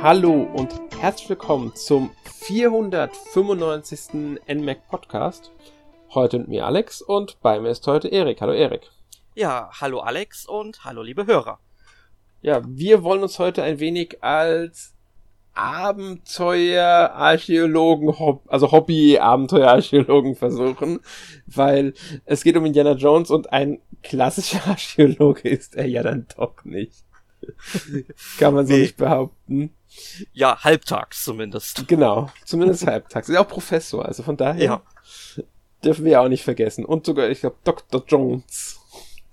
Hallo und herzlich willkommen zum 495. NMAC Podcast. Heute mit mir Alex und bei mir ist heute Erik. Hallo Erik. Ja, hallo Alex und hallo liebe Hörer. Ja, wir wollen uns heute ein wenig als Abenteuerarchäologen, also Hobby-Abenteuerarchäologen versuchen, weil es geht um Indiana Jones und ein klassischer Archäologe ist er ja dann doch nicht. Kann man so nee. nicht behaupten. Ja, halbtags zumindest. Genau, zumindest halbtags. Ist auch Professor, also von daher ja. dürfen wir auch nicht vergessen. Und sogar, ich glaube, Dr. Jones.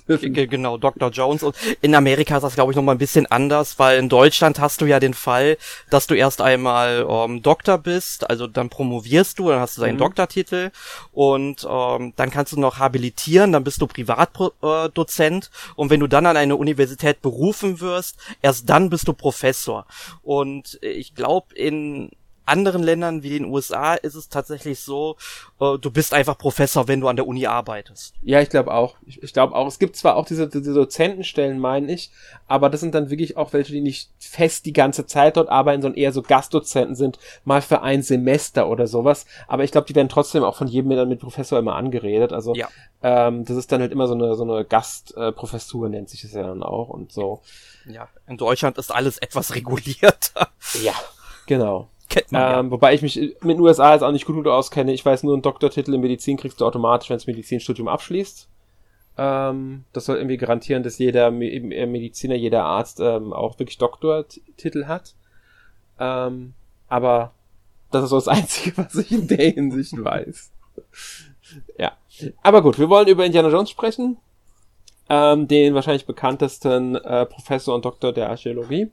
Genau, Dr. Jones. Und in Amerika ist das, glaube ich, nochmal ein bisschen anders, weil in Deutschland hast du ja den Fall, dass du erst einmal ähm, Doktor bist, also dann promovierst du, dann hast du deinen mhm. Doktortitel und ähm, dann kannst du noch habilitieren, dann bist du Privatdozent äh, und wenn du dann an eine Universität berufen wirst, erst dann bist du Professor. Und ich glaube, in anderen Ländern wie den USA ist es tatsächlich so, äh, du bist einfach Professor, wenn du an der Uni arbeitest. Ja, ich glaube auch. Ich, ich glaube auch. Es gibt zwar auch diese, diese Dozentenstellen, meine ich, aber das sind dann wirklich auch welche, die nicht fest die ganze Zeit dort arbeiten, sondern eher so Gastdozenten sind, mal für ein Semester oder sowas. Aber ich glaube, die werden trotzdem auch von jedem mit, mit Professor immer angeredet. Also ja. ähm, das ist dann halt immer so eine, so eine Gastprofessur, äh, nennt sich das ja dann auch und so. Ja, in Deutschland ist alles etwas regulierter. Ja, genau. Kennt man, ähm, Wobei ich mich mit den USA jetzt auch nicht gut auskenne. Ich weiß nur, einen Doktortitel in Medizin kriegst du automatisch, wenn das Medizinstudium abschließt. Ähm, das soll irgendwie garantieren, dass jeder äh, Mediziner, jeder Arzt ähm, auch wirklich Doktortitel hat. Ähm, aber das ist so das Einzige, was ich in der Hinsicht weiß. ja. Aber gut, wir wollen über Indiana Jones sprechen. Ähm, den wahrscheinlich bekanntesten äh, Professor und Doktor der Archäologie.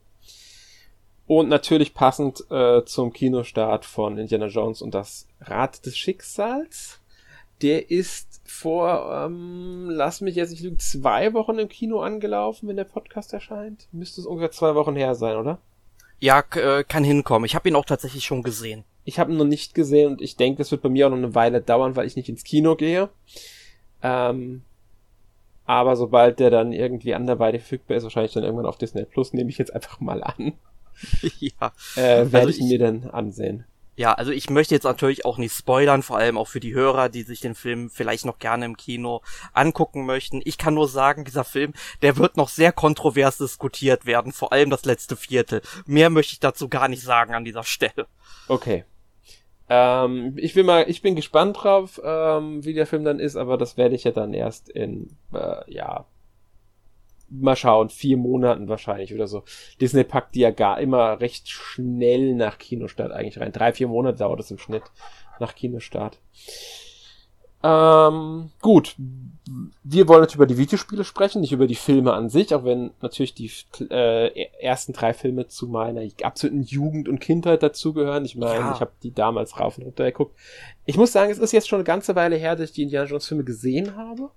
Und natürlich passend äh, zum Kinostart von Indiana Jones und das Rad des Schicksals. Der ist vor, ähm, lass mich jetzt nicht lügen, zwei Wochen im Kino angelaufen, wenn der Podcast erscheint. Müsste es ungefähr zwei Wochen her sein, oder? Ja, äh, kann hinkommen. Ich habe ihn auch tatsächlich schon gesehen. Ich habe ihn noch nicht gesehen und ich denke, es wird bei mir auch noch eine Weile dauern, weil ich nicht ins Kino gehe. Ähm, aber sobald der dann irgendwie anderweitig verfügbar ist, wahrscheinlich dann irgendwann auf Disney Plus, nehme ich jetzt einfach mal an. ja. Äh, werde also ich, ich mir dann ansehen. Ja, also ich möchte jetzt natürlich auch nicht spoilern, vor allem auch für die Hörer, die sich den Film vielleicht noch gerne im Kino angucken möchten. Ich kann nur sagen, dieser Film, der wird noch sehr kontrovers diskutiert werden, vor allem das letzte Viertel. Mehr möchte ich dazu gar nicht sagen an dieser Stelle. Okay. Ähm, ich will mal, ich bin gespannt drauf, ähm, wie der Film dann ist, aber das werde ich ja dann erst in, äh, ja, mal schauen, vier Monaten wahrscheinlich oder so. Disney packt die ja gar immer recht schnell nach Kinostart eigentlich rein. Drei, vier Monate dauert es im Schnitt nach Kinostart. Ähm, gut. Wir wollen natürlich über die Videospiele sprechen, nicht über die Filme an sich, auch wenn natürlich die äh, ersten drei Filme zu meiner absoluten Jugend und Kindheit dazugehören. Ich meine, ja. ich habe die damals rauf und runter geguckt. Ich muss sagen, es ist jetzt schon eine ganze Weile her, dass ich die Indiana Jones Filme gesehen habe.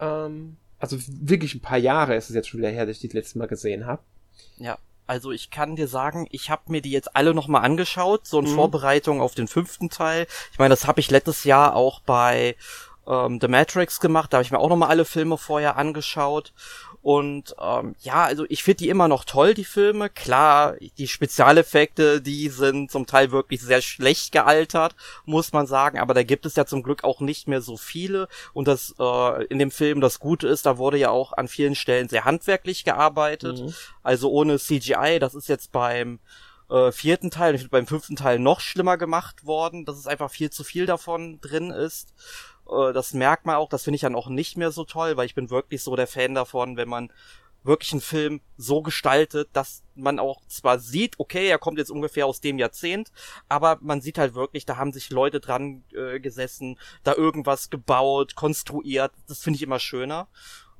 Ähm, also wirklich ein paar Jahre ist es jetzt schon wieder her, dass ich die letzte Mal gesehen habe. Ja, also ich kann dir sagen, ich habe mir die jetzt alle nochmal angeschaut, so in mhm. Vorbereitung auf den fünften Teil. Ich meine, das habe ich letztes Jahr auch bei ähm, The Matrix gemacht, da habe ich mir auch nochmal alle Filme vorher angeschaut. Und ähm, ja, also ich finde die immer noch toll, die Filme. Klar, die Spezialeffekte, die sind zum Teil wirklich sehr schlecht gealtert, muss man sagen. Aber da gibt es ja zum Glück auch nicht mehr so viele. Und das äh, in dem Film das Gute ist, da wurde ja auch an vielen Stellen sehr handwerklich gearbeitet. Mhm. Also ohne CGI. Das ist jetzt beim äh, vierten Teil, beim fünften Teil noch schlimmer gemacht worden, dass es einfach viel zu viel davon drin ist. Äh, das merkt man auch, das finde ich dann auch nicht mehr so toll, weil ich bin wirklich so der Fan davon, wenn man wirklich einen Film so gestaltet, dass man auch zwar sieht, okay, er kommt jetzt ungefähr aus dem Jahrzehnt, aber man sieht halt wirklich, da haben sich Leute dran äh, gesessen, da irgendwas gebaut, konstruiert. Das finde ich immer schöner.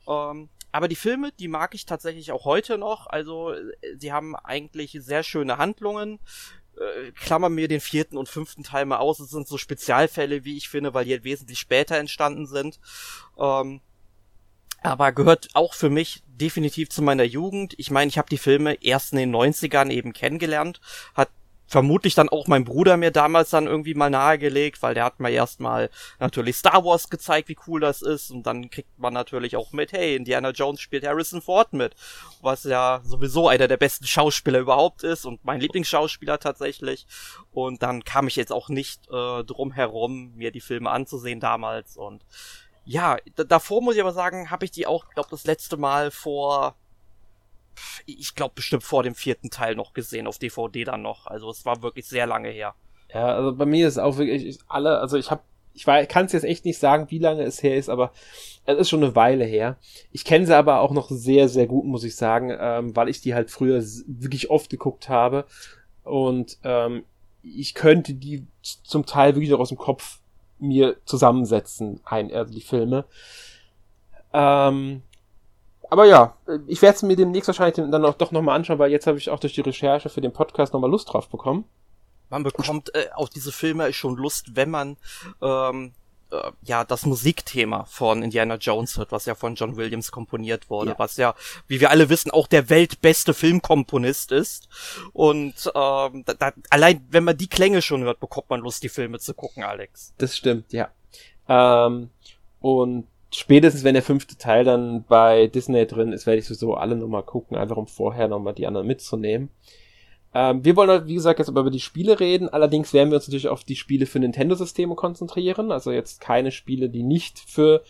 Ähm, aber die Filme, die mag ich tatsächlich auch heute noch. Also, äh, sie haben eigentlich sehr schöne Handlungen äh, klammer mir den vierten und fünften Teil mal aus. Es sind so Spezialfälle, wie ich finde, weil die halt wesentlich später entstanden sind. Ähm, aber gehört auch für mich definitiv zu meiner Jugend. Ich meine, ich habe die Filme erst in den 90ern eben kennengelernt, hat vermutlich dann auch mein Bruder mir damals dann irgendwie mal nahegelegt, weil der hat mir erstmal natürlich Star Wars gezeigt, wie cool das ist. Und dann kriegt man natürlich auch mit, hey, Indiana Jones spielt Harrison Ford mit, was ja sowieso einer der besten Schauspieler überhaupt ist und mein Lieblingsschauspieler tatsächlich. Und dann kam ich jetzt auch nicht äh, drum herum, mir die Filme anzusehen damals. Und ja, davor muss ich aber sagen, habe ich die auch, glaube das letzte Mal vor ich glaube bestimmt vor dem vierten Teil noch gesehen, auf DVD dann noch. Also es war wirklich sehr lange her. Ja, also bei mir ist auch wirklich alle, also ich habe ich kann es jetzt echt nicht sagen, wie lange es her ist, aber es ist schon eine Weile her. Ich kenne sie aber auch noch sehr, sehr gut, muss ich sagen, ähm, weil ich die halt früher wirklich oft geguckt habe. Und ähm, ich könnte die zum Teil wirklich noch aus dem Kopf mir zusammensetzen, ein, also die Filme. Ähm, aber ja, ich werde es mir demnächst wahrscheinlich dann auch doch nochmal anschauen, weil jetzt habe ich auch durch die Recherche für den Podcast nochmal Lust drauf bekommen. Man bekommt äh, auf diese Filme schon Lust, wenn man ähm, äh, ja das Musikthema von Indiana Jones hört, was ja von John Williams komponiert wurde, ja. was ja, wie wir alle wissen, auch der weltbeste Filmkomponist ist. Und ähm, da, da, allein wenn man die Klänge schon hört, bekommt man Lust, die Filme zu gucken, Alex. Das stimmt, ja. Ähm, und spätestens wenn der fünfte Teil dann bei Disney drin ist, werde ich sowieso alle nochmal gucken, einfach um vorher nochmal die anderen mitzunehmen. Ähm, wir wollen, wie gesagt, jetzt aber über die Spiele reden. Allerdings werden wir uns natürlich auf die Spiele für Nintendo-Systeme konzentrieren. Also jetzt keine Spiele, die nicht für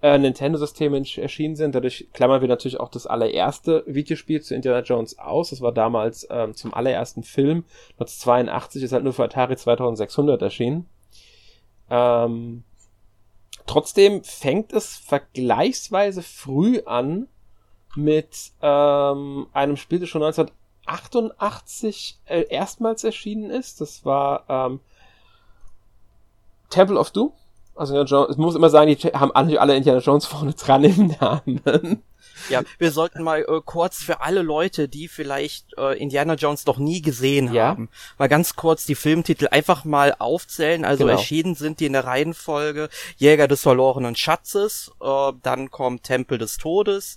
äh, Nintendo-Systeme erschienen sind. Dadurch klammern wir natürlich auch das allererste Videospiel zu Indiana Jones aus. Das war damals ähm, zum allerersten Film. 1982 ist halt nur für Atari 2600 erschienen. Ähm, Trotzdem fängt es vergleichsweise früh an mit ähm, einem Spiel, das schon 1988 äh, erstmals erschienen ist. Das war ähm, Temple of Doom. Also ich muss immer sagen, die haben alle Indiana Jones vorne dran im Namen. Ja, wir sollten mal äh, kurz für alle Leute, die vielleicht äh, Indiana Jones noch nie gesehen ja. haben, mal ganz kurz die Filmtitel einfach mal aufzählen. Also genau. erschienen sind die in der Reihenfolge Jäger des verlorenen Schatzes, äh, dann kommt Tempel des Todes,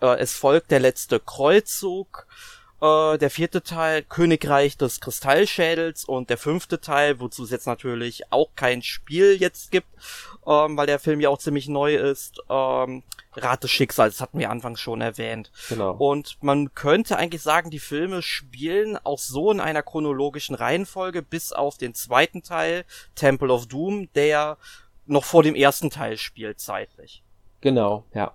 äh, es folgt der letzte Kreuzzug, äh, der vierte Teil Königreich des Kristallschädels und der fünfte Teil, wozu es jetzt natürlich auch kein Spiel jetzt gibt, ähm, weil der Film ja auch ziemlich neu ist, ähm, Rat des Schicksals, das hatten wir anfangs schon erwähnt. Genau. Und man könnte eigentlich sagen, die Filme spielen auch so in einer chronologischen Reihenfolge bis auf den zweiten Teil, Temple of Doom, der noch vor dem ersten Teil spielt zeitlich. Genau, ja.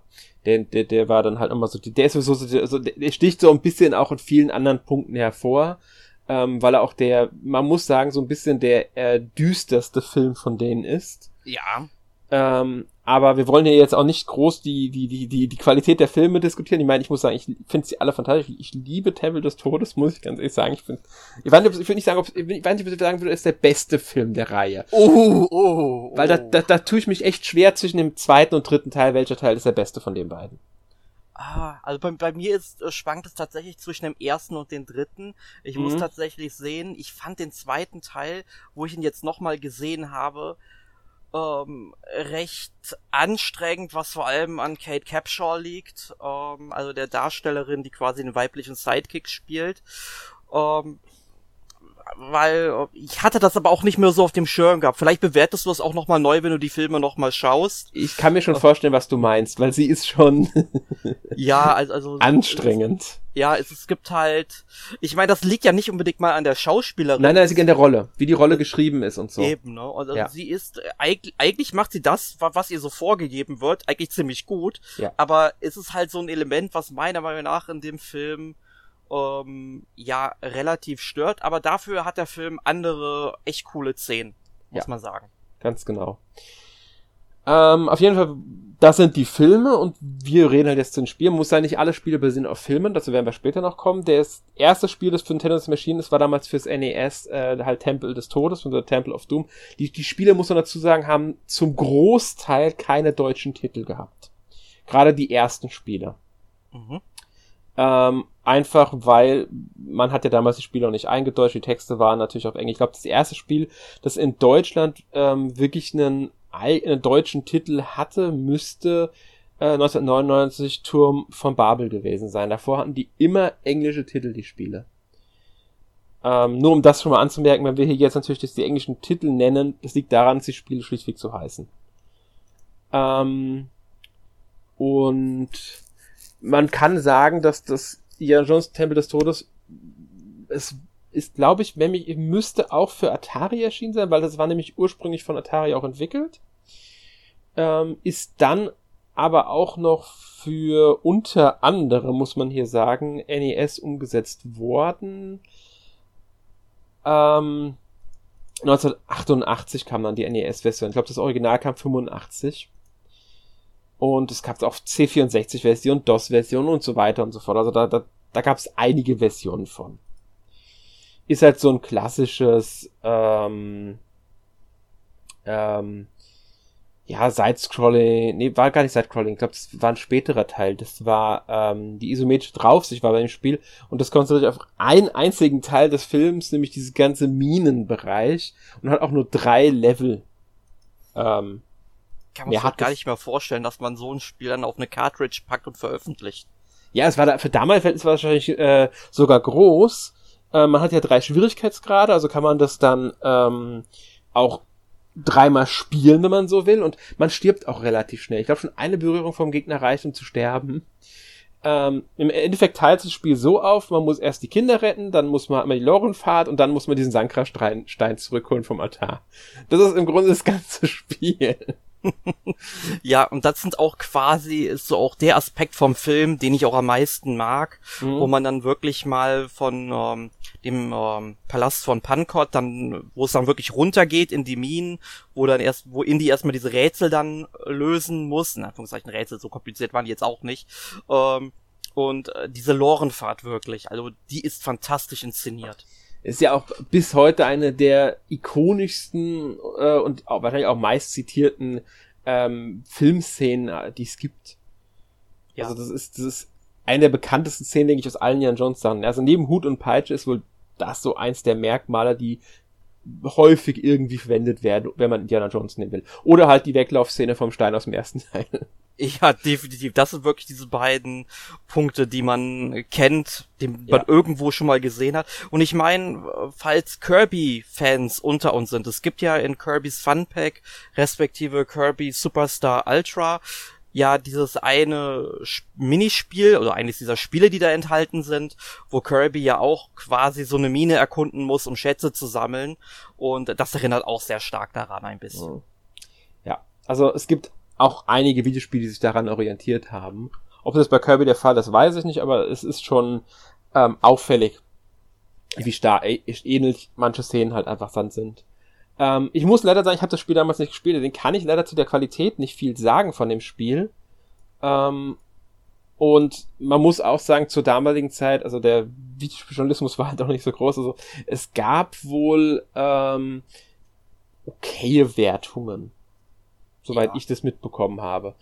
Der, der, der war dann halt immer so, der ist so, so, so, der sticht so ein bisschen auch in vielen anderen Punkten hervor, ähm, weil er auch der, man muss sagen, so ein bisschen der äh, düsterste Film von denen ist. Ja. Ähm, aber wir wollen ja jetzt auch nicht groß die, die, die, die, die Qualität der Filme diskutieren. Ich meine, ich muss sagen, ich finde sie alle fantastisch. Ich liebe Temple des Todes, muss ich ganz ehrlich sagen. Ich finde, ich weiß nicht, ich würde nicht sagen, ob, ich weiß nicht, ob ich sagen würde, ist der beste Film der Reihe. Oh, oh, oh. Weil da, da, da tue ich mich echt schwer zwischen dem zweiten und dritten Teil. Welcher Teil ist der beste von den beiden? Ah, also bei, bei mir ist, äh, schwankt es tatsächlich zwischen dem ersten und dem dritten. Ich mhm. muss tatsächlich sehen, ich fand den zweiten Teil, wo ich ihn jetzt nochmal gesehen habe, ähm, recht anstrengend, was vor allem an Kate Capshaw liegt, ähm, also der Darstellerin, die quasi den weiblichen Sidekick spielt. Ähm, weil ich hatte das aber auch nicht mehr so auf dem Schirm gehabt. Vielleicht bewertest du es auch nochmal neu, wenn du die Filme nochmal schaust. Ich kann mir schon vorstellen, was du meinst, weil sie ist schon ja, also, also anstrengend. Es, ja, es, es gibt halt, ich meine, das liegt ja nicht unbedingt mal an der Schauspielerin. Nein, nein, sie in der Rolle, wie die Rolle geschrieben ist und so. Eben, ne? Also ja. sie ist, eigentlich, eigentlich macht sie das, was ihr so vorgegeben wird, eigentlich ziemlich gut. Ja. Aber es ist halt so ein Element, was meiner Meinung nach in dem Film ähm, ja relativ stört, aber dafür hat der Film andere echt coole Szenen, muss ja, man sagen. Ganz genau. Ähm, auf jeden Fall, das sind die Filme und wir reden halt jetzt zu den Spielen. Muss sein, nicht alle Spiele basieren auf Filmen, dazu werden wir später noch kommen. Das erste Spiel, das für Nintendo's Machine ist, war damals fürs NES äh, halt Temple des Todes, oder Temple of Doom. Die, die Spiele, muss man dazu sagen, haben zum Großteil keine deutschen Titel gehabt. Gerade die ersten Spiele. Mhm. Ähm, einfach weil man hat ja damals die Spiele noch nicht eingedeutscht, die Texte waren natürlich auf Englisch. Ich glaube, das erste Spiel, das in Deutschland ähm, wirklich einen, einen deutschen Titel hatte, müsste äh, 1999 Turm von Babel gewesen sein. Davor hatten die immer englische Titel, die Spiele. Ähm, nur um das schon mal anzumerken, wenn wir hier jetzt natürlich die englischen Titel nennen, das liegt daran, dass die Spiele schlichtweg so heißen. Ähm, und man kann sagen, dass das Indiana Jones Tempel des Todes es ist, glaube ich, wenn mich müsste auch für Atari erschienen sein, weil das war nämlich ursprünglich von Atari auch entwickelt. Ähm, ist dann aber auch noch für unter anderem, muss man hier sagen, NES umgesetzt worden. Ähm, 1988 kam dann die NES-Version. Ich glaube, das Original kam 85. Und es gab auch C64-Version, DOS-Version und so weiter und so fort. Also da, da, da gab es einige Versionen von. Ist halt so ein klassisches ähm, ähm, ja, Side-Scrolling, nee, war gar nicht Side-Scrolling, ich glaube, das war ein späterer Teil. Das war ähm, die isometrische Draufsicht war bei dem Spiel und das konzentriert sich auf einen einzigen Teil des Films, nämlich dieses ganze Minenbereich und hat auch nur drei Level. Ähm, Kann man sich gar nicht mehr vorstellen, dass man so ein Spiel dann auf eine Cartridge packt und veröffentlicht. Ja, es war da, für damals es wahrscheinlich äh, sogar groß. Äh, man hat ja drei Schwierigkeitsgrade, also kann man das dann ähm, auch dreimal spielen, wenn man so will, und man stirbt auch relativ schnell. Ich glaube, schon eine Berührung vom Gegner reicht, um zu sterben. Ähm, Im Endeffekt teilt das Spiel so auf, man muss erst die Kinder retten, dann muss man einmal die Lorenfahrt und dann muss man diesen Sankra-Stein zurückholen vom Altar. Das ist im Grunde das ganze Spiel. ja, und das sind auch quasi, ist so auch der Aspekt vom Film, den ich auch am meisten mag, mhm. wo man dann wirklich mal von ähm, dem ähm, Palast von Pankot, dann, wo es dann wirklich runtergeht in die Minen, wo dann erst, wo Indy erstmal diese Rätsel dann lösen muss, in Anführungszeichen Rätsel, so kompliziert waren die jetzt auch nicht, ähm, und äh, diese Lorenfahrt wirklich, also die ist fantastisch inszeniert ist ja auch bis heute eine der ikonischsten äh, und auch, wahrscheinlich auch meist zitierten ähm, Filmszenen, äh, die es gibt. Ja. Also das ist, das ist eine der bekanntesten Szenen, denke ich, aus allen Jan Jones Sachen. Also neben Hut und Peitsche ist wohl das so eins der Merkmale, die häufig irgendwie verwendet werden, wenn man Indiana Jones nehmen will. Oder halt die Weglaufszene vom Stein aus dem ersten Teil. Ja, definitiv. Das sind wirklich diese beiden Punkte, die man kennt, die man ja. irgendwo schon mal gesehen hat. Und ich meine, falls Kirby-Fans unter uns sind, es gibt ja in Kirby's Fun Pack, respektive Kirby Superstar Ultra, ja dieses eine Minispiel oder eines dieser Spiele, die da enthalten sind, wo Kirby ja auch quasi so eine Mine erkunden muss, um Schätze zu sammeln. Und das erinnert auch sehr stark daran ein bisschen. Mhm. Ja, also es gibt auch einige Videospiele, die sich daran orientiert haben. Ob das bei Kirby der Fall ist, weiß ich nicht, aber es ist schon ähm, auffällig, wie stark ähnlich manche Szenen halt einfach dann sind. Ähm, ich muss leider sagen, ich habe das Spiel damals nicht gespielt, deswegen kann ich leider zu der Qualität nicht viel sagen von dem Spiel. Ähm, und man muss auch sagen, zur damaligen Zeit, also der Videospieljournalismus war halt auch nicht so groß. Also es gab wohl ähm, okaye Wertungen soweit ja. ich das mitbekommen habe.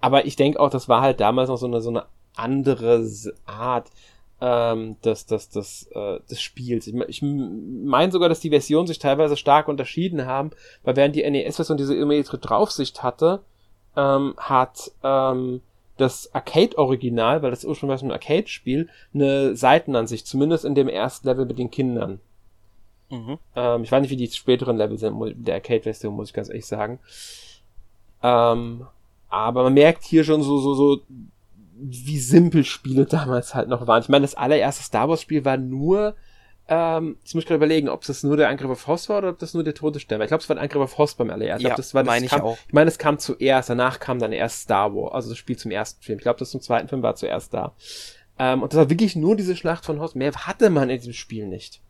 Aber ich denke auch, das war halt damals noch so eine, so eine andere Art ähm, des, des, des, äh, des Spiels. Ich, ich meine sogar, dass die Versionen sich teilweise stark unterschieden haben, weil während die NES-Version diese immediate Draufsicht hatte, ähm, hat ähm, das Arcade-Original, weil das ursprünglich ein Arcade-Spiel, eine Seitenansicht, zumindest in dem ersten Level mit den Kindern. Mhm. Ähm, ich weiß nicht, wie die späteren Level sind, der Arcade-Version, muss ich ganz ehrlich sagen. Ähm, aber man merkt hier schon so, so, so, wie simpel Spiele damals halt noch waren. Ich meine, das allererste Star Wars Spiel war nur, ähm, ich muss gerade überlegen, ob das nur der Angriff auf Hoss war oder ob das nur der Todesstern war. Ich glaube, es war ein Angriff auf Hoss beim allerersten. Ja, das war, das meine ich kam, auch. Ich meine, es kam zuerst, danach kam dann erst Star Wars, also das Spiel zum ersten Film. Ich glaube, das zum zweiten Film war zuerst da. Ähm, und das war wirklich nur diese Schlacht von Hoss. Mehr hatte man in diesem Spiel nicht.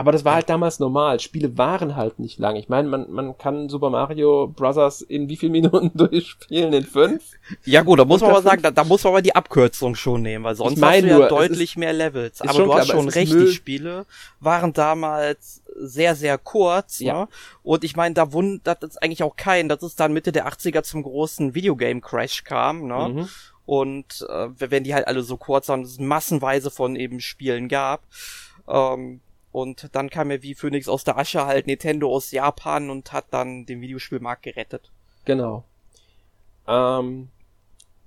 Aber das war halt damals normal. Spiele waren halt nicht lang. Ich meine, man, man kann Super Mario Bros. in wie viel Minuten durchspielen? In fünf? Ja gut, da muss man aber sagen, da, da muss man aber die Abkürzung schon nehmen, weil sonst ich mein hast du ja nur, deutlich ist, mehr Levels. Aber du hast schon recht, die Spiele waren damals sehr, sehr kurz. Ja. Ne? Und ich meine, da wundert es eigentlich auch keinen, dass es dann Mitte der 80er zum großen Videogame-Crash kam. Ne? Mhm. Und äh, wenn die halt alle so kurz waren, es massenweise von eben Spielen gab. Ähm, und dann kam er wie Phoenix aus der Asche halt Nintendo aus Japan und hat dann den Videospielmarkt gerettet. Genau. Ähm,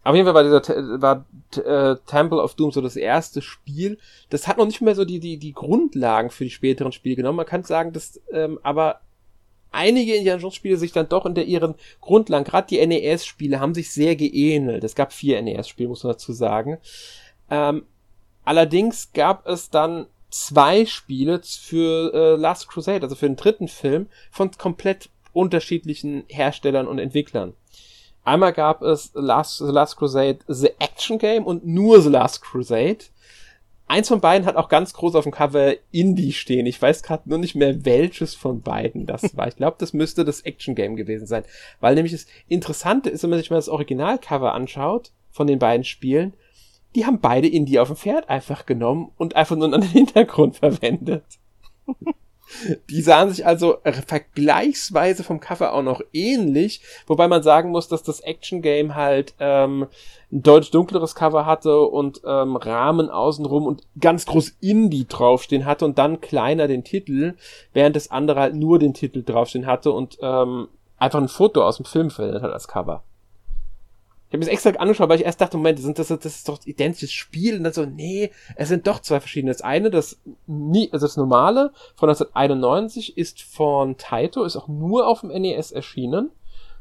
auf jeden Fall war dieser war äh, Temple of Doom so das erste Spiel. Das hat noch nicht mehr so die die die Grundlagen für die späteren Spiele genommen. Man kann sagen, dass ähm, aber einige Indiana Jones Spiele sich dann doch in der ihren Grundlagen, gerade die NES Spiele, haben sich sehr geähnelt. Es gab vier NES Spiele, muss man dazu sagen. Ähm, allerdings gab es dann zwei Spiele für äh, Last Crusade, also für den dritten Film, von komplett unterschiedlichen Herstellern und Entwicklern. Einmal gab es Last, The Last Crusade The Action Game und nur The Last Crusade. Eins von beiden hat auch ganz groß auf dem Cover Indie stehen. Ich weiß gerade nur nicht mehr, welches von beiden das war. Ich glaube, das müsste das Action Game gewesen sein. Weil nämlich das Interessante ist, wenn man sich mal das Originalcover anschaut von den beiden Spielen, die haben beide Indie auf dem Pferd einfach genommen und einfach nur einen Hintergrund verwendet. Die sahen sich also vergleichsweise vom Cover auch noch ähnlich, wobei man sagen muss, dass das Action Game halt ähm, ein deutlich dunkleres Cover hatte und ähm, Rahmen außenrum und ganz groß Indie draufstehen hatte und dann kleiner den Titel, während das andere halt nur den Titel draufstehen hatte und ähm, einfach ein Foto aus dem Film verwendet hat als Cover. Ich habe mir das extra angeschaut, weil ich erst dachte, Moment, das, das, das ist doch identisches Spiel. Und dann so, nee, es sind doch zwei verschiedene. Das eine, das nie, also das normale von 1991 ist von Taito, ist auch nur auf dem NES erschienen.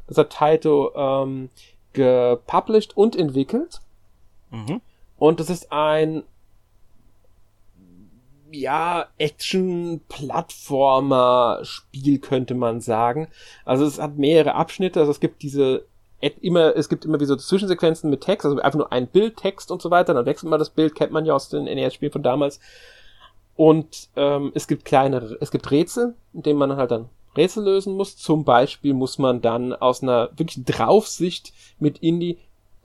Das hat Taito ähm, gepublished und entwickelt. Mhm. Und das ist ein ja, Action-Plattformer-Spiel, könnte man sagen. Also es hat mehrere Abschnitte, also es gibt diese immer, es gibt immer wie so Zwischensequenzen mit Text, also einfach nur ein Bild, Text und so weiter, dann wechselt man das Bild, kennt man ja aus den NES-Spielen von damals. Und ähm, es gibt kleine, es gibt Rätsel, in denen man halt dann Rätsel lösen muss. Zum Beispiel muss man dann aus einer wirklich Draufsicht mit Indie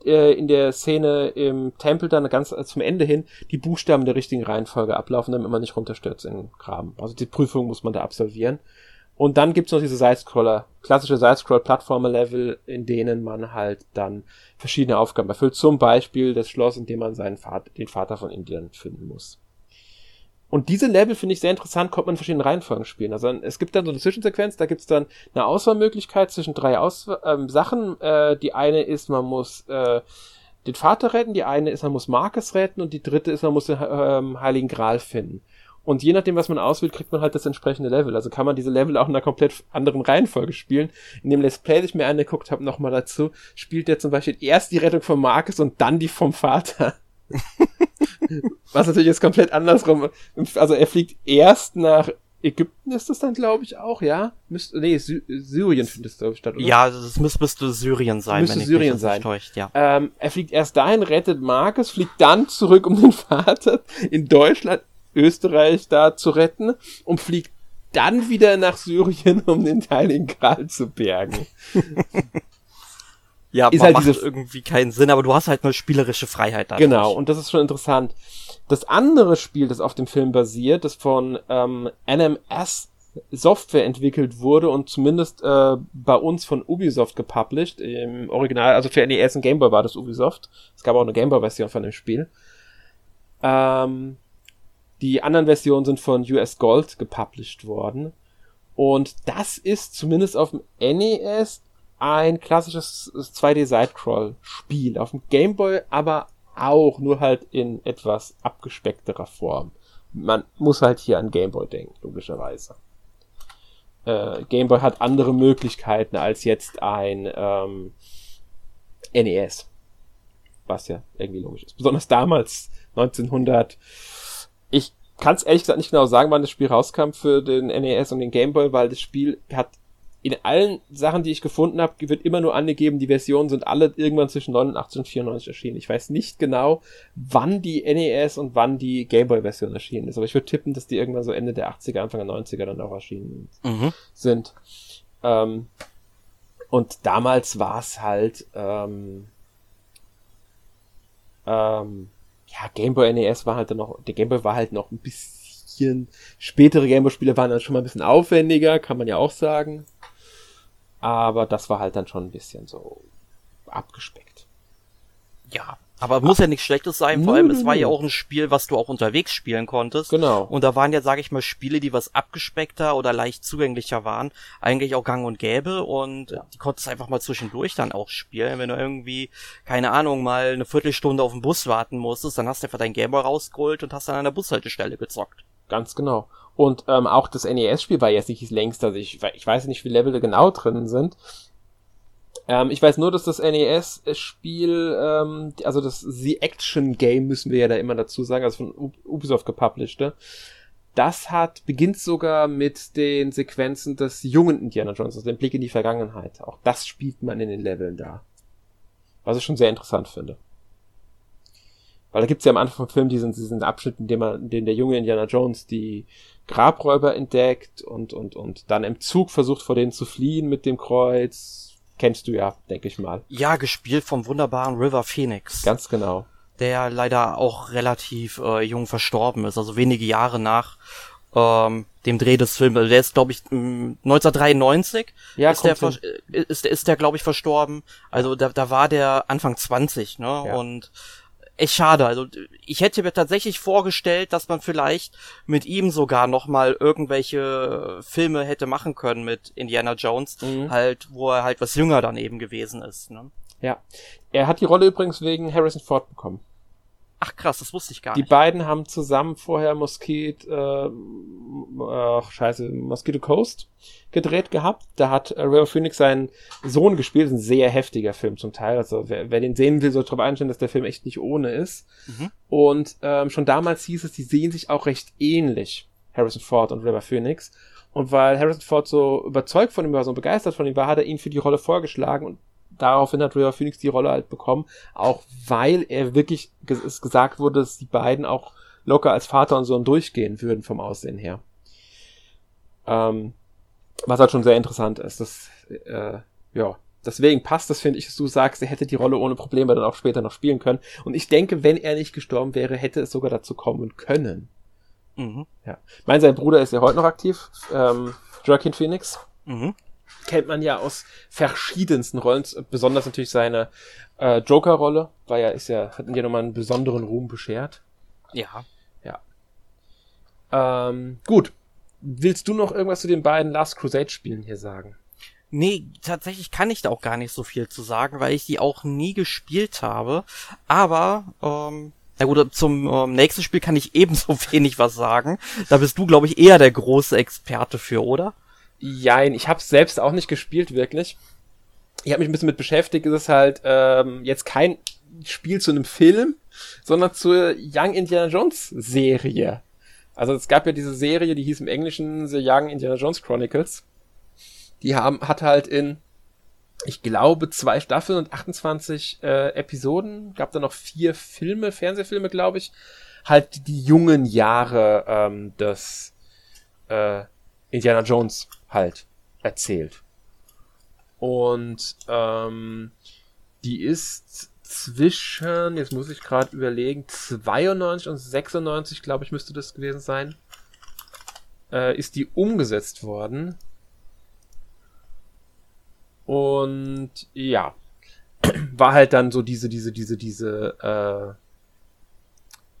äh, in der Szene im Tempel dann ganz zum Ende hin die Buchstaben der richtigen Reihenfolge ablaufen, damit man nicht runterstürzt in den Graben. Also die Prüfung muss man da absolvieren. Und dann gibt's noch diese Sidescroller, klassische Sidescroll-Plattformer-Level, in denen man halt dann verschiedene Aufgaben erfüllt. Zum Beispiel das Schloss, in dem man seinen Vater, den Vater von Indien finden muss. Und diese Level finde ich sehr interessant, kommt man in verschiedenen Reihenfolgen spielen. Also es gibt dann so eine Zwischensequenz, da gibt's dann eine Auswahlmöglichkeit zwischen drei Aus ähm, Sachen. Äh, die eine ist, man muss äh, den Vater retten, die eine ist, man muss Marcus retten und die dritte ist, man muss den ähm, Heiligen Gral finden. Und je nachdem, was man auswählt, kriegt man halt das entsprechende Level. Also kann man diese Level auch in einer komplett anderen Reihenfolge spielen. In dem Let's Play, das ich mir angeguckt habe, nochmal dazu, spielt der zum Beispiel erst die Rettung von Marcus und dann die vom Vater. was natürlich jetzt komplett andersrum. Also er fliegt erst nach Ägypten ist das dann, glaube ich, auch, ja? Müsste, nee, Sy Syrien findest du statt, oder? Ja, das müsste, müsste Syrien sein, müsste wenn Syrien ich sein. Täuscht, ja. Ähm, er fliegt erst dahin, rettet Marcus, fliegt dann zurück um den Vater in Deutschland Österreich da zu retten und fliegt dann wieder nach Syrien, um den Heiligen Gral zu bergen. ja, ist halt macht diese irgendwie keinen Sinn, aber du hast halt eine spielerische Freiheit da. Genau, und das ist schon interessant. Das andere Spiel, das auf dem Film basiert, das von ähm, NMS Software entwickelt wurde und zumindest äh, bei uns von Ubisoft gepublished, im Original, also für NES und Gameboy war das Ubisoft. Es gab auch eine Gameboy-Version von dem Spiel. Ähm, die anderen Versionen sind von US Gold gepublished worden. Und das ist zumindest auf dem NES ein klassisches 2D-Sidecrawl-Spiel. Auf dem Game Boy aber auch, nur halt in etwas abgespeckterer Form. Man muss halt hier an Game Boy denken, logischerweise. Äh, Game Boy hat andere Möglichkeiten als jetzt ein ähm, NES. Was ja irgendwie logisch ist. Besonders damals, 1900 ich kann es ehrlich gesagt nicht genau sagen, wann das Spiel rauskam für den NES und den Game Boy, weil das Spiel hat in allen Sachen, die ich gefunden habe, wird immer nur angegeben, die Versionen sind alle irgendwann zwischen 89 und 94 erschienen. Ich weiß nicht genau, wann die NES und wann die Game Boy Version erschienen ist, aber ich würde tippen, dass die irgendwann so Ende der 80er, Anfang der 90er dann auch erschienen mhm. sind. Ähm, und damals war es halt ähm, ähm, ja, Game Boy NES war halt dann noch, der Game Boy war halt noch ein bisschen, spätere Game Boy Spiele waren dann schon mal ein bisschen aufwendiger, kann man ja auch sagen. Aber das war halt dann schon ein bisschen so abgespeckt. Ja, Aber muss ja nichts Schlechtes sein, vor allem, es war ja auch ein Spiel, was du auch unterwegs spielen konntest. Genau. Und da waren ja, sage ich mal, Spiele, die was abgespeckter oder leicht zugänglicher waren, eigentlich auch gang und gäbe und ja. die konntest du einfach mal zwischendurch dann auch spielen. Wenn du irgendwie, keine Ahnung, mal eine Viertelstunde auf den Bus warten musstest, dann hast du einfach dein Gameboy rausgeholt und hast dann an der Bushaltestelle gezockt. Ganz genau. Und ähm, auch das NES-Spiel war jetzt nicht das längste, also ich, ich weiß nicht, wie Level genau drin sind, ähm, ich weiß nur, dass das NES-Spiel, ähm, also das The Action Game müssen wir ja da immer dazu sagen, also von Ubisoft gepublished, ne? das hat, beginnt sogar mit den Sequenzen des jungen Indiana Jones, also dem Blick in die Vergangenheit. Auch das spielt man in den Leveln da. Was ich schon sehr interessant finde. Weil da gibt's ja am Anfang vom Film diesen, diesen Abschnitt, in dem, man, in dem der junge Indiana Jones die Grabräuber entdeckt und, und, und dann im Zug versucht, vor denen zu fliehen mit dem Kreuz kennst du ja, denke ich mal. Ja, gespielt vom wunderbaren River Phoenix. Ganz genau. Der leider auch relativ äh, jung verstorben ist, also wenige Jahre nach ähm, dem Dreh des Films. Also der ist, glaube ich, 1993 ja, ist, der, ist, ist der, glaube ich, verstorben. Also da, da war der Anfang 20, ne? Ja. Und echt schade. Also ich hätte mir tatsächlich vorgestellt, dass man vielleicht mit ihm sogar noch mal irgendwelche Filme hätte machen können mit Indiana Jones, mhm. halt, wo er halt was jünger dann eben gewesen ist. Ne? Ja, er hat die Rolle übrigens wegen Harrison Ford bekommen. Ach krass, das wusste ich gar die nicht. Die beiden haben zusammen vorher Mosquito, äh, ach scheiße, Mosquito Coast gedreht gehabt. Da hat äh, River Phoenix seinen Sohn gespielt. Ein sehr heftiger Film zum Teil. Also wer, wer den sehen will, soll darauf einstellen, dass der Film echt nicht ohne ist. Mhm. Und ähm, schon damals hieß es, die sehen sich auch recht ähnlich, Harrison Ford und River Phoenix. Und weil Harrison Ford so überzeugt von ihm war, so begeistert von ihm war, hat er ihn für die Rolle vorgeschlagen und daraufhin hat River Phoenix die Rolle halt bekommen, auch weil er wirklich es gesagt wurde, dass die beiden auch locker als Vater und Sohn durchgehen würden vom Aussehen her. Ähm, was halt schon sehr interessant ist. Das, äh, ja, deswegen passt das, finde ich, dass du sagst, er hätte die Rolle ohne Probleme dann auch später noch spielen können. Und ich denke, wenn er nicht gestorben wäre, hätte es sogar dazu kommen können. Mhm. Ja. Ich meine, sein Bruder ist ja heute noch aktiv, ähm, Joaquin Phoenix. Mhm kennt man ja aus verschiedensten Rollen, besonders natürlich seine äh, Joker-Rolle, weil er ist ja, hat ja nochmal einen besonderen Ruhm beschert. Ja. Ja. Ähm, gut. Willst du noch irgendwas zu den beiden Last Crusade-Spielen hier sagen? Nee, tatsächlich kann ich da auch gar nicht so viel zu sagen, weil ich die auch nie gespielt habe. Aber, ähm, na gut, zum ähm, nächsten Spiel kann ich ebenso wenig was sagen. Da bist du, glaube ich, eher der große Experte für, oder? Jein, ich habe selbst auch nicht gespielt, wirklich. Ich habe mich ein bisschen mit beschäftigt. Es ist halt ähm, jetzt kein Spiel zu einem Film, sondern zur Young Indiana Jones Serie. Also es gab ja diese Serie, die hieß im Englischen The Young Indiana Jones Chronicles. Die haben, hat halt in, ich glaube, zwei Staffeln und 28 äh, Episoden, gab da noch vier Filme, Fernsehfilme, glaube ich, halt die jungen Jahre ähm, des äh, Indiana Jones halt erzählt. Und ähm, die ist zwischen, jetzt muss ich gerade überlegen, 92 und 96, glaube ich, müsste das gewesen sein, äh, ist die umgesetzt worden. Und ja, war halt dann so diese, diese, diese, diese äh,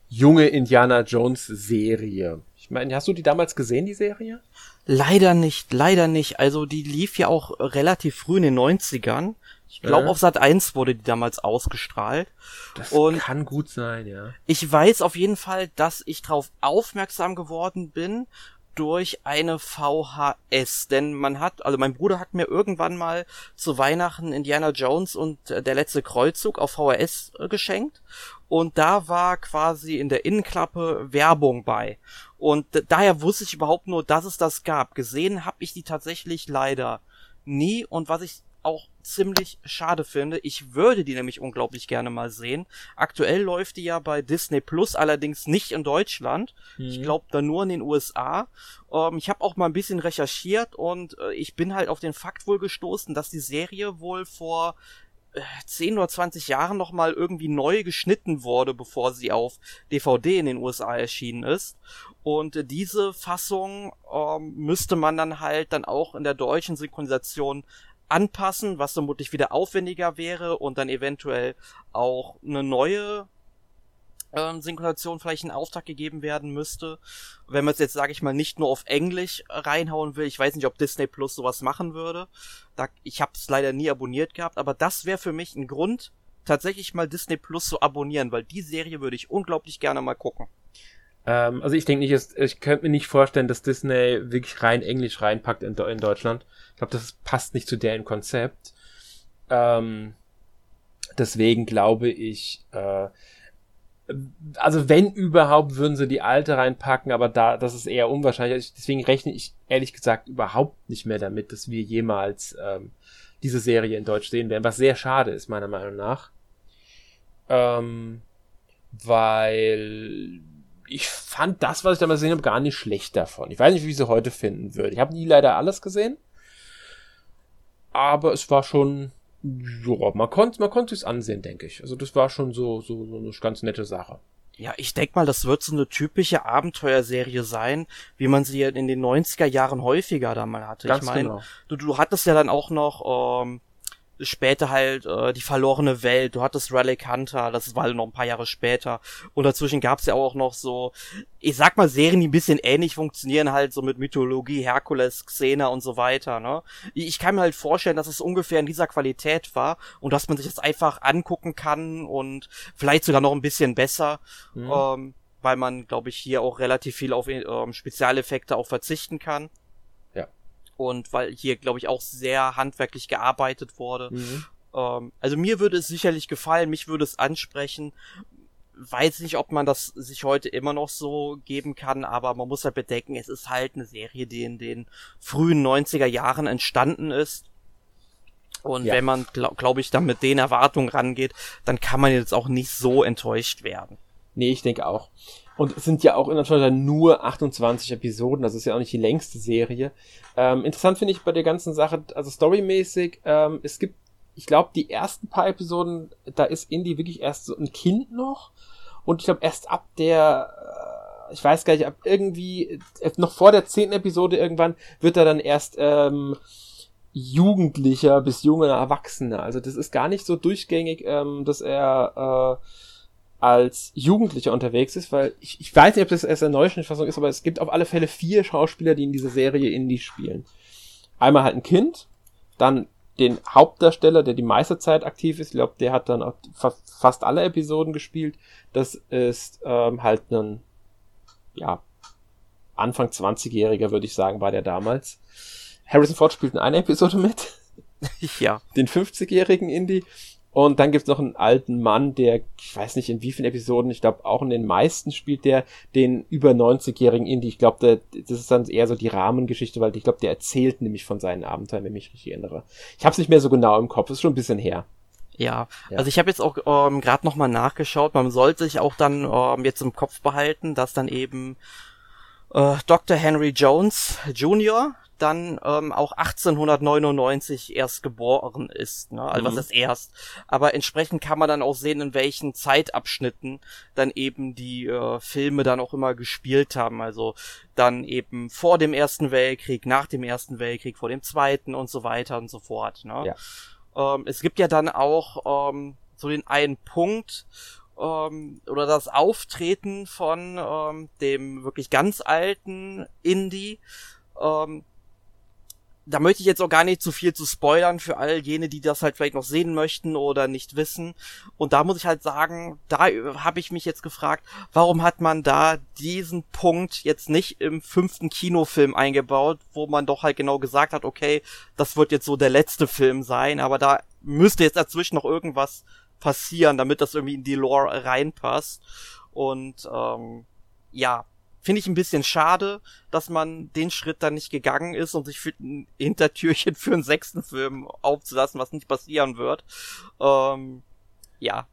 junge Indiana Jones Serie. Ich meine, hast du die damals gesehen, die Serie? Leider nicht, leider nicht. Also die lief ja auch relativ früh in den 90ern. Ich glaube, äh. auf Sat 1 wurde die damals ausgestrahlt. Das und kann gut sein, ja. Ich weiß auf jeden Fall, dass ich darauf aufmerksam geworden bin durch eine VHS, denn man hat, also mein Bruder hat mir irgendwann mal zu Weihnachten Indiana Jones und äh, der letzte Kreuzzug auf VHS äh, geschenkt und da war quasi in der Innenklappe Werbung bei und daher wusste ich überhaupt nur, dass es das gab. Gesehen habe ich die tatsächlich leider nie und was ich auch ziemlich schade finde. Ich würde die nämlich unglaublich gerne mal sehen. Aktuell läuft die ja bei Disney Plus, allerdings nicht in Deutschland. Mhm. Ich glaube da nur in den USA. Ähm, ich habe auch mal ein bisschen recherchiert und äh, ich bin halt auf den Fakt wohl gestoßen, dass die Serie wohl vor 10 oder 20 Jahren noch mal irgendwie neu geschnitten wurde, bevor sie auf DVD in den USA erschienen ist. Und diese Fassung ähm, müsste man dann halt dann auch in der deutschen Synchronisation anpassen, was vermutlich wieder aufwendiger wäre und dann eventuell auch eine neue ähm, Synchronisation vielleicht in Auftrag gegeben werden müsste. Wenn man es jetzt, sage ich mal, nicht nur auf Englisch reinhauen will, ich weiß nicht, ob Disney Plus sowas machen würde. Da, ich habe es leider nie abonniert gehabt, aber das wäre für mich ein Grund, tatsächlich mal Disney Plus zu abonnieren, weil die Serie würde ich unglaublich gerne mal gucken. Ähm, also ich denke nicht, ich könnte mir nicht vorstellen, dass Disney wirklich rein Englisch reinpackt in, in Deutschland. Ich glaube, das passt nicht zu deren Konzept. Ähm, deswegen glaube ich, äh, also wenn überhaupt, würden sie die alte reinpacken, aber da, das ist eher unwahrscheinlich. Deswegen rechne ich ehrlich gesagt überhaupt nicht mehr damit, dass wir jemals ähm, diese Serie in Deutsch sehen werden, was sehr schade ist, meiner Meinung nach. Ähm, weil ich fand das, was ich damals gesehen habe, gar nicht schlecht davon. Ich weiß nicht, wie ich sie heute finden würde. Ich habe nie leider alles gesehen. Aber es war schon ja, man konnte man konnte es ansehen, denke ich. Also das war schon so, so, so eine ganz nette Sache. Ja, ich denk mal, das wird so eine typische Abenteuerserie sein, wie man sie in den 90er Jahren häufiger da mal hatte. Ganz ich meine, genau. du, du hattest ja dann auch noch ähm, später halt äh, die verlorene Welt, du hattest Relic Hunter, das war halt noch ein paar Jahre später. Und dazwischen gab's ja auch noch so, ich sag mal, Serien, die ein bisschen ähnlich funktionieren, halt so mit Mythologie, Herkules, Xena und so weiter, ne? Ich kann mir halt vorstellen, dass es ungefähr in dieser Qualität war und dass man sich das einfach angucken kann und vielleicht sogar noch ein bisschen besser. Mhm. Ähm, weil man, glaube ich, hier auch relativ viel auf ähm, Spezialeffekte auch verzichten kann und weil hier, glaube ich, auch sehr handwerklich gearbeitet wurde. Mhm. Ähm, also mir würde es sicherlich gefallen, mich würde es ansprechen. Weiß nicht, ob man das sich heute immer noch so geben kann, aber man muss halt bedenken, es ist halt eine Serie, die in den frühen 90er Jahren entstanden ist. Und ja. wenn man, glaube glaub ich, dann mit den Erwartungen rangeht, dann kann man jetzt auch nicht so enttäuscht werden. Nee, ich denke auch. Und es sind ja auch in Anführungszeichen nur 28 Episoden, das ist ja auch nicht die längste Serie. Ähm, interessant finde ich bei der ganzen Sache, also storymäßig, ähm, es gibt, ich glaube, die ersten paar Episoden, da ist Indy wirklich erst so ein Kind noch. Und ich glaube, erst ab der, äh, ich weiß gar nicht, ab irgendwie, äh, noch vor der zehnten Episode irgendwann, wird er dann erst ähm, Jugendlicher bis junger Erwachsener. Also das ist gar nicht so durchgängig, ähm, dass er äh, als Jugendlicher unterwegs ist, weil ich, ich weiß nicht, ob das erst eine neue Fassung ist, aber es gibt auf alle Fälle vier Schauspieler, die in dieser Serie Indie spielen. Einmal halt ein Kind, dann den Hauptdarsteller, der die meiste Zeit aktiv ist, ich glaube, der hat dann auch fast alle Episoden gespielt. Das ist ähm, halt ein, ja, Anfang 20-Jähriger, würde ich sagen, war der damals. Harrison Ford spielt in einer Episode mit. ja. Den 50-jährigen Indie. Und dann gibt's noch einen alten Mann, der, ich weiß nicht in wie vielen Episoden, ich glaube auch in den meisten spielt der den über 90-jährigen Indie. Ich glaube, das ist dann eher so die Rahmengeschichte, weil ich glaube, der erzählt nämlich von seinen Abenteuern, wenn ich mich richtig erinnere. Ich habe es nicht mehr so genau im Kopf, ist schon ein bisschen her. Ja, ja. also ich habe jetzt auch ähm, gerade nochmal nachgeschaut, man sollte sich auch dann ähm, jetzt im Kopf behalten, dass dann eben äh, Dr. Henry Jones Jr., dann ähm, auch 1899 erst geboren ist. Ne? Also mhm. was ist erst? Aber entsprechend kann man dann auch sehen, in welchen Zeitabschnitten dann eben die äh, Filme dann auch immer gespielt haben. Also dann eben vor dem Ersten Weltkrieg, nach dem Ersten Weltkrieg, vor dem Zweiten und so weiter und so fort. Ne? Ja. Ähm, es gibt ja dann auch ähm, so den einen Punkt, ähm, oder das Auftreten von ähm, dem wirklich ganz alten Indie, ähm, da möchte ich jetzt auch gar nicht zu viel zu spoilern für all jene, die das halt vielleicht noch sehen möchten oder nicht wissen. Und da muss ich halt sagen, da habe ich mich jetzt gefragt, warum hat man da diesen Punkt jetzt nicht im fünften Kinofilm eingebaut, wo man doch halt genau gesagt hat, okay, das wird jetzt so der letzte Film sein, aber da müsste jetzt dazwischen noch irgendwas passieren, damit das irgendwie in die Lore reinpasst. Und ähm, ja, finde ich ein bisschen schade, dass man den Schritt dann nicht gegangen ist und sich für ein Hintertürchen für einen sechsten Film aufzulassen, was nicht passieren wird. Ähm, ja.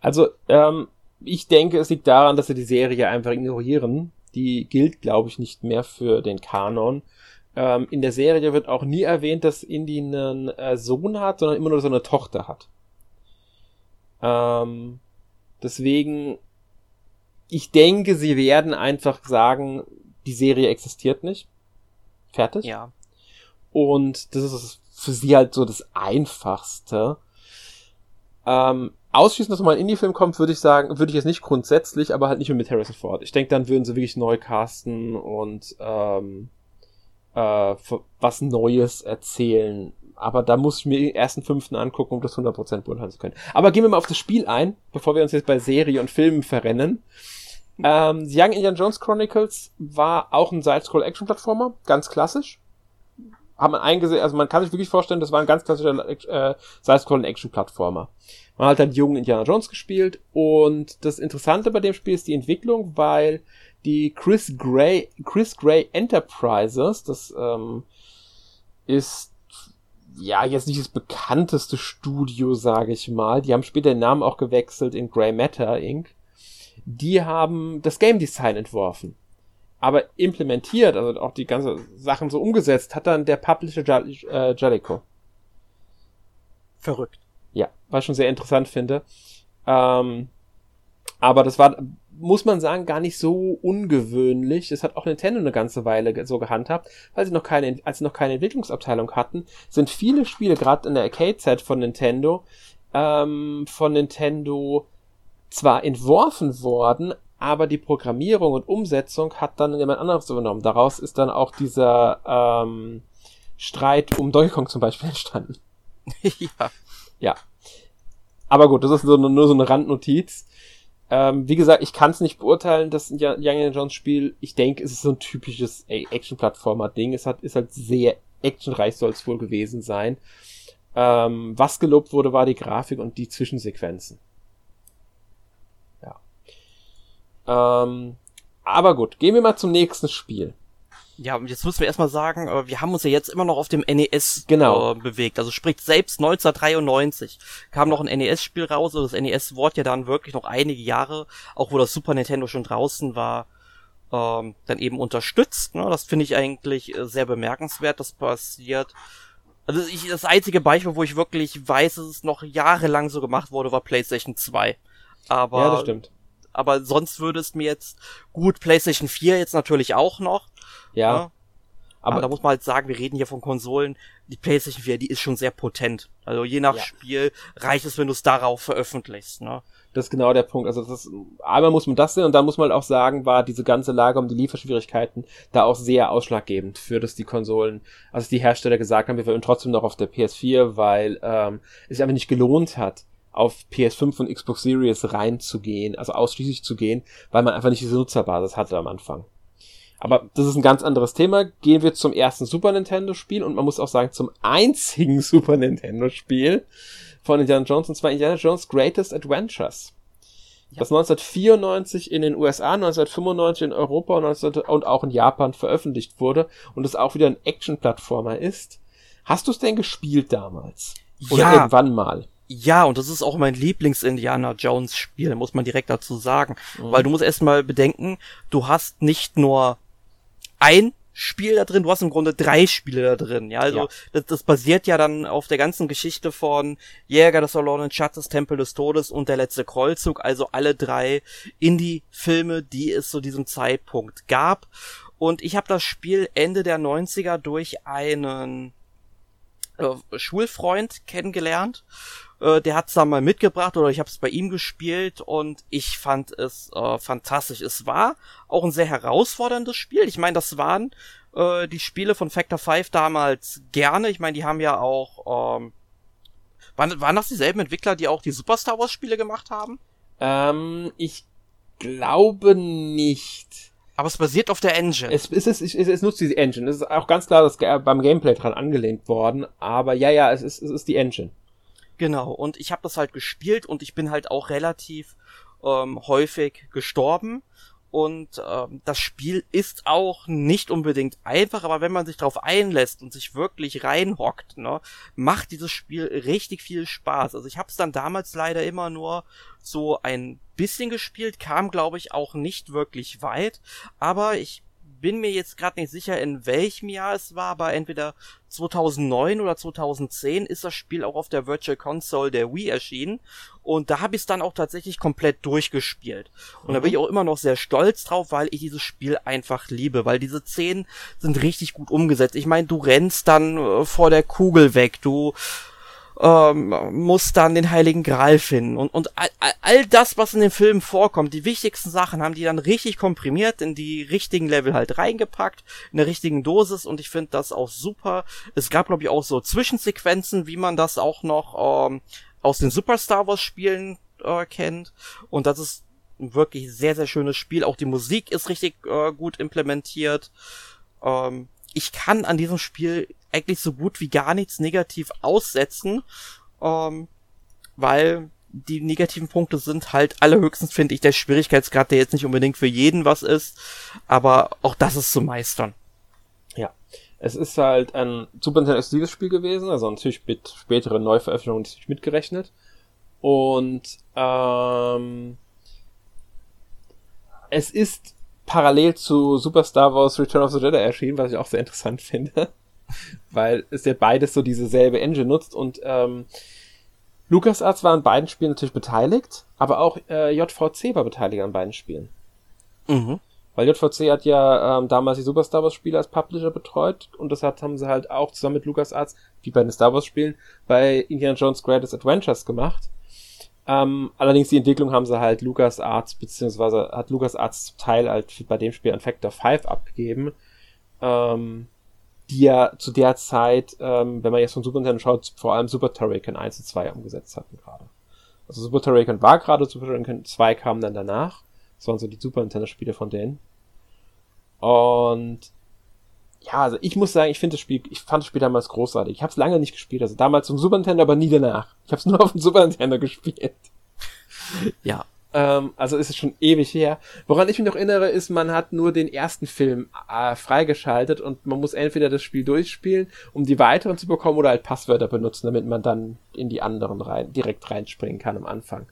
Also, ähm, ich denke, es liegt daran, dass sie die Serie einfach ignorieren. Die gilt, glaube ich, nicht mehr für den Kanon. Ähm, in der Serie wird auch nie erwähnt, dass Indy einen äh, Sohn hat, sondern immer nur so eine Tochter hat. Ähm, deswegen ich denke, sie werden einfach sagen, die Serie existiert nicht. Fertig. Ja. Und das ist für sie halt so das Einfachste. Ähm, ausschließend, dass mal ein Indie-Film kommt, würde ich sagen, würde ich jetzt nicht grundsätzlich, aber halt nicht mehr mit Harrison Ford. Ich denke, dann würden sie wirklich neu casten und ähm, äh, was Neues erzählen. Aber da muss ich mir den ersten fünften angucken, um das 100% beurteilen zu können. Aber gehen wir mal auf das Spiel ein, bevor wir uns jetzt bei Serie und Filmen verrennen. Ähm, Young Indiana Jones Chronicles war auch ein Side-Scroll-Action-Plattformer, ganz klassisch. Hat man eingesehen, also man kann sich wirklich vorstellen, das war ein ganz klassischer äh, Side-Scroll-Action-Plattformer. Man hat halt jungen Indiana Jones gespielt und das Interessante bei dem Spiel ist die Entwicklung, weil die Chris Gray, Chris Gray Enterprises, das ähm, ist ja jetzt nicht das bekannteste Studio, sage ich mal. Die haben später den Namen auch gewechselt in Grey Matter Inc. Die haben das Game Design entworfen. Aber implementiert, also auch die ganze Sachen so umgesetzt, hat dann der Publisher äh, Jellico. Verrückt. Ja, was ich schon sehr interessant finde. Ähm, aber das war, muss man sagen, gar nicht so ungewöhnlich. Das hat auch Nintendo eine ganze Weile so gehandhabt, weil sie noch keine, als sie noch keine Entwicklungsabteilung hatten, sind viele Spiele, gerade in der Arcade-Zeit von Nintendo, ähm, von Nintendo zwar entworfen worden, aber die Programmierung und Umsetzung hat dann jemand anderes übernommen. Daraus ist dann auch dieser ähm, Streit um Donkey Kong zum Beispiel entstanden. ja. Ja. Aber gut, das ist so, nur so eine Randnotiz. Ähm, wie gesagt, ich kann es nicht beurteilen, das Young Jones Spiel. Ich denke, es ist so ein typisches Action-Plattformer-Ding. Es hat, ist halt sehr actionreich soll es wohl gewesen sein. Ähm, was gelobt wurde, war die Grafik und die Zwischensequenzen. Ja. Ähm, aber gut, gehen wir mal zum nächsten Spiel. Ja, jetzt müssen wir erstmal sagen, äh, wir haben uns ja jetzt immer noch auf dem NES genau. äh, bewegt. Also sprich, selbst 1993 kam noch ein NES-Spiel raus. Also das NES wurde ja dann wirklich noch einige Jahre, auch wo das Super Nintendo schon draußen war, ähm, dann eben unterstützt. Ne? Das finde ich eigentlich äh, sehr bemerkenswert, das passiert. Also ich, das einzige Beispiel, wo ich wirklich weiß, dass es noch jahrelang so gemacht wurde, war PlayStation 2. Aber, ja, das stimmt. Aber sonst würde es mir jetzt gut PlayStation 4 jetzt natürlich auch noch ja. ja. Aber, aber, da muss man halt sagen, wir reden hier von Konsolen. Die PlayStation 4, die ist schon sehr potent. Also je nach ja. Spiel reicht es, wenn du es darauf veröffentlichst. Ne? Das ist genau der Punkt. Also das ist, einmal muss man das sehen und dann muss man auch sagen, war diese ganze Lage um die Lieferschwierigkeiten da auch sehr ausschlaggebend für dass die Konsolen, also die Hersteller gesagt haben, wir wollen trotzdem noch auf der PS4, weil ähm, es sich einfach nicht gelohnt hat, auf PS5 und Xbox Series reinzugehen, also ausschließlich zu gehen, weil man einfach nicht diese Nutzerbasis hatte am Anfang. Aber das ist ein ganz anderes Thema. Gehen wir zum ersten Super Nintendo Spiel und man muss auch sagen zum einzigen Super Nintendo Spiel von Indiana Jones und zwar Indiana Jones Greatest Adventures. Ja. Das 1994 in den USA, 1995 in Europa und, 19, und auch in Japan veröffentlicht wurde und es auch wieder ein Action-Plattformer ist. Hast du es denn gespielt damals? Oder ja. irgendwann mal? Ja, und das ist auch mein Lieblings-Indiana Jones-Spiel, muss man direkt dazu sagen. Mhm. Weil du musst erstmal bedenken, du hast nicht nur ein Spiel da drin, du hast im Grunde drei Spiele da drin, ja, also ja. Das, das basiert ja dann auf der ganzen Geschichte von Jäger des verlorenen Schatzes, Tempel des Todes und der letzte Kreuzzug, also alle drei Indie-Filme, die es zu diesem Zeitpunkt gab und ich habe das Spiel Ende der 90er durch einen äh, Schulfreund kennengelernt äh, der hat's da mal mitgebracht oder ich habe es bei ihm gespielt und ich fand es äh, fantastisch. Es war auch ein sehr herausforderndes Spiel. Ich meine, das waren äh, die Spiele von Factor 5 damals gerne. Ich meine, die haben ja auch ähm, waren, waren das dieselben Entwickler, die auch die Super Star Wars Spiele gemacht haben? Ähm, ich glaube nicht. Aber es basiert auf der Engine. Es, es, es, es, es nutzt diese Engine. Es ist auch ganz klar dass beim Gameplay dran angelehnt worden. Aber ja, ja, es ist, es ist die Engine. Genau, und ich habe das halt gespielt und ich bin halt auch relativ ähm, häufig gestorben. Und ähm, das Spiel ist auch nicht unbedingt einfach, aber wenn man sich darauf einlässt und sich wirklich reinhockt, ne, macht dieses Spiel richtig viel Spaß. Also ich habe es dann damals leider immer nur so ein bisschen gespielt, kam glaube ich auch nicht wirklich weit, aber ich bin mir jetzt gerade nicht sicher, in welchem Jahr es war, aber entweder 2009 oder 2010 ist das Spiel auch auf der Virtual Console der Wii erschienen und da habe ich es dann auch tatsächlich komplett durchgespielt. Und mhm. da bin ich auch immer noch sehr stolz drauf, weil ich dieses Spiel einfach liebe, weil diese Szenen sind richtig gut umgesetzt. Ich meine, du rennst dann äh, vor der Kugel weg, du ähm, muss dann den Heiligen Gral finden. Und, und all, all das, was in dem Film vorkommt, die wichtigsten Sachen, haben die dann richtig komprimiert, in die richtigen Level halt reingepackt, in der richtigen Dosis und ich finde das auch super. Es gab, glaube ich, auch so Zwischensequenzen, wie man das auch noch ähm, aus den Super Star Wars Spielen äh, kennt. Und das ist wirklich sehr, sehr schönes Spiel. Auch die Musik ist richtig äh, gut implementiert. Ähm, ich kann an diesem Spiel eigentlich so gut wie gar nichts negativ aussetzen, ähm, weil die negativen Punkte sind halt allerhöchstens, finde ich, der Schwierigkeitsgrad, der jetzt nicht unbedingt für jeden was ist, aber auch das ist zu meistern. Ja. Es ist halt ein Super Nintendo exklusives Spiel gewesen, also natürlich mit späteren Neuveröffentlichungen nicht mitgerechnet. Und ähm, es ist parallel zu Super Star Wars Return of the Jedi erschienen, was ich auch sehr interessant finde weil es ja beides so dieselbe Engine nutzt und ähm, LucasArts war an beiden Spielen natürlich beteiligt, aber auch äh, JVC war beteiligt an beiden Spielen. Mhm. Weil JVC hat ja ähm, damals die Super Star Wars Spiele als Publisher betreut und das hat, haben sie halt auch zusammen mit LucasArts, wie bei den Star Wars Spielen, bei Indiana Jones Greatest Adventures gemacht. Ähm, allerdings die Entwicklung haben sie halt LucasArts, beziehungsweise hat LucasArts zum Teil halt bei dem Spiel an Factor 5 abgegeben. Ähm, die ja zu der Zeit, ähm, wenn man jetzt von Super Nintendo schaut, vor allem Super Turrican 1 und 2 umgesetzt hatten gerade. Also Super Turrican war gerade, Super Turrican 2 kam dann danach. Das waren so die Super Nintendo-Spiele von denen. Und ja, also ich muss sagen, ich finde das Spiel, ich fand das Spiel damals großartig. Ich habe es lange nicht gespielt, also damals zum Super Nintendo, aber nie danach. Ich habe es nur auf dem Super Nintendo gespielt. Ja, ähm, also ist es schon ewig her. Woran ich mich noch erinnere, ist, man hat nur den ersten Film äh, freigeschaltet und man muss entweder das Spiel durchspielen, um die weiteren zu bekommen, oder halt Passwörter benutzen, damit man dann in die anderen rein, direkt reinspringen kann am Anfang.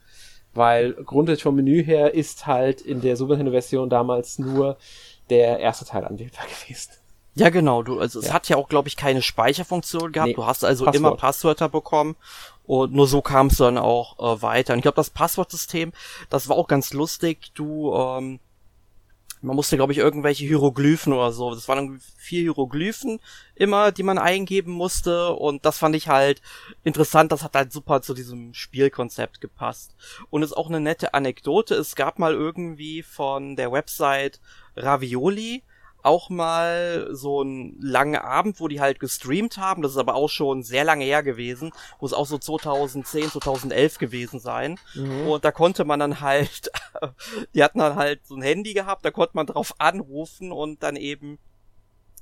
Weil grundsätzlich vom Menü her ist halt in der Super Nintendo Version damals nur der erste Teil anwählbar gewesen. Ja, genau. Du, also ja. es hat ja auch, glaube ich, keine Speicherfunktion gehabt. Nee, du hast also Passwort. immer Passwörter bekommen und nur so kam es dann auch äh, weiter. Und ich glaube, das Passwortsystem, das war auch ganz lustig. Du, ähm, man musste, glaube ich, irgendwelche Hieroglyphen oder so. Das waren vier Hieroglyphen immer, die man eingeben musste. Und das fand ich halt interessant. Das hat halt super zu diesem Spielkonzept gepasst. Und ist auch eine nette Anekdote. Es gab mal irgendwie von der Website Ravioli auch mal so einen langen Abend, wo die halt gestreamt haben. Das ist aber auch schon sehr lange her gewesen. Muss auch so 2010, 2011 gewesen sein. Mhm. Und da konnte man dann halt, die hatten dann halt so ein Handy gehabt, da konnte man drauf anrufen und dann eben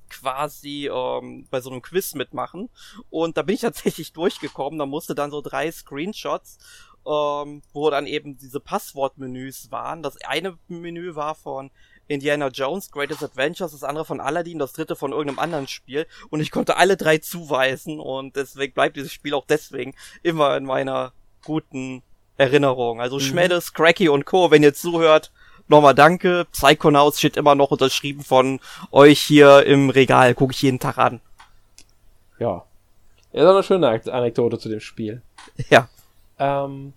quasi ähm, bei so einem Quiz mitmachen. Und da bin ich tatsächlich durchgekommen. Da musste dann so drei Screenshots ähm, wo dann eben diese Passwortmenüs waren. Das eine Menü war von Indiana Jones, Greatest Adventures, das andere von Aladdin, das dritte von irgendeinem anderen Spiel. Und ich konnte alle drei zuweisen und deswegen bleibt dieses Spiel auch deswegen immer in meiner guten Erinnerung. Also mhm. Schmeddes, Cracky und Co., wenn ihr zuhört, nochmal danke. Psychonauts steht immer noch unterschrieben von euch hier im Regal. Gucke ich jeden Tag an. Ja. Ja, ist eine schöne Anekdote zu dem Spiel. Ja. Ähm,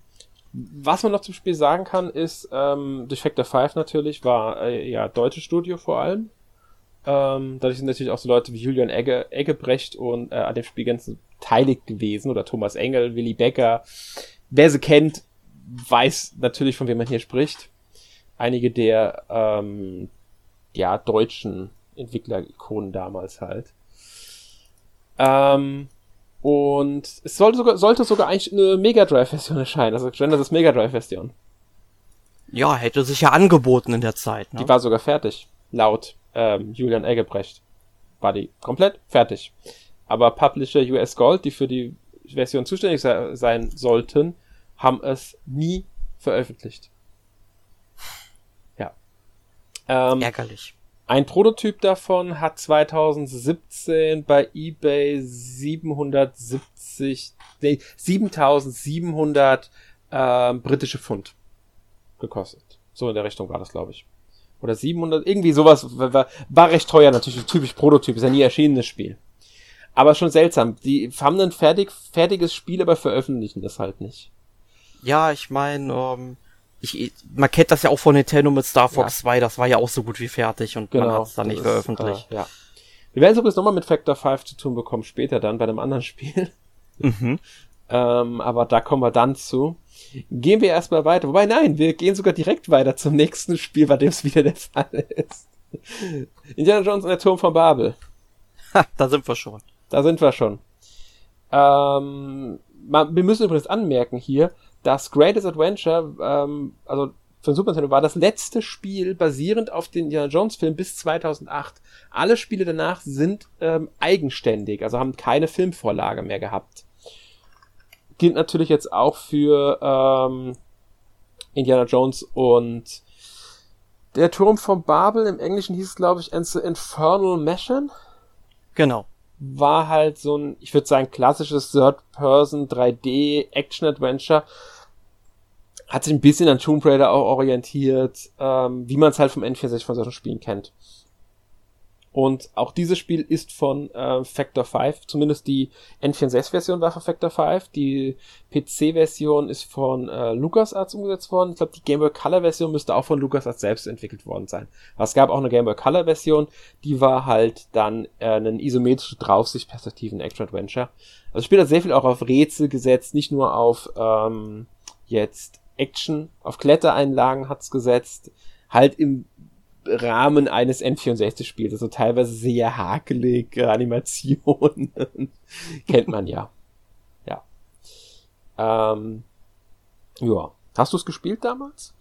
was man noch zum Spiel sagen kann, ist, ähm, durch Factor 5 natürlich war äh, ja deutsches Studio vor allem. Ähm, dadurch sind natürlich auch so Leute wie Julian Egge, Eggebrecht und äh, an dem Spiel ganz teilig gewesen oder Thomas Engel, Willy Becker. Wer sie kennt, weiß natürlich, von wem man hier spricht. Einige der ähm, ja, deutschen Entwickler-Ikonen damals halt. Ähm, und es sollte sogar, sollte sogar eigentlich eine Mega Drive-Version erscheinen, also Genesis Mega Drive-Version. Ja, hätte sich ja angeboten in der Zeit. Ne? Die war sogar fertig, laut ähm, Julian Eggebrecht. War die komplett fertig. Aber Publisher US Gold, die für die Version zuständig se sein sollten, haben es nie veröffentlicht. Ja. Ähm, Ärgerlich. Ein Prototyp davon hat 2017 bei eBay 770, nee, 7700 äh, britische Pfund gekostet. So in der Richtung war das, glaube ich. Oder 700, irgendwie sowas, war, war recht teuer, natürlich typisch Prototyp, ist ja nie erschienenes Spiel. Aber schon seltsam. Die haben ein fertig, fertiges Spiel, aber veröffentlichen das halt nicht. Ja, ich meine, ähm, ich, man kennt das ja auch von Nintendo mit Star Fox ja. 2, das war ja auch so gut wie fertig und genau, man hat es dann nicht veröffentlicht. Äh, ja. Wir werden es übrigens nochmal mit Factor 5 zu tun bekommen, später dann bei einem anderen Spiel. Mhm. ähm, aber da kommen wir dann zu. Gehen wir erstmal weiter. Wobei, nein, wir gehen sogar direkt weiter zum nächsten Spiel, bei dem es wieder der Fall ist. Indiana Jones und der Turm von Babel. Ha, da sind wir schon. Da sind wir schon. Ähm, wir müssen übrigens anmerken hier, das Greatest Adventure, ähm, also von Super Nintendo, war das letzte Spiel basierend auf den Indiana Jones Film bis 2008. Alle Spiele danach sind ähm, eigenständig, also haben keine Filmvorlage mehr gehabt. Gilt natürlich jetzt auch für ähm, Indiana Jones und der Turm von Babel. Im Englischen hieß es, glaube ich, Infernal Mission. Genau war halt so ein, ich würde sagen, klassisches Third-Person 3D Action-Adventure. Hat sich ein bisschen an Tomb Raider auch orientiert, ähm, wie man es halt vom N64 von solchen Spielen kennt. Und auch dieses Spiel ist von äh, Factor 5, zumindest die N64-Version war von Factor 5, die PC-Version ist von äh, LucasArts umgesetzt worden. Ich glaube, die Game Boy Color-Version müsste auch von LucasArts selbst entwickelt worden sein. Aber es gab auch eine Game Boy Color-Version, die war halt dann äh, ein isometrische Draufsicht-Perspektiven-Action-Adventure. Also das Spiel hat sehr viel auch auf Rätsel gesetzt, nicht nur auf ähm, jetzt Action, auf Klettereinlagen hat's gesetzt, halt im Rahmen eines N64-Spiels. Also teilweise sehr hakelige Animationen. Kennt man ja. Ja. Ähm, ja. Hast du es gespielt damals?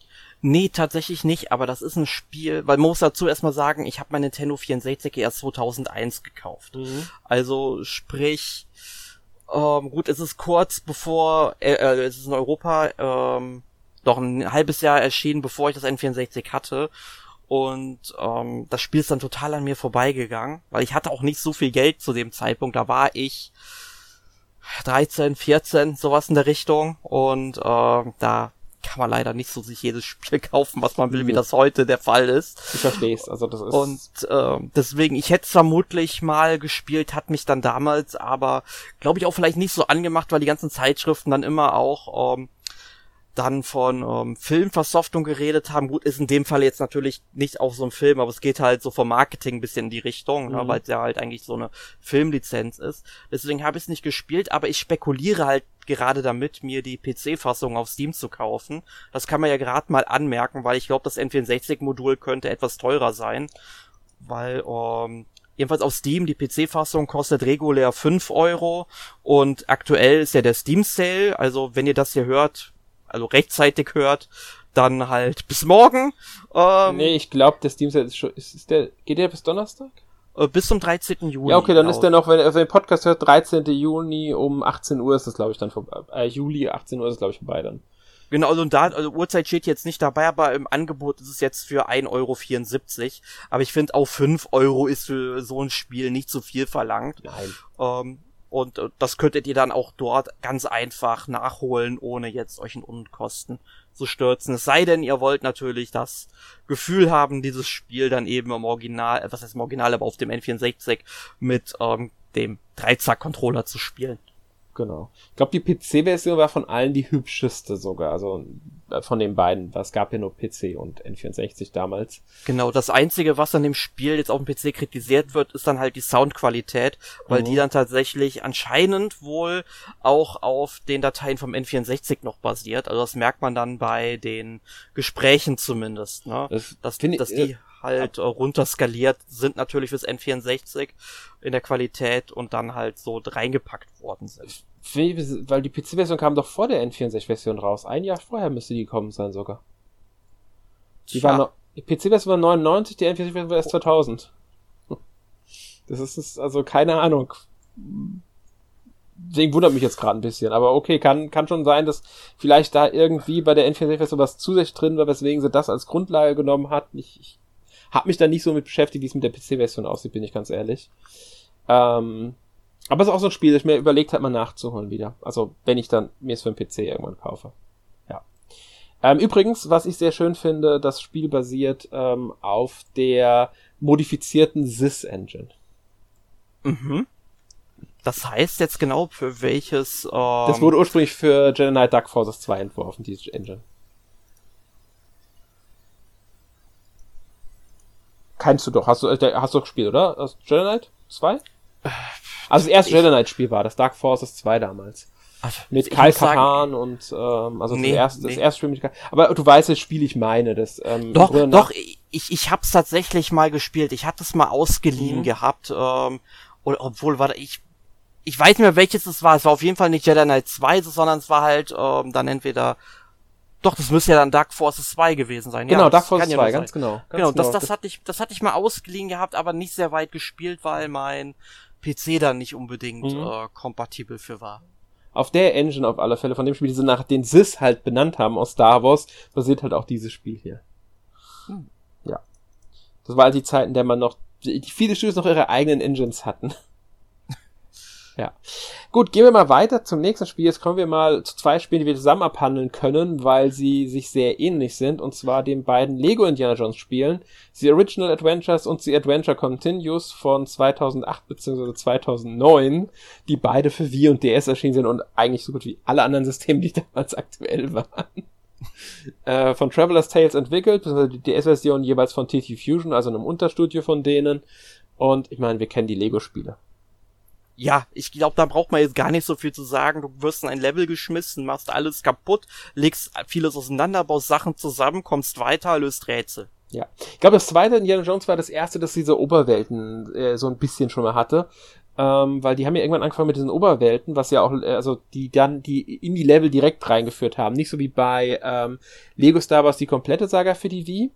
Nee, tatsächlich nicht, aber das ist ein Spiel, weil man muss dazu erstmal sagen, ich habe mein Nintendo 64 erst 2001 gekauft. Mhm. Also sprich, ähm, gut, es ist kurz bevor, äh, äh, es ist in Europa, ähm, doch ein halbes Jahr erschienen, bevor ich das N64 hatte. Und ähm, das Spiel ist dann total an mir vorbeigegangen, weil ich hatte auch nicht so viel Geld zu dem Zeitpunkt. Da war ich 13, 14, sowas in der Richtung. Und äh, da kann man leider nicht so sich jedes Spiel kaufen, was man will, wie das heute der Fall ist. Ich verstehe es, also das ist. Und äh, deswegen, ich hätte vermutlich mal gespielt, hat mich dann damals aber, glaube ich, auch vielleicht nicht so angemacht, weil die ganzen Zeitschriften dann immer auch ähm, dann von ähm, Filmversoftung geredet haben. Gut, ist in dem Fall jetzt natürlich nicht auch so ein Film, aber es geht halt so vom Marketing ein bisschen in die Richtung, ne, mhm. ne, weil es ja halt eigentlich so eine Filmlizenz ist. Deswegen habe ich es nicht gespielt, aber ich spekuliere halt gerade damit, mir die PC-Fassung auf Steam zu kaufen. Das kann man ja gerade mal anmerken, weil ich glaube, das N64-Modul könnte etwas teurer sein, weil ähm, jedenfalls auf Steam, die PC-Fassung kostet regulär 5 Euro und aktuell ist ja der Steam Sale, also wenn ihr das hier hört, also rechtzeitig hört, dann halt bis morgen. Ähm, nee, ich glaube, der Steam Sale ist schon, ist, ist der, geht der bis Donnerstag? Äh, bis zum 13. Juni. Ja, okay, dann ist der noch, wenn er den Podcast hört, 13. Juni um 18 Uhr ist das, glaube ich, dann vorbei. Äh, Juli 18 Uhr ist glaube ich, vorbei dann. Genau, also da, also Uhrzeit steht jetzt nicht dabei, aber im Angebot ist es jetzt für 1,74 Euro. Aber ich finde auch 5 Euro ist für so ein Spiel nicht so viel verlangt. Nein. Ähm, und äh, das könntet ihr dann auch dort ganz einfach nachholen, ohne jetzt euch in Unkosten zu stürzen. Es sei denn, ihr wollt natürlich das Gefühl haben, dieses Spiel dann eben im Original, äh, was heißt im Original, aber auf dem N64 mit ähm, dem Dreizack-Controller zu spielen. Genau. Ich glaube, die PC-Version war von allen die hübscheste sogar, also von den beiden. Es gab ja nur PC und N64 damals. Genau, das Einzige, was an dem Spiel jetzt auf dem PC kritisiert wird, ist dann halt die Soundqualität, weil mhm. die dann tatsächlich anscheinend wohl auch auf den Dateien vom N64 noch basiert. Also das merkt man dann bei den Gesprächen zumindest, ne? Das dass, dass die äh, halt äh, runterskaliert sind natürlich fürs N64 in der Qualität und dann halt so reingepackt worden sind. Weil die PC-Version kam doch vor der N64-Version raus. Ein Jahr vorher müsste die gekommen sein sogar. Die Tja. war noch, die PC-Version war 99, die N64-Version war erst 2000. Das ist, also keine Ahnung. Deswegen wundert mich jetzt gerade ein bisschen. Aber okay, kann, kann schon sein, dass vielleicht da irgendwie bei der N64-Version was zusätzlich drin war, weswegen sie das als Grundlage genommen hat. Ich, ich hab mich da nicht so mit beschäftigt, wie es mit der PC-Version aussieht, bin ich ganz ehrlich. Ähm, aber es ist auch so ein Spiel, das ich mir überlegt habe, mal nachzuholen wieder. Also, wenn ich dann mir es für den PC irgendwann kaufe. Ja. Ähm, übrigens, was ich sehr schön finde, das Spiel basiert ähm, auf der modifizierten Sys-Engine. Mhm. Das heißt jetzt genau für welches. Ähm das wurde ursprünglich für Jedi Knight Dark Forces 2 entworfen, diese Engine. Kennst du doch, hast du, äh, hast du gespielt, oder? Jedi Knight 2? Also das erste Jedi Knight Spiel war das, Dark Forces 2 damals. Also, mit Kyle Kahan und ähm, also nee, das, erste, nee. das erste Spiel mit Kyle. Aber du weißt, das Spiel ich meine. Das, ähm, doch, doch, ich, ich hab's tatsächlich mal gespielt. Ich hatte es mal ausgeliehen mhm. gehabt. Ähm, oder, obwohl, warte, ich ich weiß nicht mehr, welches es war. Es war auf jeden Fall nicht Jedi Knight 2, sondern es war halt ähm, dann entweder doch, das müsste ja dann Dark Forces 2 gewesen sein. Genau, ja, Dark Forces 2, ja ganz genau. Ganz genau, das, genau. das hatte ich, das hatte ich mal ausgeliehen gehabt, aber nicht sehr weit gespielt, weil mein PC dann nicht unbedingt mhm. äh, kompatibel für war. Auf der Engine auf alle Fälle, von dem Spiel, die sie nach den Sys halt benannt haben aus Star Wars, basiert halt auch dieses Spiel hier. Hm. Ja. Das war halt die Zeit, in der man noch, die viele Studios noch ihre eigenen Engines hatten. Ja. Gut, gehen wir mal weiter zum nächsten Spiel. Jetzt kommen wir mal zu zwei Spielen, die wir zusammen abhandeln können, weil sie sich sehr ähnlich sind, und zwar den beiden Lego Indiana Jones Spielen, The Original Adventures und The Adventure Continues von 2008 bzw. 2009, die beide für Wii und DS erschienen sind und eigentlich so gut wie alle anderen Systeme, die damals aktuell waren. äh, von Traveler's Tales entwickelt, beziehungsweise die DS-Version jeweils von TT Fusion, also einem Unterstudio von denen. Und ich meine, wir kennen die Lego-Spiele ja, ich glaube, da braucht man jetzt gar nicht so viel zu sagen. Du wirst in ein Level geschmissen, machst alles kaputt, legst vieles auseinander, baust Sachen zusammen, kommst weiter, löst Rätsel. Ja. Ich glaube, das zweite Indiana Jones war das erste, das diese Oberwelten äh, so ein bisschen schon mal hatte. Ähm, weil die haben ja irgendwann angefangen mit diesen Oberwelten, was ja auch, äh, also die dann die in die Level direkt reingeführt haben. Nicht so wie bei ähm, Lego Star Wars die komplette Saga für die Wii,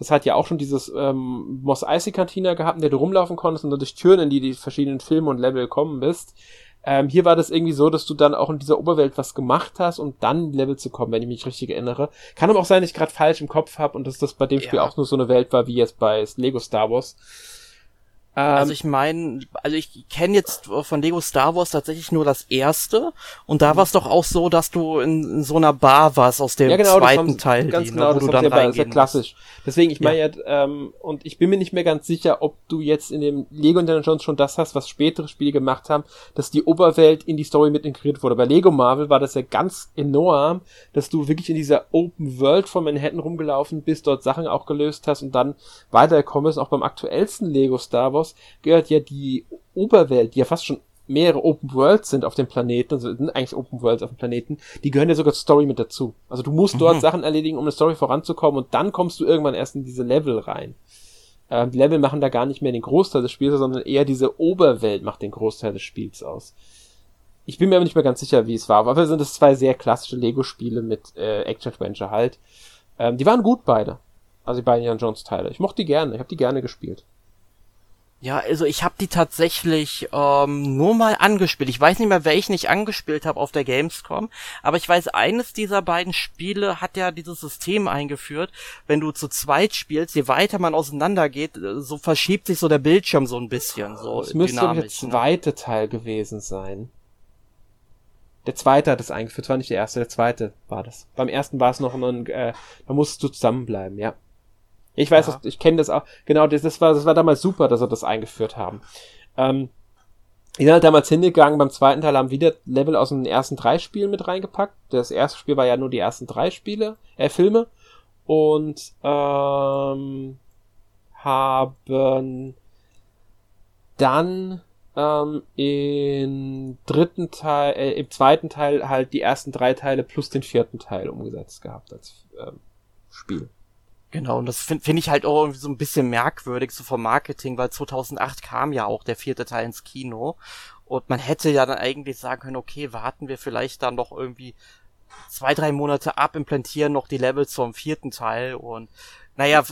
das hat ja auch schon dieses ähm, Moss Eisley Cantina gehabt, in der du rumlaufen konntest und durch Türen in die die verschiedenen Filme und Level kommen bist. Ähm, hier war das irgendwie so, dass du dann auch in dieser Oberwelt was gemacht hast, um dann Level zu kommen, wenn ich mich richtig erinnere. Kann aber auch sein, dass ich gerade falsch im Kopf habe und dass das bei dem Spiel ja. auch nur so eine Welt war wie jetzt bei Lego Star Wars. Ähm, also ich meine, also ich kenne jetzt von Lego Star Wars tatsächlich nur das erste und da war es doch auch so, dass du in, in, so einer Bar warst aus dem ja, genau, zweiten Teil, ganz die, ne, genau, wo das du dann ja, reingehen ja klassisch. Deswegen, ich meine ja. ja, ähm, und ich bin mir nicht mehr ganz sicher, ob du jetzt in dem Lego Indiana Jones schon das hast, was spätere Spiele gemacht haben, dass die Oberwelt in die Story mit integriert wurde. Bei Lego Marvel war das ja ganz enorm, dass du wirklich in dieser Open World von Manhattan rumgelaufen bist, dort Sachen auch gelöst hast und dann weitergekommen bist. Auch beim aktuellsten Lego Star Wars gehört ja die Oberwelt, die ja fast schon mehrere Open Worlds sind auf dem Planeten, also sind eigentlich Open Worlds auf dem Planeten, die gehören ja sogar zur Story mit dazu. Also du musst dort mhm. Sachen erledigen, um eine Story voranzukommen und dann kommst du irgendwann erst in diese Level rein. Ähm, die Level machen da gar nicht mehr den Großteil des Spiels, sondern eher diese Oberwelt macht den Großteil des Spiels aus. Ich bin mir aber nicht mehr ganz sicher, wie es war. Aber dafür sind es zwei sehr klassische Lego-Spiele mit äh, Action-Adventure halt. Ähm, die waren gut beide. Also die beiden Jan Jones-Teile. Ich mochte die gerne. Ich habe die gerne gespielt. Ja, also ich habe die tatsächlich ähm, nur mal angespielt. Ich weiß nicht mehr, welchen ich angespielt habe auf der Gamescom, aber ich weiß, eines dieser beiden Spiele hat ja dieses System eingeführt. Wenn du zu zweit spielst, je weiter man auseinander geht, äh, so verschiebt sich so der Bildschirm so ein bisschen. So das müsste der ne? zweite ne? Teil gewesen sein. Der zweite hat es eingeführt, war nicht der erste, der zweite war das. Beim ersten war es noch ein, äh, da musstest du zusammenbleiben, ja. Ich weiß, das, ich kenne das auch. Genau, das, das, war, das war damals super, dass sie das eingeführt haben. Ähm, die sind halt damals hingegangen, beim zweiten Teil haben wieder Level aus den ersten drei Spielen mit reingepackt. Das erste Spiel war ja nur die ersten drei Spiele, äh, Filme. Und ähm, haben dann ähm, im dritten Teil, äh, im zweiten Teil halt die ersten drei Teile plus den vierten Teil umgesetzt gehabt als ähm, Spiel. Genau, und das finde find ich halt auch irgendwie so ein bisschen merkwürdig, so vom Marketing, weil 2008 kam ja auch der vierte Teil ins Kino. Und man hätte ja dann eigentlich sagen können, okay, warten wir vielleicht dann noch irgendwie zwei, drei Monate ab, implantieren noch die Levels zum vierten Teil. Und naja,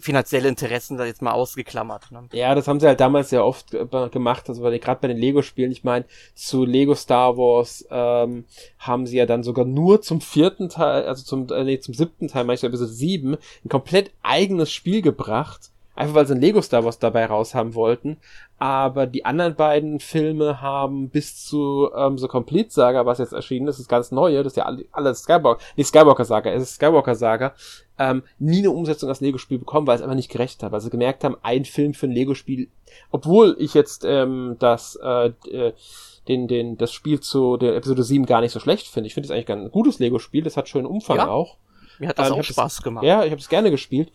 finanzielle Interessen da jetzt mal ausgeklammert. Ne? Ja, das haben sie halt damals ja oft gemacht, also gerade bei den Lego-Spielen, ich meine, zu Lego Star Wars ähm, haben sie ja dann sogar nur zum vierten Teil, also zum, äh, nee, zum siebten Teil, manchmal Episode sieben, ein komplett eigenes Spiel gebracht, Einfach weil sie ein Lego Star Wars dabei raus haben wollten. Aber die anderen beiden Filme haben bis zu ähm, The Complete Saga, was jetzt erschienen ist, das ganz neue, das ist ja alles Skywalker, die Skywalker Saga, es ist Skywalker Saga, ähm, nie eine Umsetzung als Lego-Spiel bekommen, weil es einfach nicht gerecht hat, weil sie gemerkt haben, ein Film für ein Lego-Spiel, obwohl ich jetzt ähm, das äh, äh, den, den, das Spiel zu der Episode 7 gar nicht so schlecht finde. Ich finde es eigentlich ein gutes Lego-Spiel, das hat schönen Umfang ja, auch. Mir hat das ähm, auch Spaß gemacht. Ja, ich habe es gerne gespielt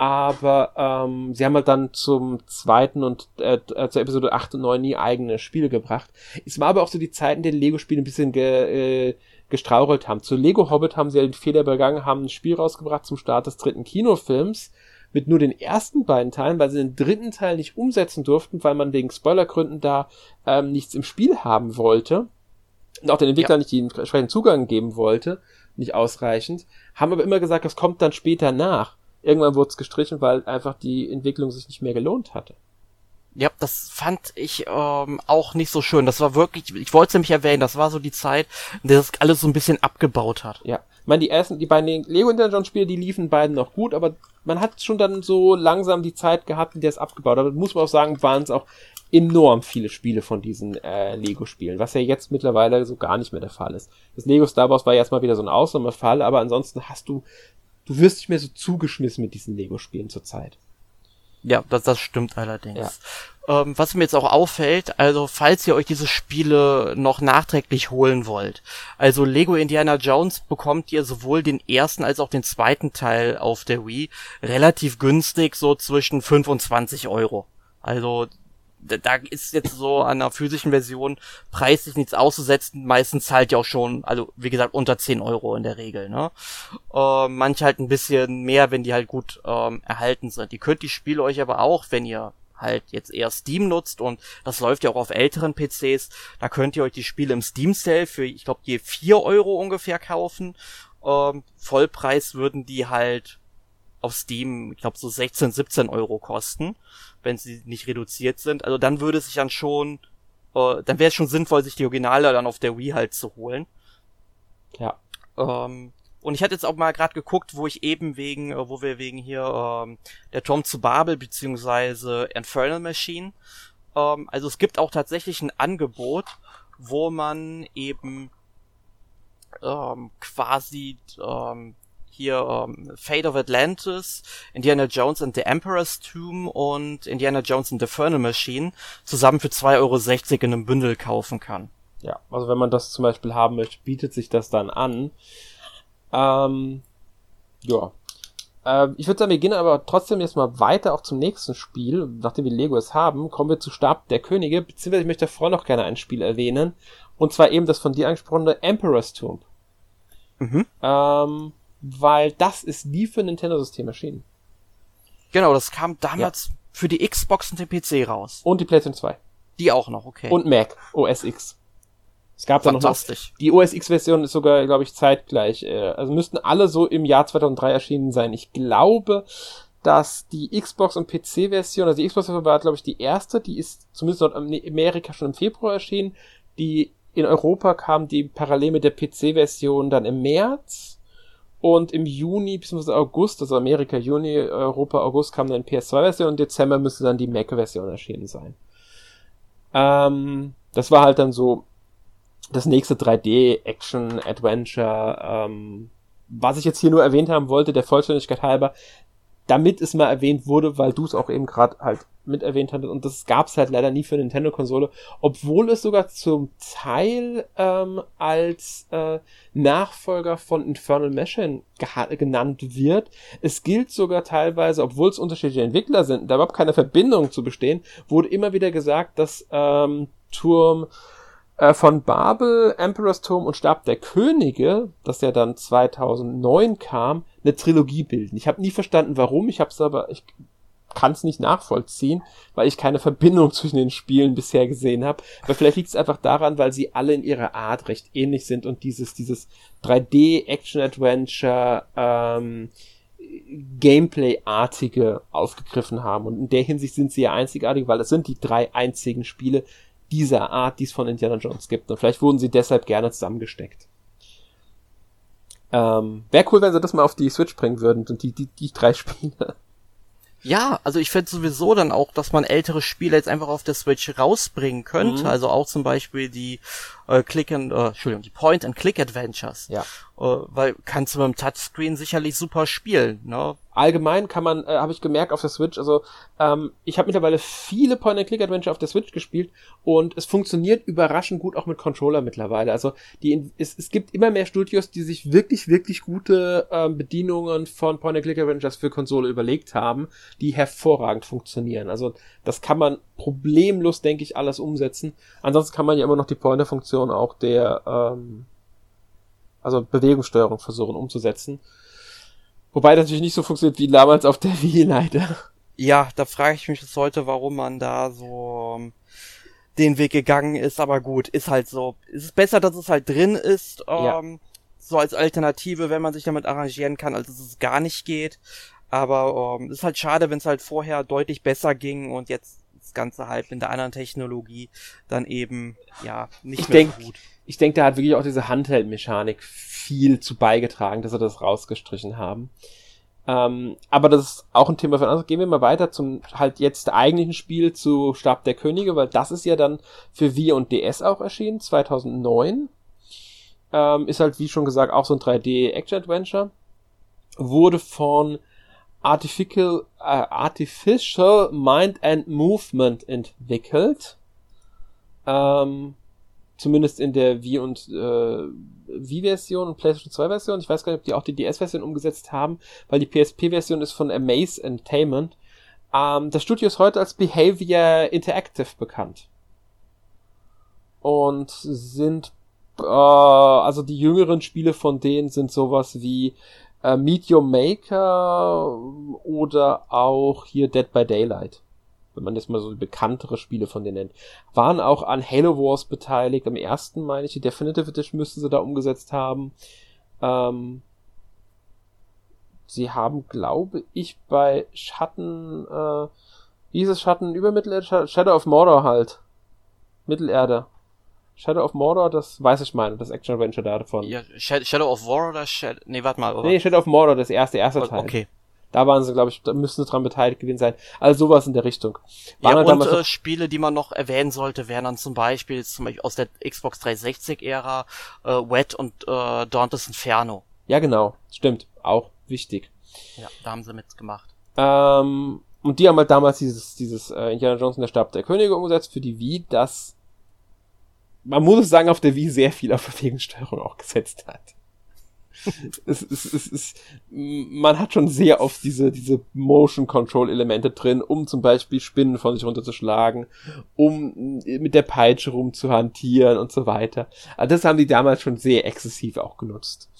aber ähm, sie haben halt dann zum zweiten und äh, äh zur Episode 8 und 9 nie eigene Spiele gebracht. Es war aber auch so die Zeit, in denen Lego-Spiele ein bisschen ge, äh, gestrauchelt haben. Zu Lego Hobbit haben sie ja den Fehler begangen, haben ein Spiel rausgebracht zum Start des dritten Kinofilms mit nur den ersten beiden Teilen, weil sie den dritten Teil nicht umsetzen durften, weil man wegen Spoilergründen da ähm, nichts im Spiel haben wollte und auch den Entwicklern ja. nicht den entsprechenden Zugang geben wollte, nicht ausreichend, haben aber immer gesagt, das kommt dann später nach irgendwann wurde es gestrichen, weil einfach die Entwicklung sich nicht mehr gelohnt hatte. Ja, das fand ich ähm, auch nicht so schön. Das war wirklich, ich wollte es nämlich erwähnen, das war so die Zeit, in der das alles so ein bisschen abgebaut hat. Ja. Ich meine, die ersten, die beiden Lego Indiana Jones Spiele, die liefen beiden noch gut, aber man hat schon dann so langsam die Zeit gehabt, in der es abgebaut hat. Muss man auch sagen, waren es auch enorm viele Spiele von diesen äh, Lego-Spielen, was ja jetzt mittlerweile so gar nicht mehr der Fall ist. Das Lego Star Wars war jetzt mal wieder so ein Ausnahmefall, aber ansonsten hast du du wirst nicht mehr so zugeschmissen mit diesen Lego-Spielen zurzeit. Ja, das, das stimmt allerdings. Ja. Ähm, was mir jetzt auch auffällt, also falls ihr euch diese Spiele noch nachträglich holen wollt, also Lego Indiana Jones bekommt ihr sowohl den ersten als auch den zweiten Teil auf der Wii relativ günstig, so zwischen 25 Euro. Also da ist jetzt so an einer physischen Version preislich nichts auszusetzen. Meistens zahlt ihr auch schon, also wie gesagt, unter 10 Euro in der Regel. Ne? Äh, manche halt ein bisschen mehr, wenn die halt gut ähm, erhalten sind. Ihr könnt die Spiele euch aber auch, wenn ihr halt jetzt eher Steam nutzt und das läuft ja auch auf älteren PCs, da könnt ihr euch die Spiele im Steam Sale für, ich glaube, je 4 Euro ungefähr kaufen. Ähm, Vollpreis würden die halt auf Steam, ich glaube, so 16, 17 Euro kosten wenn sie nicht reduziert sind. Also dann würde es sich dann schon, äh, dann wäre es schon sinnvoll, sich die Originale dann auf der Wii halt zu holen. Ja. Ähm, und ich hatte jetzt auch mal gerade geguckt, wo ich eben wegen, äh, wo wir wegen hier ähm, der Tom zu Babel beziehungsweise Infernal Machine. Ähm, also es gibt auch tatsächlich ein Angebot, wo man eben ähm, quasi ähm, hier ähm, Fate of Atlantis, Indiana Jones and the Emperor's Tomb und Indiana Jones and the Infernal Machine zusammen für 2,60 Euro in einem Bündel kaufen kann. Ja, also wenn man das zum Beispiel haben möchte, bietet sich das dann an. Ähm, ja. Äh, ich würde sagen, wir gehen aber trotzdem jetzt mal weiter auch zum nächsten Spiel. Nachdem wir Lego es haben, kommen wir zu Stab der Könige, beziehungsweise ich möchte davor noch gerne ein Spiel erwähnen. Und zwar eben das von dir angesprochene Emperor's Tomb. Mhm. Ähm, weil das ist nie für Nintendo-System erschienen. Genau, das kam damals ja. für die Xbox und den PC raus. Und die PlayStation 2. Die auch noch, okay. Und Mac, OS X. Es gab da noch noch, die OS X-Version ist sogar, glaube ich, zeitgleich. Äh, also müssten alle so im Jahr 2003 erschienen sein. Ich glaube, dass die Xbox und PC-Version, also die Xbox-Version war, glaube ich, die erste, die ist zumindest in Amerika schon im Februar erschienen. Die in Europa kam die parallel mit der PC-Version dann im März und im Juni bzw. August, also Amerika Juni, Europa August kam dann PS2-Version und Dezember müsste dann die Mac-Version erschienen sein. Ähm, das war halt dann so das nächste 3D-Action-Adventure. Ähm, was ich jetzt hier nur erwähnt haben wollte, der Vollständigkeit halber, damit es mal erwähnt wurde, weil du es auch eben gerade halt mit erwähnt hattest und das gab es halt leider nie für Nintendo-Konsole, obwohl es sogar zum Teil ähm, als äh, Nachfolger von Infernal Machine genannt wird. Es gilt sogar teilweise, obwohl es unterschiedliche Entwickler sind, da überhaupt keine Verbindung zu bestehen, wurde immer wieder gesagt, dass ähm, Turm äh, von Babel, Emperor's Turm und Stab der Könige, das ja dann 2009 kam, eine Trilogie bilden. Ich habe nie verstanden, warum. Ich habe es aber, ich kann es nicht nachvollziehen, weil ich keine Verbindung zwischen den Spielen bisher gesehen habe. Aber vielleicht liegt es einfach daran, weil sie alle in ihrer Art recht ähnlich sind und dieses dieses 3D Action Adventure ähm, Gameplay-artige aufgegriffen haben. Und in der Hinsicht sind sie ja einzigartig, weil es sind die drei einzigen Spiele dieser Art, die es von Indiana Jones gibt. Und vielleicht wurden sie deshalb gerne zusammengesteckt. Ähm, Wäre cool, wenn sie das mal auf die Switch bringen würden und die, die, die drei Spiele. Ja, also ich finde sowieso dann auch, dass man ältere Spiele jetzt einfach auf der Switch rausbringen könnte. Mhm. Also auch zum Beispiel die äh, Click and, äh, Entschuldigung, die Point and Click Adventures. Ja. Äh, weil kannst du mit dem Touchscreen sicherlich super spielen. Ne? Allgemein kann man, äh, habe ich gemerkt auf der Switch, also ähm, ich habe mittlerweile viele Point-and-Click-Adventure auf der Switch gespielt und es funktioniert überraschend gut auch mit Controller mittlerweile. Also die, es, es gibt immer mehr Studios, die sich wirklich, wirklich gute ähm, Bedienungen von Point-and-Click-Adventures für Konsole überlegt haben, die hervorragend funktionieren. Also das kann man problemlos, denke ich, alles umsetzen. Ansonsten kann man ja immer noch die Pointer-Funktion auch der ähm, also Bewegungssteuerung versuchen umzusetzen. Wobei das natürlich nicht so funktioniert wie damals auf der Wii leider. Ja, da frage ich mich bis heute, warum man da so ähm, den Weg gegangen ist, aber gut, ist halt so. Es ist besser, dass es halt drin ist, ähm, ja. so als Alternative, wenn man sich damit arrangieren kann, als dass es gar nicht geht. Aber ähm, ist halt schade, wenn es halt vorher deutlich besser ging und jetzt das Ganze halt mit der anderen Technologie dann eben, ja, nicht ich mehr denk, so gut ich denke, da hat wirklich auch diese Handheld-Mechanik viel zu beigetragen, dass sie das rausgestrichen haben. Ähm, aber das ist auch ein Thema von uns. Gehen wir mal weiter zum halt jetzt eigentlichen Spiel zu Stab der Könige, weil das ist ja dann für Wii und DS auch erschienen, 2009. Ähm, ist halt, wie schon gesagt, auch so ein 3D-Action-Adventure. Wurde von Artificial, äh, Artificial Mind and Movement entwickelt. Ähm, zumindest in der Wii und äh, Wii-Version und PlayStation 2-Version. Ich weiß gar nicht, ob die auch die DS-Version umgesetzt haben, weil die PSP-Version ist von Amaze Entertainment. Ähm, das Studio ist heute als Behavior Interactive bekannt. Und sind, äh, also die jüngeren Spiele von denen sind sowas wie äh, Meet Your Maker oder auch hier Dead by Daylight wenn man jetzt mal so bekanntere Spiele von denen nennt, waren auch an Halo Wars beteiligt. Am ersten, meine ich, die Definitive Edition müssten sie da umgesetzt haben. Ähm, sie haben, glaube ich, bei Schatten, äh, wie hieß es Schatten über Mittelerde? Shadow of Mordor halt. Mittelerde. Shadow of Mordor, das weiß ich meine, das Action Adventure da davon. Ja, Shadow of War oder Shadow, nee, warte mal, oder? Nee, Shadow of Mordor, das erste, erste Teil. Okay. Da waren sie, glaube ich, da müssen sie dran beteiligt gewesen sein. Also sowas in der Richtung. Waren ja, und äh, Spiele, die man noch erwähnen sollte, wären dann zum Beispiel, zum Beispiel aus der Xbox 360-Ära, äh, Wet und äh, Dante's Inferno. Ja, genau. Stimmt. Auch wichtig. Ja, da haben sie mitgemacht. Ähm, und die haben halt damals dieses, dieses äh, Indiana Jones und der Stab der Könige umgesetzt für die Wii, das man muss es sagen, auf der Wii sehr viel auf Bewegungssteuerung auch gesetzt hat es, es, es, es, man hat schon sehr oft diese, diese Motion Control Elemente drin, um zum Beispiel Spinnen von sich runterzuschlagen, um mit der Peitsche rumzuhantieren und so weiter. Also das haben die damals schon sehr exzessiv auch genutzt.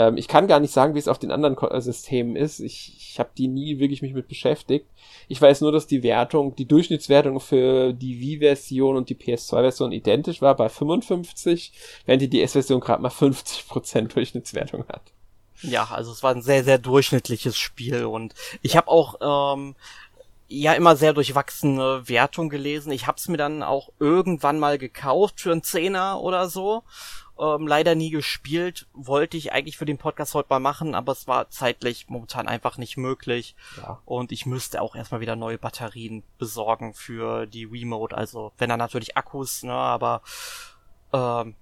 Ähm, ich kann gar nicht sagen, wie es auf den anderen äh, Systemen ist. Ich, ich habe die nie wirklich mich mit beschäftigt. Ich weiß nur, dass die Wertung, die Durchschnittswertung für die Wii-Version und die PS2-Version identisch war bei 55, während die DS-Version gerade mal 50% Durchschnittswertung hat. Ja, also es war ein sehr, sehr durchschnittliches Spiel und ich habe auch ähm, ja immer sehr durchwachsene Wertung gelesen. Ich hab's mir dann auch irgendwann mal gekauft für einen Zehner oder so ähm, leider nie gespielt. Wollte ich eigentlich für den Podcast heute mal machen, aber es war zeitlich momentan einfach nicht möglich. Ja. Und ich müsste auch erstmal wieder neue Batterien besorgen für die Remote. Also wenn er natürlich Akkus, ne, aber ähm,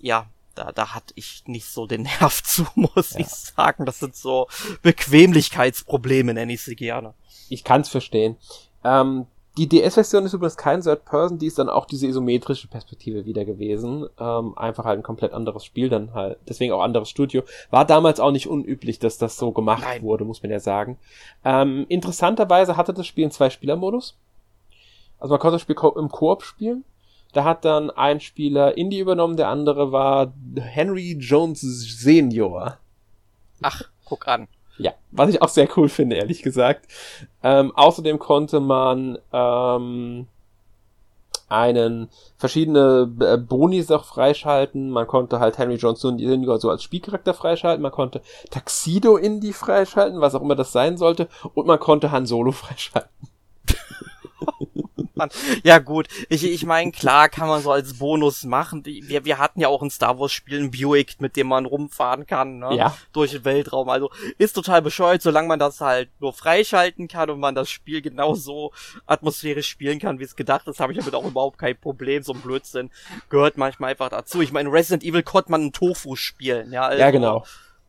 ja, da, da hatte ich nicht so den Nerv zu, muss ja. ich sagen. Das sind so Bequemlichkeitsprobleme, nenne ich sie gerne. Ich kann's verstehen. Ähm, die DS-Version ist übrigens kein Third Person, die ist dann auch diese isometrische Perspektive wieder gewesen. Ähm, einfach halt ein komplett anderes Spiel dann halt. Deswegen auch anderes Studio. War damals auch nicht unüblich, dass das so gemacht Nein. wurde, muss man ja sagen. Ähm, interessanterweise hatte das Spiel einen Zwei-Spieler-Modus. Also man konnte das Spiel im Koop spielen. Da hat dann ein Spieler Indie übernommen, der andere war Henry Jones Senior. Ach, guck an. Ja, was ich auch sehr cool finde, ehrlich gesagt. Ähm, außerdem konnte man ähm, einen verschiedene äh, Bonis auch freischalten. Man konnte halt Henry Johnson Jr. so als Spielcharakter freischalten. Man konnte Taxido Indie freischalten, was auch immer das sein sollte. Und man konnte Han Solo freischalten. Mann. Ja gut, ich, ich meine, klar kann man so als Bonus machen. Wir, wir hatten ja auch ein Star Wars Spiel, ein Buick, mit dem man rumfahren kann, ne? Ja. Durch den Weltraum. Also ist total bescheuert, solange man das halt nur freischalten kann und man das Spiel genauso atmosphärisch spielen kann, wie es gedacht ist, habe ich damit auch überhaupt kein Problem. So ein Blödsinn gehört manchmal einfach dazu. Ich meine, Resident Evil konnte man einen Tofu spielen, ja. Also, ja, genau.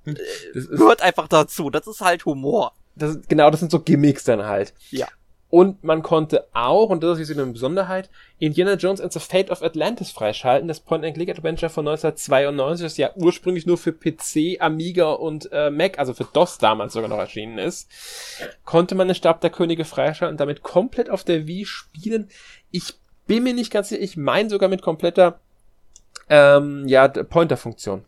Äh, gehört einfach dazu. Das ist halt Humor. Das, genau, das sind so Gimmicks dann halt. Ja. Und man konnte auch, und das ist eine Besonderheit, Indiana Jones and the Fate of Atlantis freischalten, das Point-and-Click-Adventure von 1992, das ja ursprünglich nur für PC, Amiga und äh, Mac, also für DOS damals sogar noch erschienen ist, konnte man den Stab der Könige freischalten und damit komplett auf der Wii spielen. Ich bin mir nicht ganz sicher, ich meine sogar mit kompletter ähm, ja, Pointer-Funktion.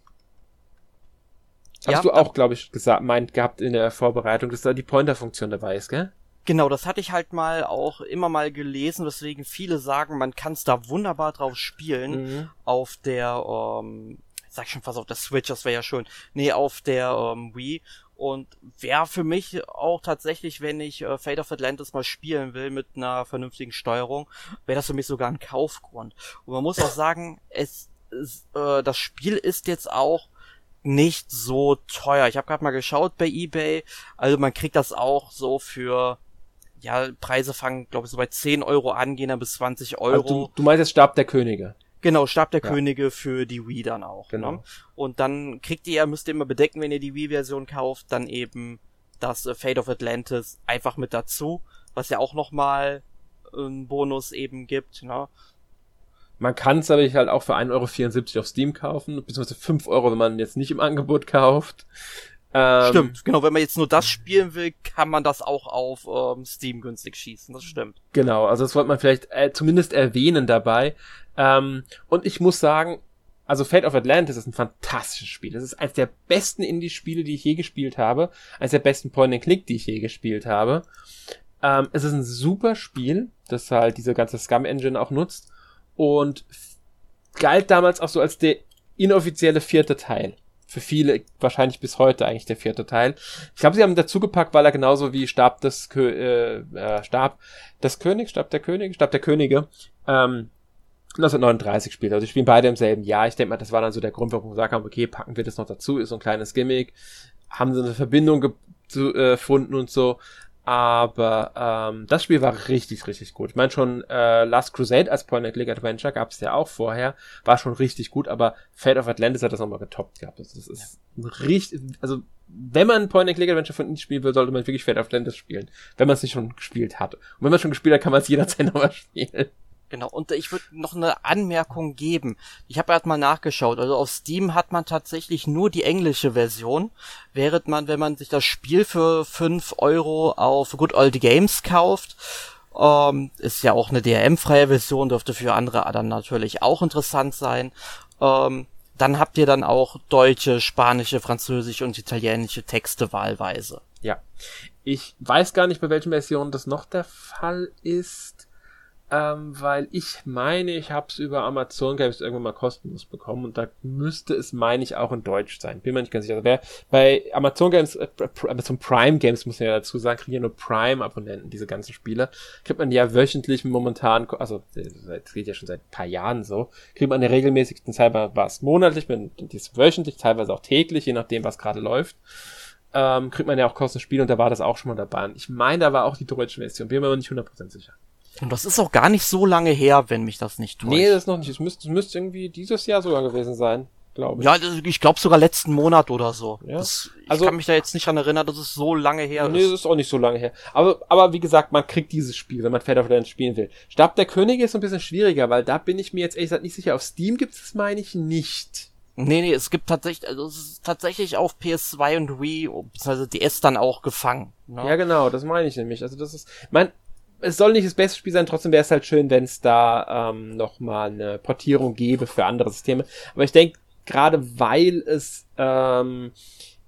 Hast ja, du auch, glaube ich, gesagt, meint gehabt in der Vorbereitung, dass da die Pointer-Funktion dabei ist, gell? Genau, das hatte ich halt mal auch immer mal gelesen, weswegen viele sagen, man kann es da wunderbar drauf spielen. Mhm. Auf der, ähm, sag schon fast auf der Switch, das wäre ja schön. Nee, auf der ähm, Wii. Und wäre für mich auch tatsächlich, wenn ich äh, Fate of Atlantis mal spielen will mit einer vernünftigen Steuerung, wäre das für mich sogar ein Kaufgrund. Und man muss auch sagen, es, es äh, das Spiel ist jetzt auch nicht so teuer. Ich habe gerade mal geschaut bei eBay. Also man kriegt das auch so für ja, Preise fangen, glaube ich, so bei 10 Euro an, gehen dann bis 20 Euro. Also du, du meinst jetzt Stab der Könige? Genau, Stab der ja. Könige für die Wii dann auch. Genau. Ne? Und dann kriegt ihr, müsst ihr immer bedecken, wenn ihr die Wii-Version kauft, dann eben das äh, Fate of Atlantis einfach mit dazu, was ja auch nochmal einen Bonus eben gibt. Ne? Man kann es aber halt auch für 1,74 Euro auf Steam kaufen, beziehungsweise 5 Euro, wenn man jetzt nicht im Angebot kauft. Ähm, stimmt, genau. Wenn man jetzt nur das spielen will, kann man das auch auf ähm, Steam günstig schießen. Das stimmt. Genau, also das wollte man vielleicht äh, zumindest erwähnen dabei. Ähm, und ich muss sagen, also Fate of Atlantis ist ein fantastisches Spiel. Das ist eines der besten Indie-Spiele, die ich je gespielt habe. Eines der besten Point-and-Click, die ich je gespielt habe. Ähm, es ist ein super Spiel, das halt diese ganze Scum-Engine auch nutzt. Und galt damals auch so als der inoffizielle vierte Teil für viele wahrscheinlich bis heute eigentlich der vierte Teil. Ich glaube, sie haben dazu gepackt, weil er genauso wie Stab des Kö äh, äh, Stab des Königs, Stab der Könige, Stab der Könige, ähm, 1939 spielt. Also die spielen beide im selben Jahr. Ich denke mal, das war dann so der Grund, warum wir gesagt haben, okay, packen wir das noch dazu, ist so ein kleines Gimmick. Haben sie eine Verbindung äh, gefunden und so. Aber ähm, das Spiel war richtig, richtig gut. Ich meine schon, äh, Last Crusade als Point-and-Click-Adventure gab es ja auch vorher, war schon richtig gut, aber Fate of Atlantis hat das nochmal getoppt gehabt. Also das ist ja. richtig, also wenn man Point-and-Click-Adventure von ihnen spielen will, sollte man wirklich Fate of Atlantis spielen, wenn man es nicht schon gespielt hat. Und wenn man es schon gespielt hat, kann man es jederzeit nochmal spielen. Genau, und ich würde noch eine Anmerkung geben. Ich habe gerade mal nachgeschaut. Also auf Steam hat man tatsächlich nur die englische Version, während man, wenn man sich das Spiel für fünf Euro auf Good Old Games kauft, ähm, ist ja auch eine DRM-freie Version, dürfte für andere dann natürlich auch interessant sein. Ähm, dann habt ihr dann auch deutsche, spanische, französische und italienische Texte wahlweise. Ja. Ich weiß gar nicht, bei welchen Versionen das noch der Fall ist ähm, weil ich meine, ich habe es über Amazon Games irgendwann mal kostenlos bekommen und da müsste es, meine ich, auch in Deutsch sein. Bin mir nicht ganz sicher. Also wer bei Amazon Games, äh, Amazon Prime Games muss man ja dazu sagen, kriegen ja nur Prime-Abonnenten, diese ganzen Spiele. Kriegt man ja wöchentlich momentan, also das geht ja schon seit ein paar Jahren so, kriegt man ja regelmäßig, teilweise was monatlich, dies wöchentlich, teilweise auch täglich, je nachdem, was gerade läuft. Ähm, kriegt man ja auch kostenlos Spiele und da war das auch schon mal dabei. Und ich meine, da war auch die deutsche Version, bin mir aber nicht 100% sicher. Und das ist auch gar nicht so lange her, wenn mich das nicht täuscht. Nee, das ist noch nicht. Es müsste, es müsste irgendwie dieses Jahr sogar gewesen sein, glaube ich. Ja, ich glaube sogar letzten Monat oder so. Ja. Das, ich also, kann mich da jetzt nicht dran erinnern, dass es so lange her nee, ist. Nee, das ist auch nicht so lange her. Aber, aber wie gesagt, man kriegt dieses Spiel, wenn man Fate of Land spielen will. Stab der Könige ist ein bisschen schwieriger, weil da bin ich mir jetzt ehrlich gesagt nicht sicher. Auf Steam gibt es, meine ich, nicht. Nee, nee, es gibt tatsächlich, also es ist tatsächlich auf PS2 und Wii, beziehungsweise DS dann auch gefangen. Ne? Ja, genau, das meine ich nämlich. Also das ist, mein, es soll nicht das beste Spiel sein, trotzdem wäre es halt schön, wenn es da ähm, nochmal eine Portierung gäbe für andere Systeme. Aber ich denke, gerade weil es ähm,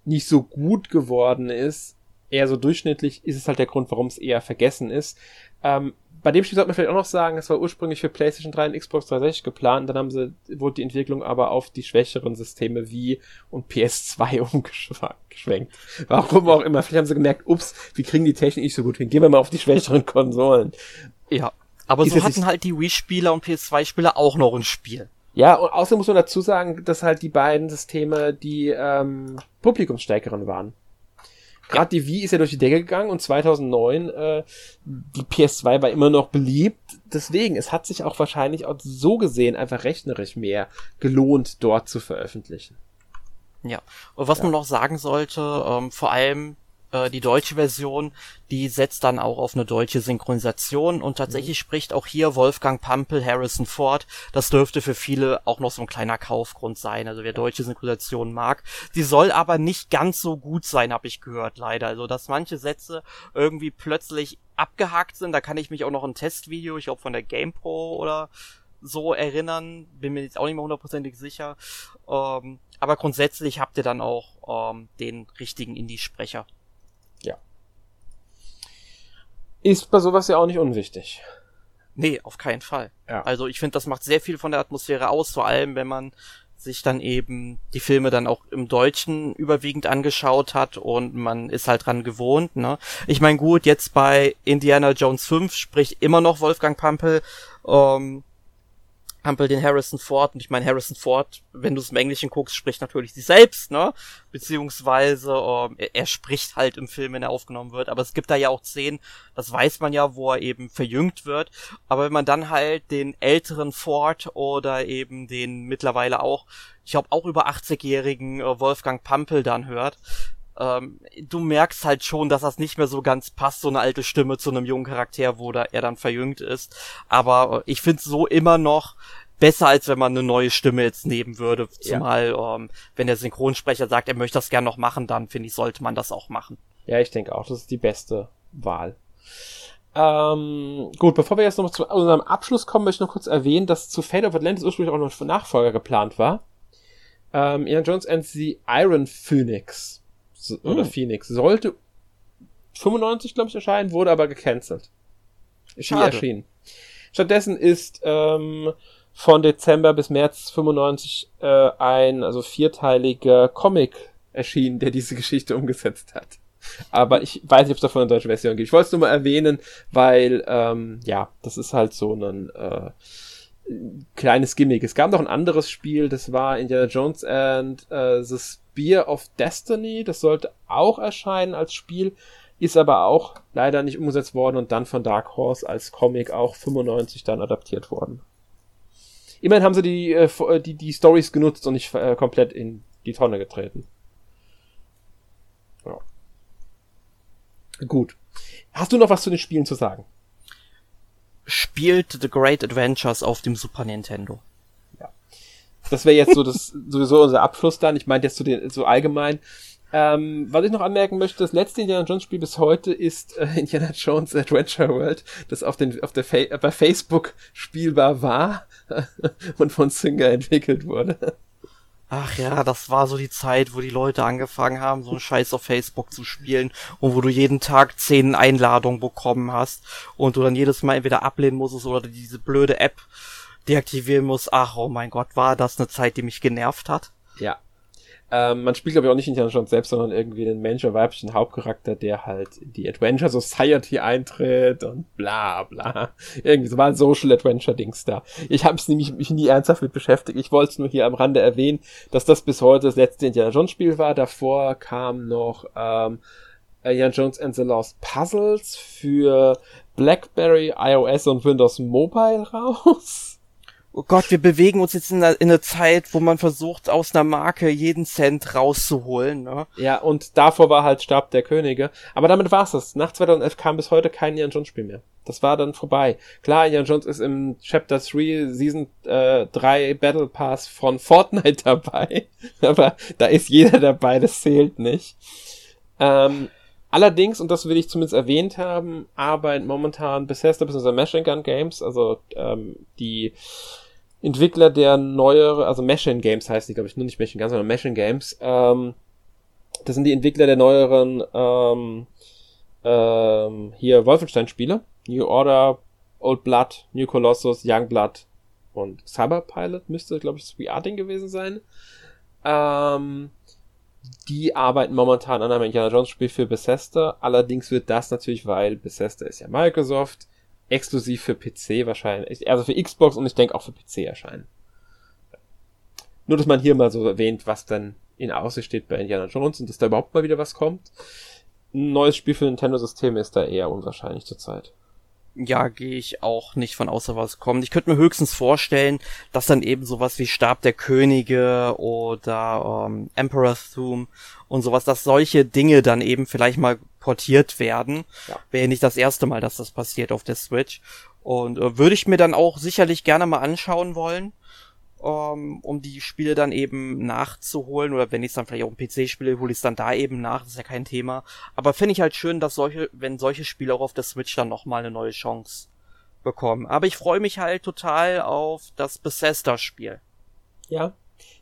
nicht so gut geworden ist, eher so durchschnittlich, ist es halt der Grund, warum es eher vergessen ist. Ähm, bei dem Spiel sollte man vielleicht auch noch sagen, es war ursprünglich für PlayStation 3 und Xbox 360 geplant, dann haben sie, wurde die Entwicklung aber auf die schwächeren Systeme wie und PS2 umgeschwenkt. Warum auch immer. Vielleicht haben sie gemerkt, ups, wir kriegen die Technik nicht so gut hin. Gehen wir mal auf die schwächeren Konsolen. Ja. Aber so hatten halt die Wii-Spieler und PS2-Spieler auch noch ein Spiel. Ja, und außerdem muss man dazu sagen, dass halt die beiden Systeme die ähm, publikumsstärkeren waren. Gerade die Wii ist ja durch die Decke gegangen und 2009 äh, die PS2 war immer noch beliebt. Deswegen, es hat sich auch wahrscheinlich auch so gesehen einfach rechnerisch mehr gelohnt, dort zu veröffentlichen. Ja, und was ja. man noch sagen sollte, ähm, vor allem äh, die deutsche Version, die setzt dann auch auf eine deutsche Synchronisation und tatsächlich mhm. spricht auch hier Wolfgang Pampel Harrison Ford. Das dürfte für viele auch noch so ein kleiner Kaufgrund sein. Also wer deutsche Synchronisation mag. Sie soll aber nicht ganz so gut sein, habe ich gehört, leider. Also dass manche Sätze irgendwie plötzlich abgehakt sind. Da kann ich mich auch noch ein Testvideo, ich glaube von der GamePro oder so erinnern. Bin mir jetzt auch nicht mehr hundertprozentig sicher. Ähm, aber grundsätzlich habt ihr dann auch ähm, den richtigen Indie-Sprecher. Ja. Ist bei sowas ja auch nicht unwichtig. Nee, auf keinen Fall. Ja. Also ich finde, das macht sehr viel von der Atmosphäre aus, vor allem wenn man sich dann eben die Filme dann auch im Deutschen überwiegend angeschaut hat und man ist halt dran gewohnt, ne? Ich meine, gut, jetzt bei Indiana Jones 5 spricht immer noch Wolfgang Pampel ähm, Hampel den Harrison Ford. Und ich meine Harrison Ford, wenn du es im Englischen guckst, spricht natürlich sich selbst, ne? Beziehungsweise ähm, er, er, spricht halt im Film, wenn er aufgenommen wird, aber es gibt da ja auch Szenen, das weiß man ja, wo er eben verjüngt wird, aber wenn man dann halt den älteren Ford oder eben den mittlerweile auch, ich glaube auch über 80-jährigen äh, Wolfgang Pampel dann hört, ähm, du merkst halt schon, dass das nicht mehr so ganz passt, so eine alte Stimme zu einem jungen Charakter, wo da er dann verjüngt ist. Aber äh, ich finde so immer noch besser, als wenn man eine neue Stimme jetzt nehmen würde. Zumal, ja. ähm, wenn der Synchronsprecher sagt, er möchte das gern noch machen, dann finde ich, sollte man das auch machen. Ja, ich denke auch, das ist die beste Wahl. Ähm, gut, bevor wir jetzt noch zu unserem Abschluss kommen, möchte ich noch kurz erwähnen, dass zu Fate of Atlantis ursprünglich auch noch ein Nachfolger geplant war. Ähm, Ian Jones and the Iron Phoenix oder hm. Phoenix. Sollte 95, glaube ich, erscheinen, wurde aber gecancelt. Ist nie erschienen. Stattdessen ist ähm, von Dezember bis März 95 äh, ein also vierteiliger Comic erschienen, der diese Geschichte umgesetzt hat. Aber ich weiß nicht, ob es davon eine deutsche Version gibt. Ich wollte es nur mal erwähnen, weil ähm, ja, das ist halt so ein äh, kleines Gimmick. Es gab noch ein anderes Spiel, das war Indiana Jones and äh, the Spear of Destiny. Das sollte auch erscheinen als Spiel, ist aber auch leider nicht umgesetzt worden und dann von Dark Horse als Comic auch 95 dann adaptiert worden. Immerhin haben sie die, äh, äh, die, die Stories genutzt und nicht äh, komplett in die Tonne getreten. Ja. Gut. Hast du noch was zu den Spielen zu sagen? spielt The Great Adventures auf dem Super Nintendo. Das wäre jetzt so das sowieso unser Abschluss dann. Ich meinte jetzt so, den, so allgemein. Ähm, was ich noch anmerken möchte, das letzte Indiana Jones Spiel bis heute ist äh, Indiana Jones Adventure World, das auf, den, auf der Fa bei Facebook spielbar war und von Singer entwickelt wurde. Ach ja, das war so die Zeit, wo die Leute angefangen haben, so einen Scheiß auf Facebook zu spielen und wo du jeden Tag zehn Einladungen bekommen hast und du dann jedes Mal entweder ablehnen musstest oder diese blöde App deaktivieren musst. Ach, oh mein Gott, war das eine Zeit, die mich genervt hat? Ja, ähm, man spielt, glaube ich, auch nicht Indiana Jones selbst, sondern irgendwie den Mensch oder weiblichen Hauptcharakter, der halt in die Adventure Society eintritt und bla bla. Irgendwie so war ein Social Adventure-Dings da. Ich habe es nämlich mich nie ernsthaft mit beschäftigt. Ich wollte es nur hier am Rande erwähnen, dass das bis heute das letzte Indiana Jones Spiel war. Davor kam noch ähm, Indiana Jones and the Lost Puzzles für BlackBerry, iOS und Windows Mobile raus oh Gott, wir bewegen uns jetzt in einer, in einer Zeit, wo man versucht, aus einer Marke jeden Cent rauszuholen. Ne? Ja, und davor war halt Stab der Könige. Aber damit war's es. Nach 2011 kam bis heute kein Ian Jones Spiel mehr. Das war dann vorbei. Klar, Ian Jones ist im Chapter 3 Season äh, 3 Battle Pass von Fortnite dabei. Aber da ist jeder dabei, das zählt nicht. Ähm, Allerdings, und das will ich zumindest erwähnt haben, arbeiten momentan Bethesda bzw. Machine Gun Games, also ähm, die Entwickler der neuere, also Machine Games heißt die, glaube ich, nur nicht Machine Guns, sondern Machine Games. Ähm, das sind die Entwickler der neueren ähm, ähm, hier Wolfenstein-Spiele. New Order, Old Blood, New Colossus, Young Blood und Cyberpilot müsste, glaube ich, das VR-Ding gewesen sein. Ähm, die arbeiten momentan an einem Indiana Jones Spiel für Bethesda. Allerdings wird das natürlich, weil Bethesda ist ja Microsoft, exklusiv für PC wahrscheinlich, also für Xbox und ich denke auch für PC erscheinen. Nur, dass man hier mal so erwähnt, was dann in Aussicht steht bei Indiana Jones und dass da überhaupt mal wieder was kommt. Ein neues Spiel für Nintendo-Systeme ist da eher unwahrscheinlich zurzeit ja, gehe ich auch nicht von außer was kommt. Ich könnte mir höchstens vorstellen, dass dann eben sowas wie Stab der Könige oder ähm, Emperor's Tomb und sowas, dass solche Dinge dann eben vielleicht mal portiert werden. Ja. Wäre nicht das erste Mal, dass das passiert auf der Switch. Und äh, würde ich mir dann auch sicherlich gerne mal anschauen wollen ähm, um die Spiele dann eben nachzuholen. Oder wenn ich es dann vielleicht auch im PC spiele, hole ich es dann da eben nach, das ist ja kein Thema. Aber finde ich halt schön, dass solche, wenn solche Spiele auch auf der Switch dann nochmal eine neue Chance bekommen. Aber ich freue mich halt total auf das Bethesda-Spiel. Ja,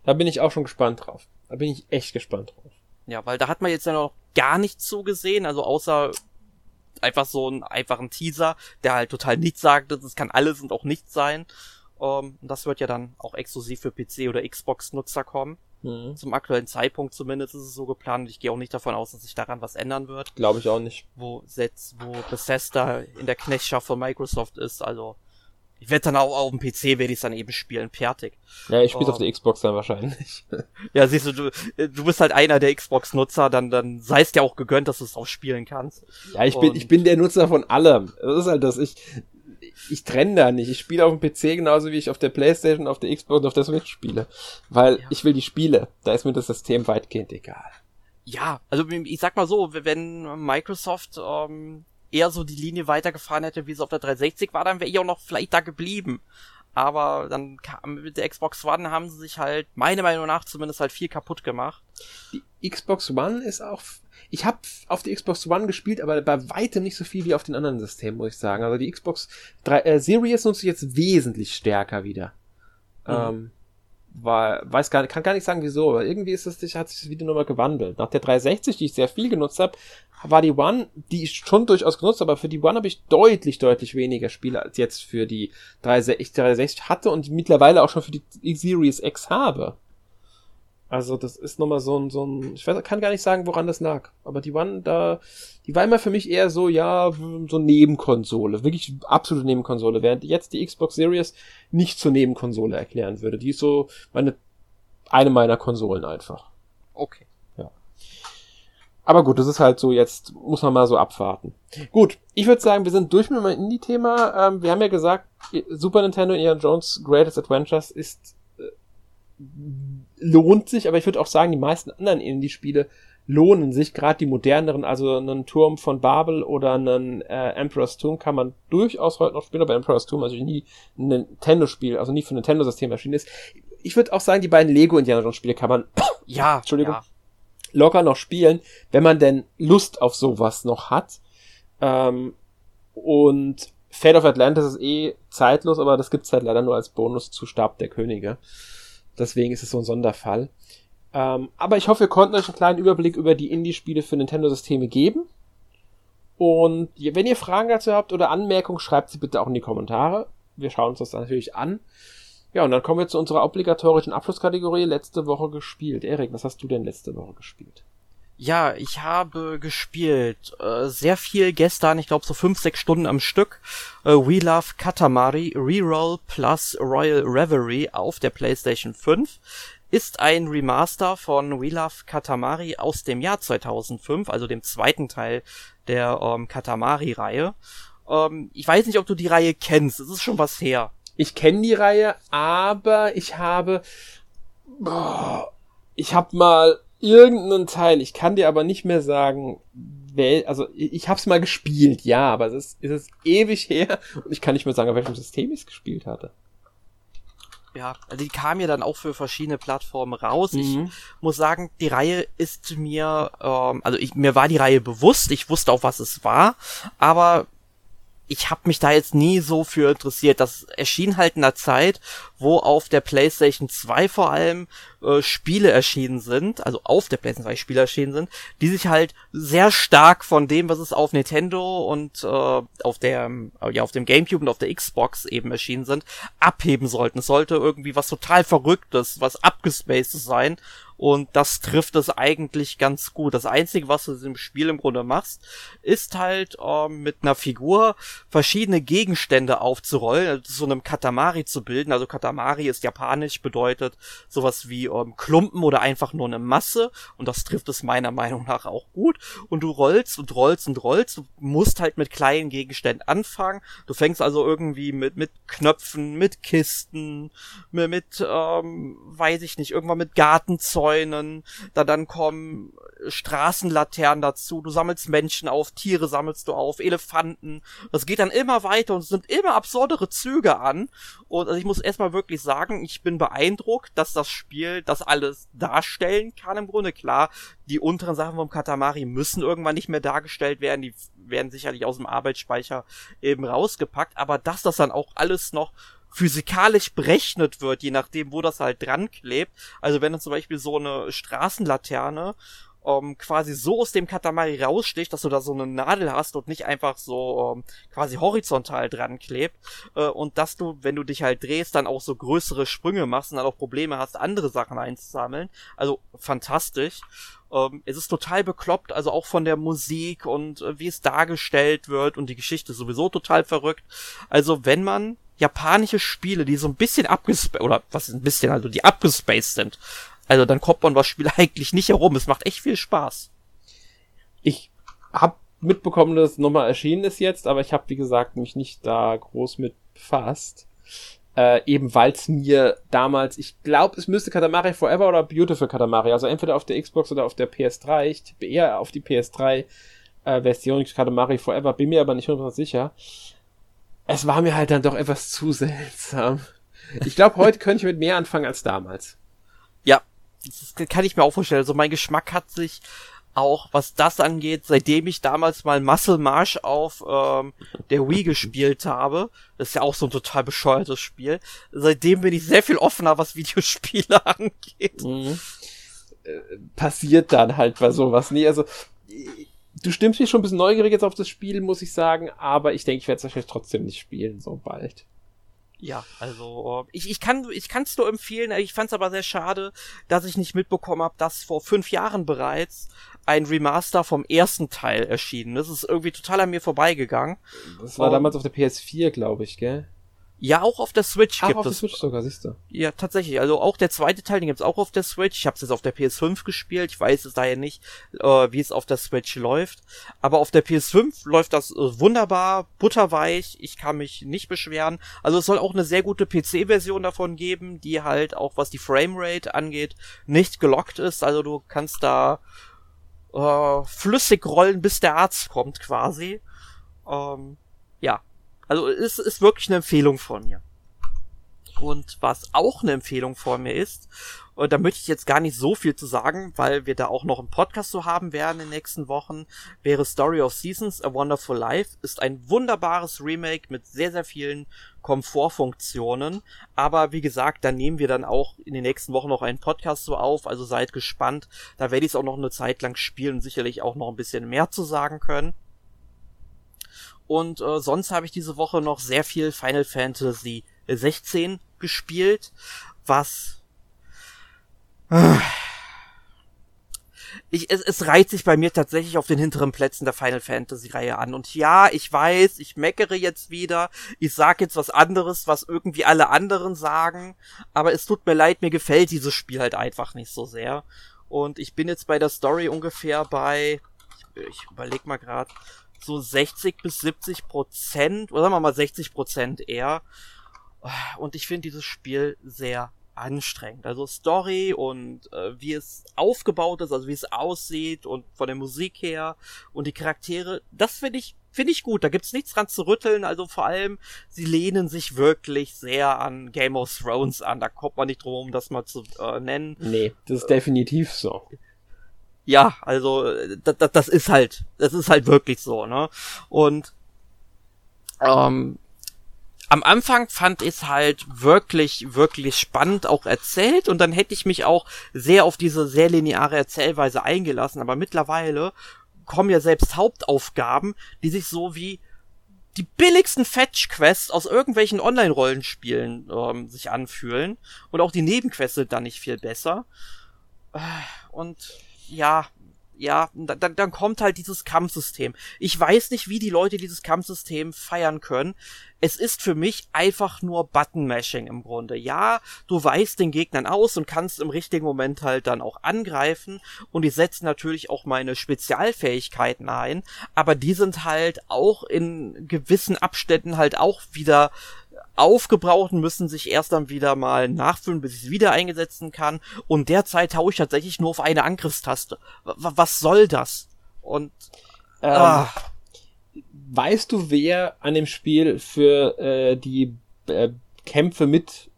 da bin ich auch schon gespannt drauf. Da bin ich echt gespannt drauf. Ja, weil da hat man jetzt ja noch gar nichts zugesehen, also außer einfach so einen einfachen Teaser, der halt total nichts sagt, das kann alles und auch nichts sein. Ähm, das wird ja dann auch exklusiv für PC oder Xbox-Nutzer kommen. Mhm. Zum aktuellen Zeitpunkt zumindest ist es so geplant. Ich gehe auch nicht davon aus, dass sich daran was ändern wird. Glaube ich auch nicht. Wo setzt, wo Bethesda in der Knechtschaft von Microsoft ist. Also ich werde dann auch auf dem PC werde ich dann eben spielen, fertig. Ja, ich spiele um, auf der Xbox dann wahrscheinlich. ja, siehst du, du, du bist halt einer der Xbox-Nutzer, dann, dann sei es dir auch gegönnt, dass du es auch spielen kannst. Ja, ich bin, ich bin der Nutzer von allem. Das ist halt das. Ich, ich trenne da nicht. Ich spiele auf dem PC genauso wie ich auf der Playstation, auf der Xbox und auf der Switch spiele. Weil ja. ich will die Spiele. Da ist mir das System weitgehend egal. Ja, also ich sag mal so, wenn Microsoft ähm, eher so die Linie weitergefahren hätte, wie es auf der 360 war, dann wäre ich auch noch vielleicht da geblieben. Aber dann kam mit der Xbox One haben sie sich halt, meiner Meinung nach zumindest halt viel kaputt gemacht. Die Xbox One ist auch ich habe auf die Xbox One gespielt, aber bei weitem nicht so viel wie auf den anderen Systemen, muss ich sagen. Also die Xbox 3, äh, Series nutze ich jetzt wesentlich stärker wieder. Mhm. Ähm, war, weiß gar nicht, kann gar nicht sagen wieso, aber irgendwie ist es, hat sich das Video nochmal gewandelt. Nach der 360, die ich sehr viel genutzt habe, war die One, die ich schon durchaus genutzt, aber für die One habe ich deutlich, deutlich weniger Spiele als jetzt für die 360, 360 hatte und mittlerweile auch schon für die Series X habe. Also das ist nochmal so ein, so ein, ich weiß, kann gar nicht sagen, woran das lag. Aber die waren da, die war immer für mich eher so, ja, so Nebenkonsole, wirklich absolute Nebenkonsole, während jetzt die Xbox Series nicht zur Nebenkonsole erklären würde. Die ist so meine, eine meiner Konsolen einfach. Okay. Ja. Aber gut, das ist halt so, jetzt muss man mal so abwarten. Gut, ich würde sagen, wir sind durch mit meinem Indie-Thema. Ähm, wir haben ja gesagt, Super Nintendo Ian Jones Greatest Adventures ist äh, lohnt sich, aber ich würde auch sagen, die meisten anderen Indie-Spiele lohnen sich, gerade die moderneren, also einen Turm von Babel oder einen äh, Emperor's Tomb kann man durchaus heute noch spielen, aber Emperor's Tomb also nie ein Nintendo-Spiel, also nie für ein Nintendo-System erschienen ist. Ich würde auch sagen, die beiden Lego Indiana Jones Spiele kann man, ja, Entschuldigung, ja. locker noch spielen, wenn man denn Lust auf sowas noch hat. Ähm, und Fate of Atlantis ist eh zeitlos, aber das gibt's halt leider nur als Bonus zu Stab der Könige. Deswegen ist es so ein Sonderfall. Ähm, aber ich hoffe, wir konnten euch einen kleinen Überblick über die Indie-Spiele für Nintendo-Systeme geben. Und wenn ihr Fragen dazu habt oder Anmerkungen, schreibt sie bitte auch in die Kommentare. Wir schauen uns das natürlich an. Ja, und dann kommen wir zu unserer obligatorischen Abschlusskategorie letzte Woche gespielt. Erik, was hast du denn letzte Woche gespielt? Ja, ich habe gespielt äh, sehr viel gestern, ich glaube so fünf, sechs Stunden am Stück. Äh, We Love Katamari Reroll plus Royal Reverie auf der PlayStation 5 ist ein Remaster von We Love Katamari aus dem Jahr 2005, also dem zweiten Teil der ähm, Katamari-Reihe. Ähm, ich weiß nicht, ob du die Reihe kennst, es ist schon was her. Ich kenne die Reihe, aber ich habe... Boah, ich habe mal irgendeinen Teil, ich kann dir aber nicht mehr sagen, wel, also ich hab's mal gespielt, ja, aber es ist, es ist ewig her und ich kann nicht mehr sagen, auf welchem System ich es gespielt hatte. Ja, also die kam ja dann auch für verschiedene Plattformen raus. Mhm. Ich muss sagen, die Reihe ist mir, ähm, also ich, mir war die Reihe bewusst, ich wusste auch, was es war, aber ich habe mich da jetzt nie so für interessiert. Das erschien halt in einer Zeit, wo auf der PlayStation 2 vor allem äh, Spiele erschienen sind, also auf der PlayStation 2 Spiele erschienen sind, die sich halt sehr stark von dem, was es auf Nintendo und äh, auf der äh, ja auf dem GameCube und auf der Xbox eben erschienen sind, abheben sollten. Es sollte irgendwie was total verrücktes, was abgespacedes sein Und das trifft es eigentlich ganz gut. Das Einzige, was du im Spiel im Grunde machst, ist halt ähm, mit einer Figur verschiedene Gegenstände aufzurollen, also so einem Katamari zu bilden. Also Katamari ist japanisch, bedeutet sowas wie ähm, Klumpen oder einfach nur eine Masse. Und das trifft es meiner Meinung nach auch gut. Und du rollst und rollst und rollst. Du musst halt mit kleinen Gegenständen anfangen. Du fängst also irgendwie mit, mit Knöpfen, mit Kisten, mit, ähm, weiß ich nicht, irgendwann mit Gartenzäunen. Da dann kommen Straßenlaternen dazu. Du sammelst Menschen auf, Tiere sammelst du auf, Elefanten. Das geht dann immer weiter und es sind immer absurdere Züge an. Und also ich muss erstmal wirklich sagen, ich bin beeindruckt, dass das Spiel das alles darstellen kann im Grunde. Klar, die unteren Sachen vom Katamari müssen irgendwann nicht mehr dargestellt werden. Die werden sicherlich aus dem Arbeitsspeicher eben rausgepackt. Aber dass das dann auch alles noch physikalisch berechnet wird, je nachdem, wo das halt dran klebt. Also wenn du zum Beispiel so eine Straßenlaterne ähm, quasi so aus dem Katamari raussticht, dass du da so eine Nadel hast und nicht einfach so ähm, quasi horizontal dran klebt äh, und dass du, wenn du dich halt drehst, dann auch so größere Sprünge machst und dann auch Probleme hast, andere Sachen einzusammeln. Also fantastisch. Ähm, es ist total bekloppt, also auch von der Musik und äh, wie es dargestellt wird und die Geschichte sowieso total verrückt. Also wenn man japanische Spiele, die so ein bisschen abgespaced, oder was ist ein bisschen, also die abgespaced sind, also dann kommt man was Spiel eigentlich nicht herum. Es macht echt viel Spaß. Ich hab mitbekommen, dass es nochmal erschienen ist jetzt, aber ich habe, wie gesagt, mich nicht da groß mit befasst. Äh, eben weil es mir damals, ich glaube, es müsste Katamari Forever oder Beautiful Katamari, also entweder auf der Xbox oder auf der PS3. Ich tippe eher auf die PS3 äh, Version Katamari Forever, bin mir aber nicht 100% sicher. Es war mir halt dann doch etwas zu seltsam. Ich glaube, heute könnte ich mit mehr anfangen als damals. Ja, das kann ich mir auch vorstellen. Also mein Geschmack hat sich auch, was das angeht, seitdem ich damals mal Muscle March auf ähm, der Wii gespielt habe, das ist ja auch so ein total bescheuertes Spiel, seitdem bin ich sehr viel offener, was Videospiele angeht. Mhm. Äh, passiert dann halt bei sowas. Nee, also du stimmst mich schon ein bisschen neugierig jetzt auf das Spiel, muss ich sagen, aber ich denke, ich werde es wahrscheinlich trotzdem nicht spielen, so bald. Ja, also ich, ich kann ich kann es nur empfehlen. Ich fand es aber sehr schade, dass ich nicht mitbekommen habe, dass vor fünf Jahren bereits ein Remaster vom ersten Teil erschienen ist. Das ist irgendwie total an mir vorbeigegangen. Das war um, damals auf der PS4, glaube ich, gell? Ja, auch auf der Switch Ach, gibt auf es. der Switch sogar, siehst du. Ja, tatsächlich. Also auch der zweite Teil, den gibt's auch auf der Switch. Ich habe es jetzt auf der PS5 gespielt. Ich weiß es daher nicht, äh, wie es auf der Switch läuft. Aber auf der PS5 läuft das äh, wunderbar, butterweich. Ich kann mich nicht beschweren. Also es soll auch eine sehr gute PC-Version davon geben, die halt auch was die Framerate angeht, nicht gelockt ist. Also du kannst da äh, flüssig rollen, bis der Arzt kommt quasi. Ähm, ja, also es ist wirklich eine Empfehlung von mir. Und was auch eine Empfehlung von mir ist, und da möchte ich jetzt gar nicht so viel zu sagen, weil wir da auch noch einen Podcast zu haben werden in den nächsten Wochen, wäre Story of Seasons, A Wonderful Life, ist ein wunderbares Remake mit sehr, sehr vielen Komfortfunktionen. Aber wie gesagt, da nehmen wir dann auch in den nächsten Wochen noch einen Podcast so auf, also seid gespannt. Da werde ich es auch noch eine Zeit lang spielen und sicherlich auch noch ein bisschen mehr zu sagen können. Und äh, sonst habe ich diese Woche noch sehr viel Final Fantasy 16 gespielt, was äh, ich, es, es reiht sich bei mir tatsächlich auf den hinteren Plätzen der Final Fantasy Reihe an. Und ja, ich weiß, ich meckere jetzt wieder. Ich sag jetzt was anderes, was irgendwie alle anderen sagen. Aber es tut mir leid, mir gefällt dieses Spiel halt einfach nicht so sehr. Und ich bin jetzt bei der Story ungefähr bei, ich, ich überleg mal grad, so 60 bis 70 Prozent, oder sagen wir mal 60 Prozent eher. Und ich finde dieses Spiel sehr anstrengend. Also Story und äh, wie es aufgebaut ist, also wie es aussieht und von der Musik her und die Charaktere, das finde ich finde ich gut. Da gibt's nichts dran zu rütteln. Also vor allem, sie lehnen sich wirklich sehr an Game of Thrones an. Da kommt man nicht drum, um das mal zu äh, nennen. Nee, das ist definitiv so ja, also das, das, das ist halt, das ist halt wirklich so, ne? Und ähm, am Anfang fand ich es halt wirklich, wirklich spannend auch erzählt und dann hätte ich mich auch sehr auf diese sehr lineare Erzählweise eingelassen, aber mittlerweile kommen ja selbst Hauptaufgaben, die sich so wie die billigsten Fetch-Quests aus irgendwelchen Online-Rollenspielen ähm, sich anfühlen und auch die Nebenquests sind dann nicht viel besser. Und ja, ja, dann, dann kommt halt dieses Kampfsystem. Ich weiß nicht, wie die Leute dieses Kampfsystem feiern können. Es ist für mich einfach nur Button-Mashing im Grunde. Ja, du weißt den Gegnern aus und kannst im richtigen Moment halt dann auch angreifen und die setzen natürlich auch meine Spezialfähigkeiten ein, aber die sind halt auch in gewissen Abständen halt auch wieder aufgebraucht müssen sich erst dann wieder mal nachfüllen, bis ich es wieder eingesetzen kann. Und derzeit haue ich tatsächlich nur auf eine Angriffstaste. W was soll das? Und ähm, ah. weißt du, wer an dem Spiel für äh, die äh, Kämpfe mit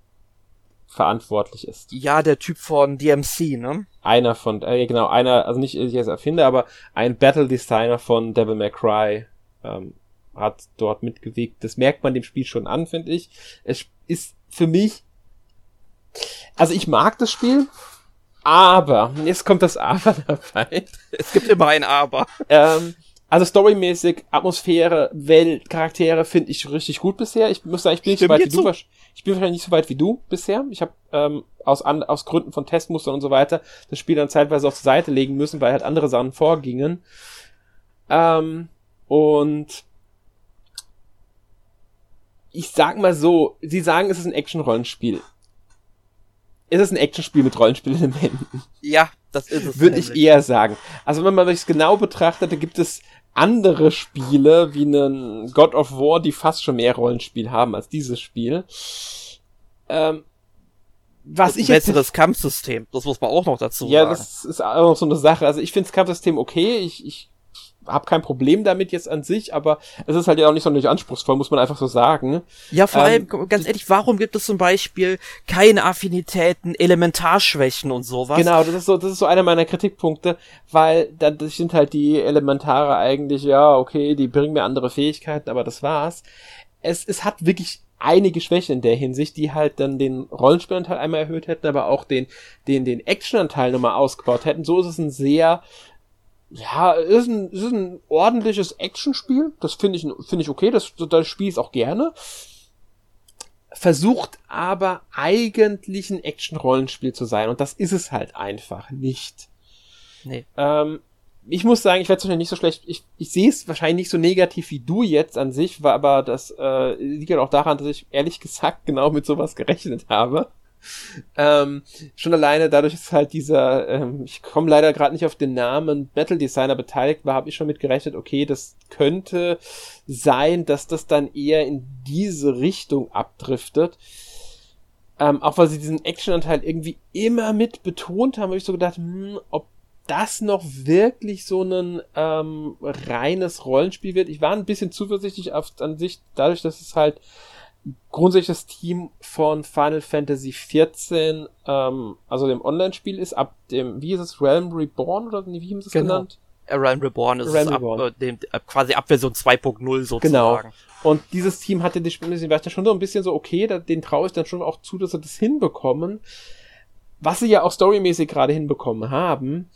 verantwortlich ist? Ja, der Typ von DMC, ne? Einer von, äh, genau, einer, also nicht ich als Erfinder, aber ein Battle Designer von Devil May Cry. Ähm, hat dort mitgewegt. Das merkt man dem Spiel schon an, finde ich. Es ist für mich, also ich mag das Spiel, aber, jetzt kommt das Aber dabei. Es gibt immer ein Aber. Ähm, also storymäßig, Atmosphäre, Welt, Charaktere finde ich richtig gut bisher. Ich muss sagen, ich bin nicht so weit wie du. Ich bin wahrscheinlich nicht so weit wie du bisher. Ich habe ähm, aus, an, aus Gründen von Testmustern und so weiter das Spiel dann zeitweise auf die Seite legen müssen, weil halt andere Sachen vorgingen. Ähm, und ich sag mal so, sie sagen, es ist ein Action-Rollenspiel. Es ist ein Actionspiel mit Rollenspielelementen. Ja, das ist es. Würde ich eher sagen. Also wenn man sich genau betrachtet, da gibt es andere Spiele wie einen God of War, die fast schon mehr Rollenspiel haben als dieses Spiel. Ähm, was ich jetzt besseres Kampfsystem, das muss man auch noch dazu ja, sagen. Ja, das ist auch noch so eine Sache. Also ich finde das Kampfsystem okay. Ich, ich habe kein Problem damit jetzt an sich, aber es ist halt ja auch nicht sonderlich anspruchsvoll, muss man einfach so sagen. Ja, vor ähm, allem, ganz ehrlich, warum gibt es zum Beispiel keine Affinitäten, Elementarschwächen und sowas? Genau, das ist so, das ist so einer meiner Kritikpunkte, weil da das sind halt die Elementare eigentlich, ja, okay, die bringen mir andere Fähigkeiten, aber das war's. Es, es hat wirklich einige Schwächen in der Hinsicht, die halt dann den Rollenspielanteil einmal erhöht hätten, aber auch den, den, den Actionanteil nochmal ausgebaut hätten. So ist es ein sehr ja, ist ein, ist ein ordentliches Actionspiel. Das finde ich, finde ich okay. Das, das spiele ich auch gerne. Versucht aber eigentlich ein Action-Rollenspiel zu sein. Und das ist es halt einfach nicht. Nee. Ähm, ich muss sagen, ich werde es wahrscheinlich nicht so schlecht. Ich, ich sehe es wahrscheinlich nicht so negativ wie du jetzt an sich, war aber das äh, liegt halt auch daran, dass ich ehrlich gesagt genau mit sowas gerechnet habe ähm, schon alleine dadurch, dass halt dieser, ähm, ich komme leider gerade nicht auf den Namen, Battle Designer beteiligt war, habe ich schon mit gerechnet, okay, das könnte sein, dass das dann eher in diese Richtung abdriftet. Ähm, auch weil sie diesen Actionanteil irgendwie immer mit betont haben, habe ich so gedacht, hm, ob das noch wirklich so ein ähm, reines Rollenspiel wird. Ich war ein bisschen zuversichtlich auf, an sich, dadurch, dass es halt grundsätzlich das Team von Final Fantasy XIV, ähm, also dem Online-Spiel ist, ab dem, wie ist es, Realm Reborn oder wie haben sie es genau. genannt? Äh, Realm Reborn ist Realm Reborn. Ab, äh, dem, äh, quasi ab Version 2.0 sozusagen. Genau. Und dieses Team hatte die Spiele, war ja schon so ein bisschen so, okay, da, den traue ich dann schon auch zu, dass sie das hinbekommen. Was sie ja auch storymäßig gerade hinbekommen haben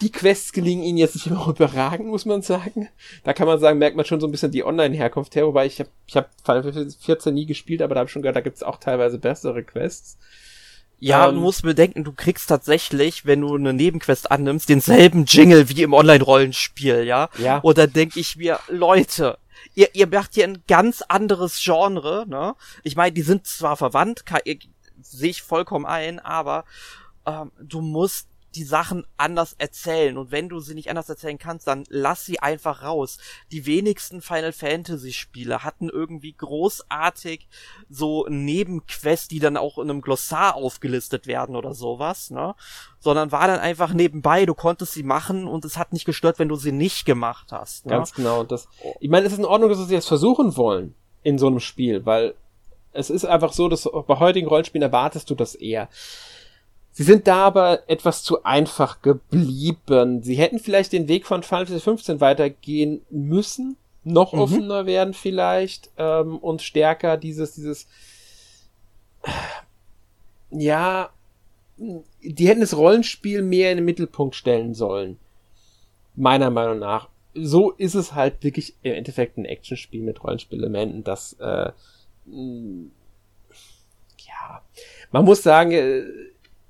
die Quests gelingen ihnen jetzt nicht immer überragend, muss man sagen. Da kann man sagen, merkt man schon so ein bisschen die Online-Herkunft her, wobei ich habe ich hab Final Fantasy 14 nie gespielt, aber da habe ich schon gehört, da gibt's auch teilweise bessere Quests. Ja, ähm, du musst bedenken, du kriegst tatsächlich, wenn du eine Nebenquest annimmst, denselben Jingle wie im Online-Rollenspiel, ja? Ja. Und dann denke ich mir, Leute, ihr, ihr macht hier ein ganz anderes Genre, ne? Ich meine, die sind zwar verwandt, sehe ich vollkommen ein, aber ähm, du musst die Sachen anders erzählen. Und wenn du sie nicht anders erzählen kannst, dann lass sie einfach raus. Die wenigsten Final Fantasy Spiele hatten irgendwie großartig so Nebenquests, die dann auch in einem Glossar aufgelistet werden oder sowas, ne? Sondern war dann einfach nebenbei, du konntest sie machen und es hat nicht gestört, wenn du sie nicht gemacht hast. Ne? Ganz genau. Das, ich meine, es ist in Ordnung, dass sie jetzt versuchen wollen in so einem Spiel, weil es ist einfach so, dass bei heutigen Rollenspielen erwartest du das eher. Sie sind da aber etwas zu einfach geblieben. Sie hätten vielleicht den Weg von Final Fantasy 15 weitergehen müssen, noch mhm. offener werden vielleicht ähm, und stärker dieses dieses ja, die hätten das Rollenspiel mehr in den Mittelpunkt stellen sollen. Meiner Meinung nach. So ist es halt wirklich im Endeffekt ein Actionspiel mit Rollenspielelementen, das äh, ja, man muss sagen, äh,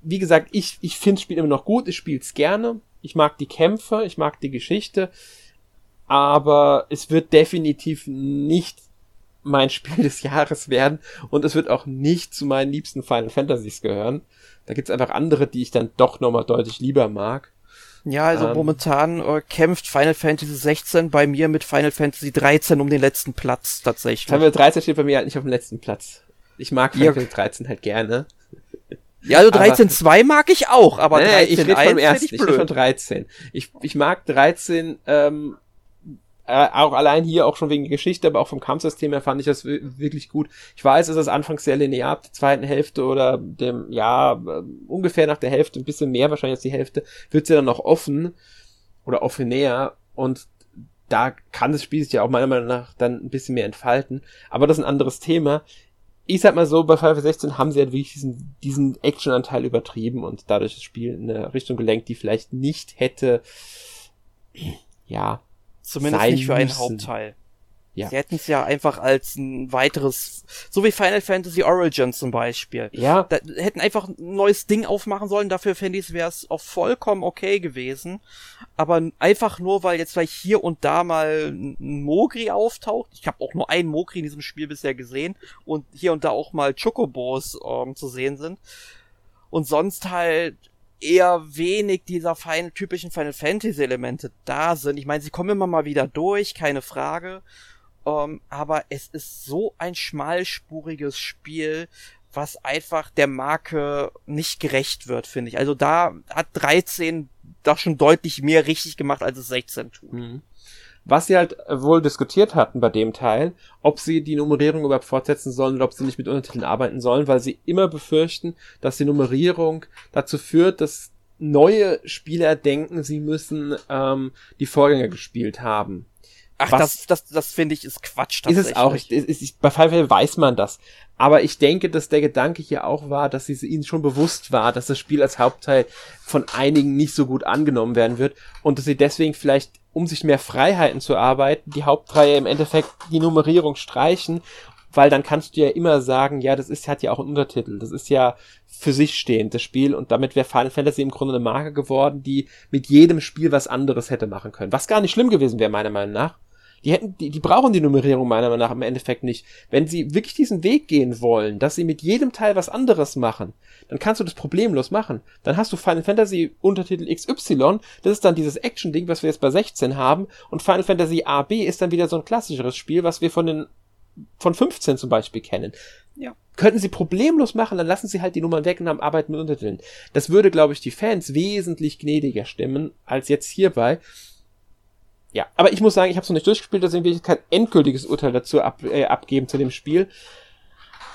wie gesagt, ich, ich finde das Spiel immer noch gut, ich spiele es gerne. Ich mag die Kämpfe, ich mag die Geschichte. Aber es wird definitiv nicht mein Spiel des Jahres werden und es wird auch nicht zu meinen liebsten Final Fantasies gehören. Da gibt's einfach andere, die ich dann doch nochmal deutlich lieber mag. Ja, also ähm, momentan äh, kämpft Final Fantasy 16 bei mir mit Final Fantasy 13 um den letzten Platz tatsächlich. Final 13 steht bei mir halt nicht auf dem letzten Platz. Ich mag Final Fantasy 13 halt gerne. Ja, also 13.2 mag ich auch, aber nee, 13, ich rede vom ersten, ich, ich von 13. Ich, ich mag 13 ähm, äh, auch allein hier auch schon wegen der Geschichte, aber auch vom Kampfsystem her fand ich das wirklich gut. Ich weiß, es ist anfangs sehr linear ab der zweiten Hälfte oder dem, ja, äh, ungefähr nach der Hälfte, ein bisschen mehr wahrscheinlich als die Hälfte, wird sie dann noch offen oder offener und da kann das Spiel sich ja auch meiner Meinung nach dann ein bisschen mehr entfalten. Aber das ist ein anderes Thema. Ich sag mal so, bei Final 16 haben sie halt wirklich diesen, diesen Action-Anteil übertrieben und dadurch das Spiel in eine Richtung gelenkt, die vielleicht nicht hätte, ja, Zumindest nicht für einen Hauptteil. Ja. Sie hätten es ja einfach als ein weiteres, so wie Final Fantasy Origin zum Beispiel. Ja. Da hätten einfach ein neues Ding aufmachen sollen, dafür fände ich es wäre es auch vollkommen okay gewesen. Aber einfach nur, weil jetzt vielleicht hier und da mal ein Mogri auftaucht. Ich habe auch nur einen Mogri in diesem Spiel bisher gesehen und hier und da auch mal Chocobos ähm, zu sehen sind. Und sonst halt eher wenig dieser fein, typischen Final Fantasy Elemente da sind. Ich meine, sie kommen immer mal wieder durch, keine Frage. Ähm, aber es ist so ein schmalspuriges Spiel, was einfach der Marke nicht gerecht wird, finde ich. Also da hat 13 doch schon deutlich mehr richtig gemacht, als es 16 tut. Mhm. Was sie halt wohl diskutiert hatten bei dem Teil, ob sie die Nummerierung überhaupt fortsetzen sollen oder ob sie nicht mit Untertiteln arbeiten sollen, weil sie immer befürchten, dass die Nummerierung dazu führt, dass neue Spieler denken, sie müssen ähm, die Vorgänger gespielt haben. Ach, Was, das, das, das finde ich ist Quatsch. Ist es auch. Ich, ich, bei Fall weiß man das. Aber ich denke, dass der Gedanke hier auch war, dass es ihnen schon bewusst war, dass das Spiel als Hauptteil von einigen nicht so gut angenommen werden wird und dass sie deswegen vielleicht, um sich mehr Freiheiten zu arbeiten, die Hauptreihe im Endeffekt die Nummerierung streichen weil dann kannst du ja immer sagen, ja, das ist hat ja auch einen Untertitel, das ist ja für sich stehend das Spiel und damit wäre Final Fantasy im Grunde eine Marke geworden, die mit jedem Spiel was anderes hätte machen können, was gar nicht schlimm gewesen wäre meiner Meinung nach. Die hätten, die, die brauchen die Nummerierung meiner Meinung nach im Endeffekt nicht. Wenn sie wirklich diesen Weg gehen wollen, dass sie mit jedem Teil was anderes machen, dann kannst du das problemlos machen. Dann hast du Final Fantasy Untertitel XY, das ist dann dieses Action-Ding, was wir jetzt bei 16 haben, und Final Fantasy AB ist dann wieder so ein klassischeres Spiel, was wir von den, von 15 zum Beispiel kennen. Ja. Könnten sie problemlos machen, dann lassen sie halt die Nummern weg und haben Arbeit mit Untertiteln. Das würde, glaube ich, die Fans wesentlich gnädiger stimmen, als jetzt hierbei ja, aber ich muss sagen, ich habe es noch nicht durchgespielt, deswegen will ich kein endgültiges Urteil dazu ab, äh, abgeben zu dem Spiel.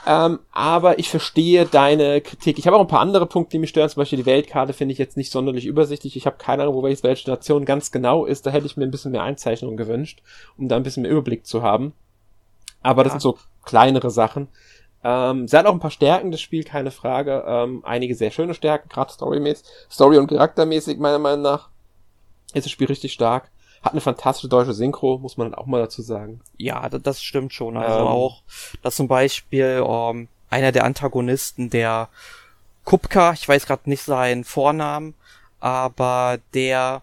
Ähm, aber ich verstehe deine Kritik. Ich habe auch ein paar andere Punkte, die mich stören. Zum Beispiel die Weltkarte finde ich jetzt nicht sonderlich übersichtlich. Ich habe keine Ahnung, wo welche Nation ganz genau ist. Da hätte ich mir ein bisschen mehr Einzeichnungen gewünscht, um da ein bisschen mehr Überblick zu haben. Aber das ja. sind so kleinere Sachen. Ähm, sie hat auch ein paar Stärken, das Spiel, keine Frage. Ähm, einige sehr schöne Stärken, gerade storymäßig, Story- und charaktermäßig, meiner Meinung nach. Ist das Spiel richtig stark. Hat eine fantastische deutsche Synchro, muss man auch mal dazu sagen. Ja, das stimmt schon. Also ähm, auch, dass zum Beispiel ähm, einer der Antagonisten, der Kupka, ich weiß gerade nicht seinen Vornamen, aber der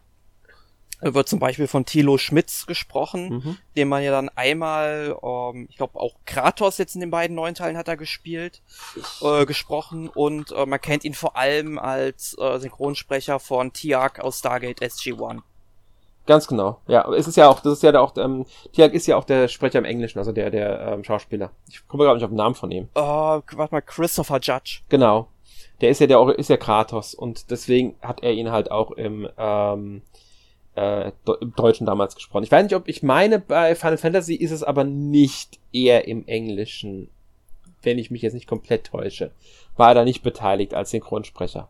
wird zum Beispiel von Thilo Schmitz gesprochen, mhm. den man ja dann einmal, ähm, ich glaube auch Kratos jetzt in den beiden neuen Teilen hat er gespielt, äh, gesprochen und äh, man kennt ihn vor allem als äh, Synchronsprecher von Tiak aus Stargate SG-1. Ganz genau. Ja, es ist ja auch, das ist ja auch, ähm, Tiag ist ja auch der Sprecher im Englischen, also der, der ähm, Schauspieler. Ich komme gar nicht auf den Namen von ihm. Oh, warte mal, Christopher Judge. Genau. Der ist ja der ist ja Kratos und deswegen hat er ihn halt auch im, ähm, äh, im Deutschen damals gesprochen. Ich weiß nicht, ob ich meine, bei Final Fantasy ist es aber nicht eher im Englischen, wenn ich mich jetzt nicht komplett täusche. War er da nicht beteiligt als Synchronsprecher.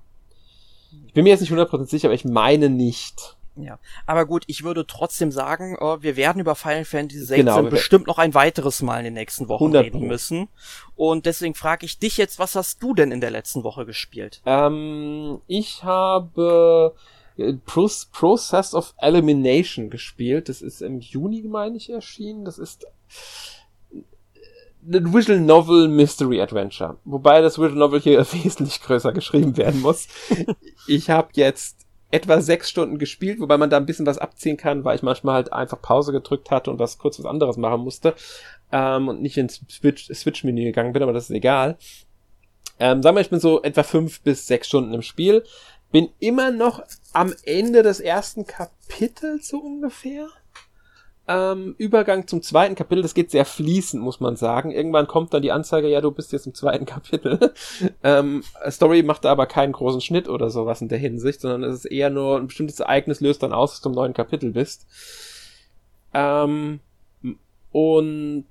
Ich bin mir jetzt nicht 100% sicher, aber ich meine nicht. Ja, aber gut, ich würde trotzdem sagen, uh, wir werden über Final Fantasy 16 genau, bestimmt noch ein weiteres Mal in den nächsten Wochen reden müssen. Und deswegen frage ich dich jetzt, was hast du denn in der letzten Woche gespielt? Ähm, ich habe äh, Process of Elimination gespielt. Das ist im Juni, meine ich, erschienen. Das ist ein Visual Novel Mystery Adventure. Wobei das Visual Novel hier wesentlich größer geschrieben werden muss. ich habe jetzt etwa sechs Stunden gespielt, wobei man da ein bisschen was abziehen kann, weil ich manchmal halt einfach Pause gedrückt hatte und was kurz was anderes machen musste ähm, und nicht ins Switch-Menü Switch gegangen bin, aber das ist egal. Ähm, sagen wir, ich bin so etwa fünf bis sechs Stunden im Spiel. Bin immer noch am Ende des ersten Kapitels so ungefähr ähm, Übergang zum zweiten Kapitel, das geht sehr fließend, muss man sagen. Irgendwann kommt dann die Anzeige, ja, du bist jetzt im zweiten Kapitel. ähm, Story macht da aber keinen großen Schnitt oder sowas in der Hinsicht, sondern es ist eher nur ein bestimmtes Ereignis löst dann aus, dass du im neuen Kapitel bist. Ähm, und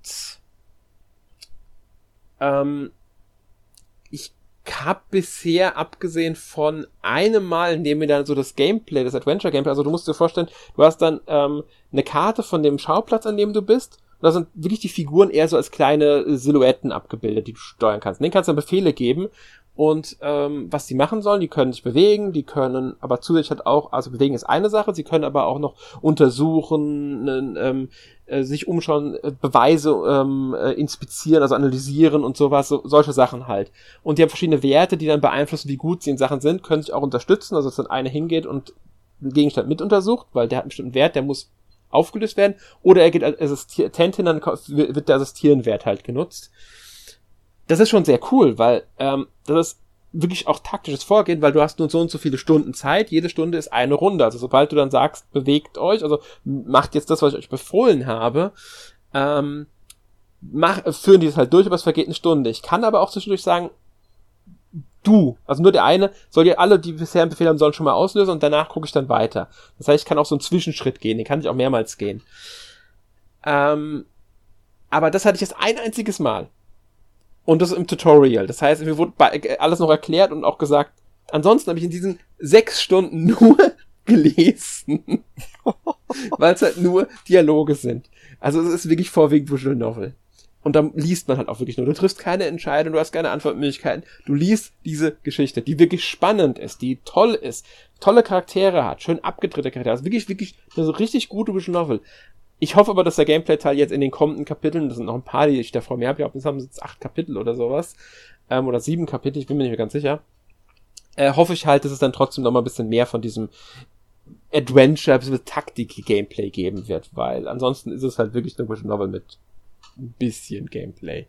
ähm, habe bisher, abgesehen von einem Mal, in dem mir dann so das Gameplay, das Adventure-Gameplay, also du musst dir vorstellen, du hast dann ähm, eine Karte von dem Schauplatz, an dem du bist, und da sind wirklich die Figuren eher so als kleine Silhouetten abgebildet, die du steuern kannst. Denen kannst du dann Befehle geben und ähm, was die machen sollen, die können sich bewegen, die können aber zusätzlich halt auch, also bewegen ist eine Sache, sie können aber auch noch untersuchen, ähm, äh, sich umschauen, äh, Beweise ähm, äh, inspizieren, also analysieren und sowas, so, solche Sachen halt. Und die haben verschiedene Werte, die dann beeinflussen, wie gut sie in Sachen sind, können sich auch unterstützen, also dass dann eine hingeht und einen Gegenstand mit untersucht, weil der hat einen bestimmten Wert, der muss aufgelöst werden, oder er geht als Assistent hin, dann wird der Assistierenwert halt genutzt. Das ist schon sehr cool, weil ähm, das ist wirklich auch taktisches Vorgehen, weil du hast nur so und so viele Stunden Zeit. Jede Stunde ist eine Runde. Also sobald du dann sagst, bewegt euch, also macht jetzt das, was ich euch befohlen habe, ähm, mach, führen die das halt durch, aber es vergeht eine Stunde. Ich kann aber auch zwischendurch sagen, du, also nur der eine, soll ja alle, die bisher einen Befehl haben, sollen schon mal auslösen und danach gucke ich dann weiter. Das heißt, ich kann auch so einen Zwischenschritt gehen, den kann ich auch mehrmals gehen. Ähm, aber das hatte ich jetzt ein einziges Mal. Und das im Tutorial. Das heißt, mir wurde alles noch erklärt und auch gesagt, ansonsten habe ich in diesen sechs Stunden nur gelesen. Weil es halt nur Dialoge sind. Also es ist wirklich vorwiegend Visual Novel. Und dann liest man halt auch wirklich nur. Du triffst keine Entscheidung, du hast keine Antwortmöglichkeiten. Du liest diese Geschichte, die wirklich spannend ist, die toll ist, tolle Charaktere hat, schön abgedrehte Charaktere. Also wirklich, wirklich eine so richtig gute Visual Novel. Ich hoffe aber, dass der Gameplay-Teil jetzt in den kommenden Kapiteln, das sind noch ein paar, die ich da vor mir habe, ich glaube, jetzt haben jetzt acht Kapitel oder sowas, ähm, oder sieben Kapitel, ich bin mir nicht mehr ganz sicher, äh, hoffe ich halt, dass es dann trotzdem noch mal ein bisschen mehr von diesem Adventure, ein bisschen Taktik-Gameplay geben wird, weil ansonsten ist es halt wirklich eine Visual Novel mit ein bisschen Gameplay.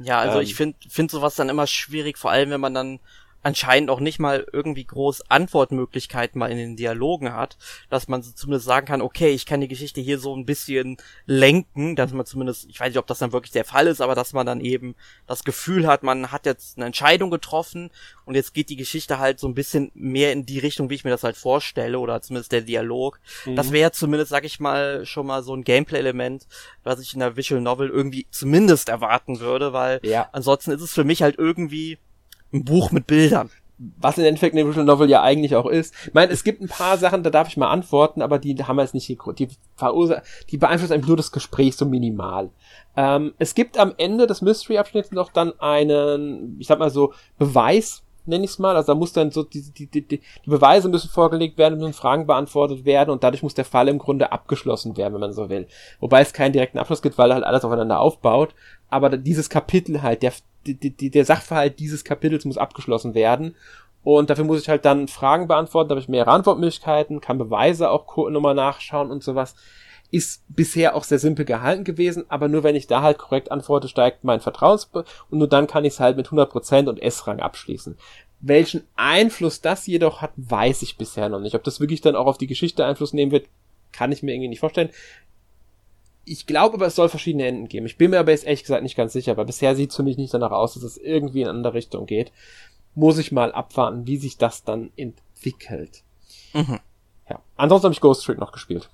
Ja, also ähm, ich finde find sowas dann immer schwierig, vor allem wenn man dann anscheinend auch nicht mal irgendwie groß Antwortmöglichkeiten mal in den Dialogen hat, dass man so zumindest sagen kann, okay, ich kann die Geschichte hier so ein bisschen lenken, dass man zumindest, ich weiß nicht, ob das dann wirklich der Fall ist, aber dass man dann eben das Gefühl hat, man hat jetzt eine Entscheidung getroffen und jetzt geht die Geschichte halt so ein bisschen mehr in die Richtung, wie ich mir das halt vorstelle oder zumindest der Dialog. Mhm. Das wäre zumindest, sag ich mal, schon mal so ein Gameplay-Element, was ich in der Visual Novel irgendwie zumindest erwarten würde, weil ja. ansonsten ist es für mich halt irgendwie ein Buch mit Bildern. Was in Endeffekt eine Visual Novel ja eigentlich auch ist. Ich meine, es gibt ein paar Sachen, da darf ich mal antworten, aber die haben wir jetzt nicht, die, die beeinflussen eigentlich nur das Gespräch so minimal. Ähm, es gibt am Ende des Mystery-Abschnitts noch dann einen, ich sag mal so, Beweis, nenne ich es mal. Also da muss dann so die, die, die, die Beweise müssen vorgelegt werden, müssen Fragen beantwortet werden und dadurch muss der Fall im Grunde abgeschlossen werden, wenn man so will. Wobei es keinen direkten Abschluss gibt, weil halt alles aufeinander aufbaut. Aber dieses Kapitel halt, der, die, der Sachverhalt dieses Kapitels muss abgeschlossen werden. Und dafür muss ich halt dann Fragen beantworten, da habe ich mehrere Antwortmöglichkeiten, kann Beweise auch nochmal nachschauen und sowas. Ist bisher auch sehr simpel gehalten gewesen, aber nur wenn ich da halt korrekt antworte, steigt mein Vertrauens und nur dann kann ich es halt mit 100% und S-Rang abschließen. Welchen Einfluss das jedoch hat, weiß ich bisher noch nicht. Ob das wirklich dann auch auf die Geschichte Einfluss nehmen wird, kann ich mir irgendwie nicht vorstellen ich glaube aber, es soll verschiedene Enden geben. Ich bin mir aber jetzt ehrlich gesagt nicht ganz sicher, weil bisher sieht es für mich nicht danach aus, dass es irgendwie in eine andere Richtung geht. Muss ich mal abwarten, wie sich das dann entwickelt. Mhm. Ja. Ansonsten habe ich Ghost Trick noch gespielt.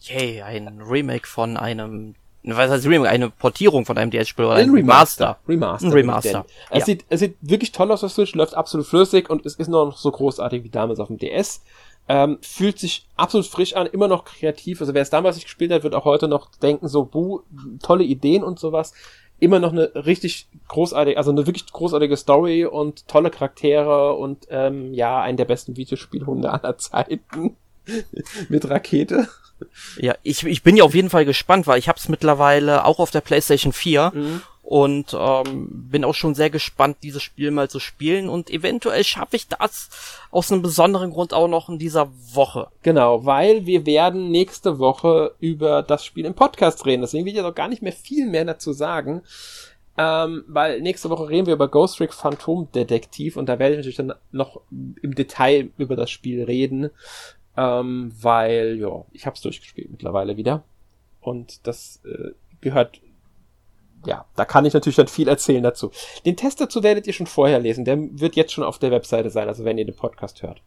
Yay, ein Remake von einem was heißt Remake? Eine Portierung von einem DS-Spiel oder ein, ein Remaster. Remaster. Ein Remaster. Es, ja. sieht, es sieht wirklich toll aus auf Switch, läuft absolut flüssig und es ist noch so großartig wie damals auf dem DS. Ähm, fühlt sich absolut frisch an, immer noch kreativ. Also wer es damals nicht gespielt hat, wird auch heute noch denken, so, buh, tolle Ideen und sowas. Immer noch eine richtig großartige, also eine wirklich großartige Story und tolle Charaktere und ähm, ja, einen der besten Videospielhunde aller Zeiten. Mit Rakete. Ja, ich, ich bin ja auf jeden Fall gespannt, weil ich habe es mittlerweile auch auf der PlayStation 4 mhm. Und ähm, bin auch schon sehr gespannt, dieses Spiel mal zu spielen und eventuell schaffe ich das aus einem besonderen Grund auch noch in dieser Woche. Genau, weil wir werden nächste Woche über das Spiel im Podcast reden. Deswegen will ich jetzt auch gar nicht mehr viel mehr dazu sagen. Ähm, weil nächste Woche reden wir über Ghost Trick Phantom Detektiv und da werde ich natürlich dann noch im Detail über das Spiel reden. Ähm, weil, ja, ich hab's durchgespielt mittlerweile wieder. Und das äh, gehört, ja, da kann ich natürlich dann viel erzählen dazu. Den Test dazu werdet ihr schon vorher lesen. Der wird jetzt schon auf der Webseite sein, also wenn ihr den Podcast hört.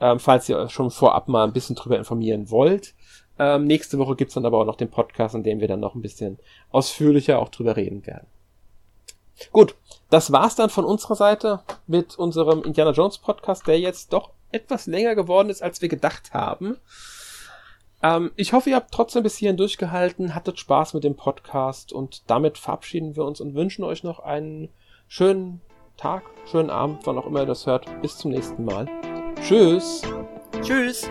Ähm, falls ihr euch schon vorab mal ein bisschen drüber informieren wollt. Ähm, nächste Woche gibt's dann aber auch noch den Podcast, in dem wir dann noch ein bisschen ausführlicher auch drüber reden werden. Gut, das war's dann von unserer Seite mit unserem Indiana Jones Podcast, der jetzt doch etwas länger geworden ist, als wir gedacht haben. Ähm, ich hoffe, ihr habt trotzdem bis hierhin durchgehalten, hattet Spaß mit dem Podcast und damit verabschieden wir uns und wünschen euch noch einen schönen Tag, schönen Abend, wann auch immer ihr das hört. Bis zum nächsten Mal. Tschüss. Tschüss.